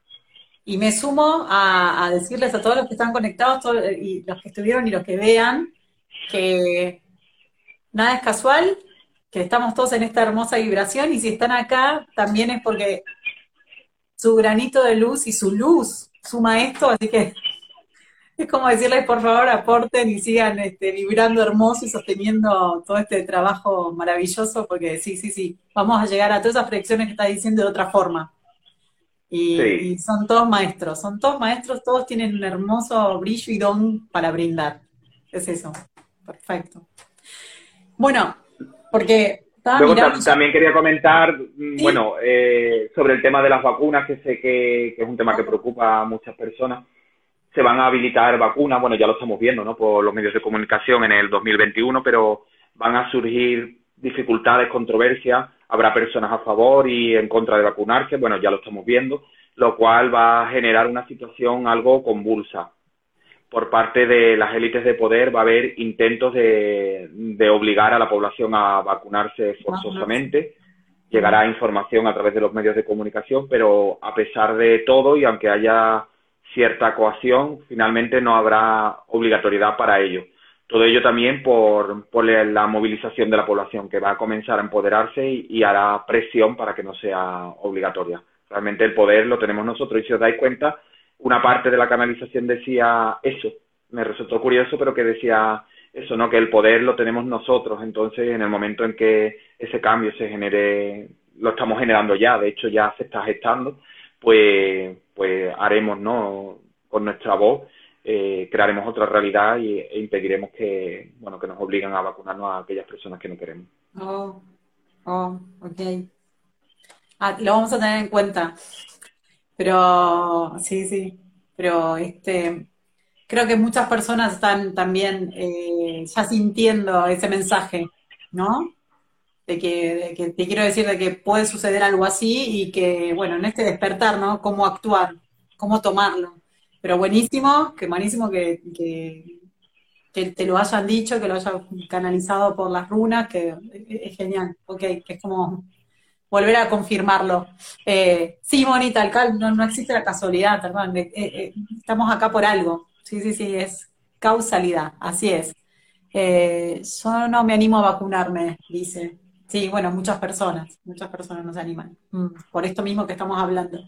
y, me sumo a, decirles a todos los que están conectados y los que estuvieron y los que vean que nada es casual, que estamos todos en esta hermosa vibración y si están acá también es porque su granito de luz y su luz suma esto, así que es como decirles por favor aporten y sigan este, vibrando hermoso y sosteniendo todo este trabajo maravilloso porque sí, sí, sí, vamos a llegar a todas esas proyecciones que está diciendo de otra forma. Y, y, son todos maestros, son todos maestros, todos tienen un hermoso brillo y don para brindar. Es eso, perfecto. Bueno, porque Luego también quería comentar, mm, bueno, eh, sobre el tema de las vacunas, que sé que, es un tema que preocupa a muchas personas. Se van a habilitar vacunas, bueno, ya lo estamos viendo, ¿no? Por los medios de comunicación en el 2021, pero van a surgir dificultades, controversias. Habrá personas a favor y en contra de vacunarse, bueno, ya lo estamos viendo, lo cual va a generar una situación algo convulsa por parte de las élites de poder va a haber intentos de, obligar a la población a vacunarse forzosamente. Llegará información a través de los medios de comunicación, pero a pesar de todo y aunque haya cierta coacción, finalmente no habrá obligatoriedad para ello. Todo ello también por, la movilización de la población, que va a comenzar a empoderarse y, y hará presión para que no sea obligatoria. Realmente el poder lo tenemos nosotros y si os dais cuenta, una parte de la canalización decía eso, me resultó curioso, pero que decía eso, ¿no? Que el poder lo tenemos nosotros, entonces en el momento en que ese cambio se genere, lo estamos generando ya, de hecho ya se está gestando, pues, pues haremos, ¿no? Con nuestra voz, eh, crearemos otra realidad y, e impediremos que, bueno, que nos obliguen a vacunarnos a aquellas personas que no queremos. Oh, oh, ok. Ah, lo vamos a tener en cuenta. Pero sí, sí, pero este, creo que muchas personas están también eh, ya sintiendo ese mensaje, ¿no? Que, te quiero decir de que puede suceder algo así y que, bueno, en este despertar, ¿no? Cómo actuar, cómo tomarlo. Pero buenísimo, que buenísimo que, que, te lo hayan dicho, que lo hayan canalizado por las runas, que es genial, ok, que es como volver a confirmarlo. Eh, sí, Monita, alcalde, no, no existe la casualidad, perdón, eh, eh, estamos acá por algo. Sí, sí, sí, es causalidad, así es. yo no me animo a vacunarme, dice. Sí, bueno, muchas personas, muchas personas nos animan, mm, por esto mismo que estamos hablando.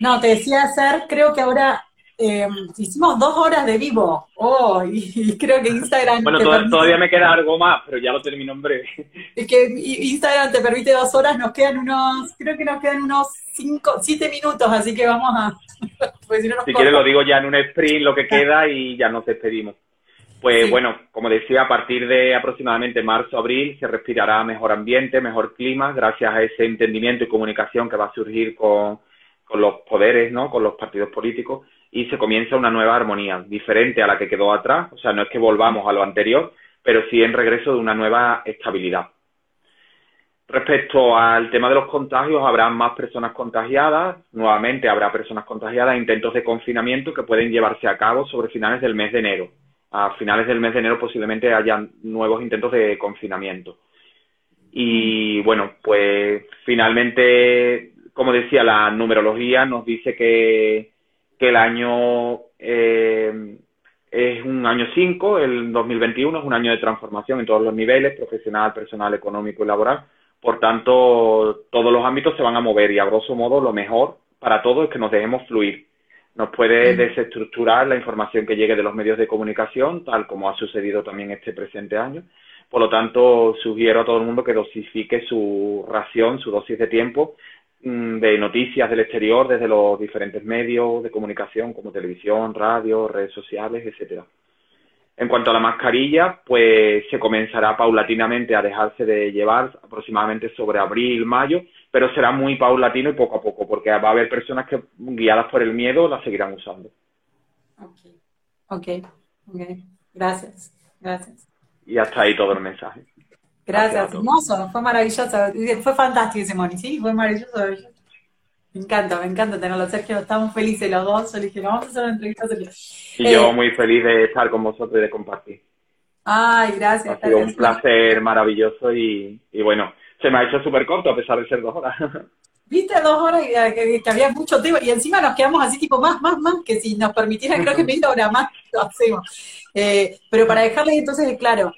no, te decía hacer, creo que ahora eh, hicimos dos horas de vivo. Oh, y, creo que Instagram. Bueno, todavía me queda algo más, pero ya lo termino en breve. Es que Instagram te permite dos horas, nos quedan unos, creo que nos quedan unos cinco, siete minutos, así que vamos a. si, quieres, lo digo ya en un sprint, lo que queda, y ya nos despedimos. Pues bueno, como decía, a partir de aproximadamente marzo, abril, se respirará mejor ambiente, mejor clima, gracias a ese entendimiento y comunicación que va a surgir con, con los poderes, ¿no? Con los partidos políticos y se comienza una nueva armonía, diferente a la que quedó atrás, o sea, no es que volvamos a lo anterior, pero sí en regreso de una nueva estabilidad. Respecto al tema de los contagios, habrá más personas contagiadas, nuevamente habrá personas contagiadas, intentos de confinamiento que pueden llevarse a cabo sobre finales del mes de enero. A finales del mes de enero posiblemente haya nuevos intentos de confinamiento. Y bueno, pues finalmente, como decía, la numerología nos dice que que el año eh, es un año 5, el 2021 es un año de transformación en todos los niveles, profesional, personal, económico y laboral. Por tanto, todos los ámbitos se van a mover y a grosso modo lo mejor para todos es que nos dejemos fluir. Nos puede desestructurar la información que llegue de los medios de comunicación, tal como ha sucedido también este presente año. Por lo tanto, sugiero a todo el mundo que dosifique su ración, su dosis de tiempo Mm, de noticias del exterior desde los diferentes medios de comunicación como televisión, radio, redes sociales, etcétera. En cuanto a la mascarilla, pues se comenzará paulatinamente a dejarse de llevar aproximadamente sobre abril, mayo, pero será muy paulatino y poco a poco, porque va a haber personas que guiadas por el miedo la seguirán usando. Ok, ok, Gracias, gracias. Y hasta ahí todo el mensaje. Gracias, hermoso, fue maravilloso, fue fantástico ese Moni, sí, fue maravilloso. Me encanta, me encanta tenerlo, Sergio, estamos felices los dos, yo le dije, vamos a hacer una entrevista. Y yo eh, muy feliz de estar con vosotros y de compartir. Ay, gracias. Ha sido un placer maravilloso y, bueno, se me ha hecho súper corto a pesar de ser dos horas. Viste, dos horas y que, había mucho tema y encima nos quedamos así tipo más, más, más, que si nos permitieran creo que media hora más lo hacemos. Eh, pero para dejarles entonces claro,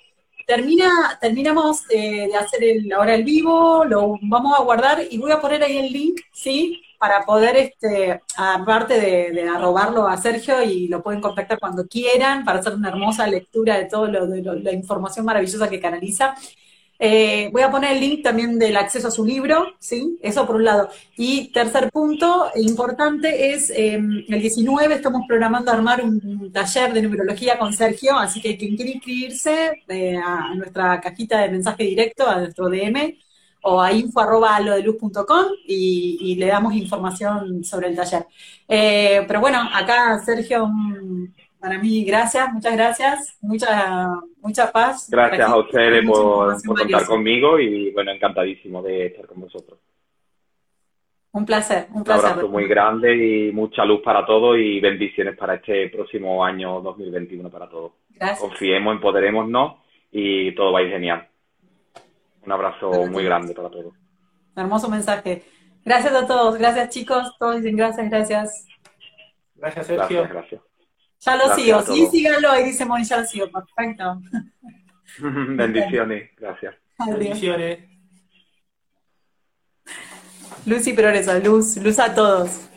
Termina, terminamos eh, de hacer el, ahora el vivo, lo vamos a guardar y voy a poner ahí el link, ¿sí? Para poder, este, aparte de, arrobarlo a Sergio y lo pueden contactar cuando quieran para hacer una hermosa lectura de toda la información maravillosa que canaliza. Eh, voy a poner el link también del acceso a su libro, ¿sí? Eso por un lado. Y tercer punto importante es, em, el 19 estamos programando armar un taller de numerología con Sergio, así que quien quiere inscribirse eh, a nuestra cajita de mensaje directo, a nuestro DM, o a info.alodeluz.com y, y le damos información sobre el taller. Eh, pero bueno, acá Sergio, para mí, gracias, muchas gracias, mucha, mucha paz. Gracias a ustedes por, contar conmigo y bueno, encantadísimo de estar con vosotros. Un placer, un placer. Un abrazo muy grande y mucha luz para todos y bendiciones para este próximo año 2021 para todos. Gracias. Confiemos, empoderémonos y todo va a ir genial. Un abrazo muy grande para todos. Hermoso mensaje. Gracias a todos, gracias chicos, todos dicen gracias, gracias. Gracias Sergio. Gracias, gracias. Ya lo sigo, sí, síganlo, ahí dice Moni, ya lo sigo, perfecto. Bendiciones, gracias. Bendiciones. Luz y progreso, luz, luz a todos.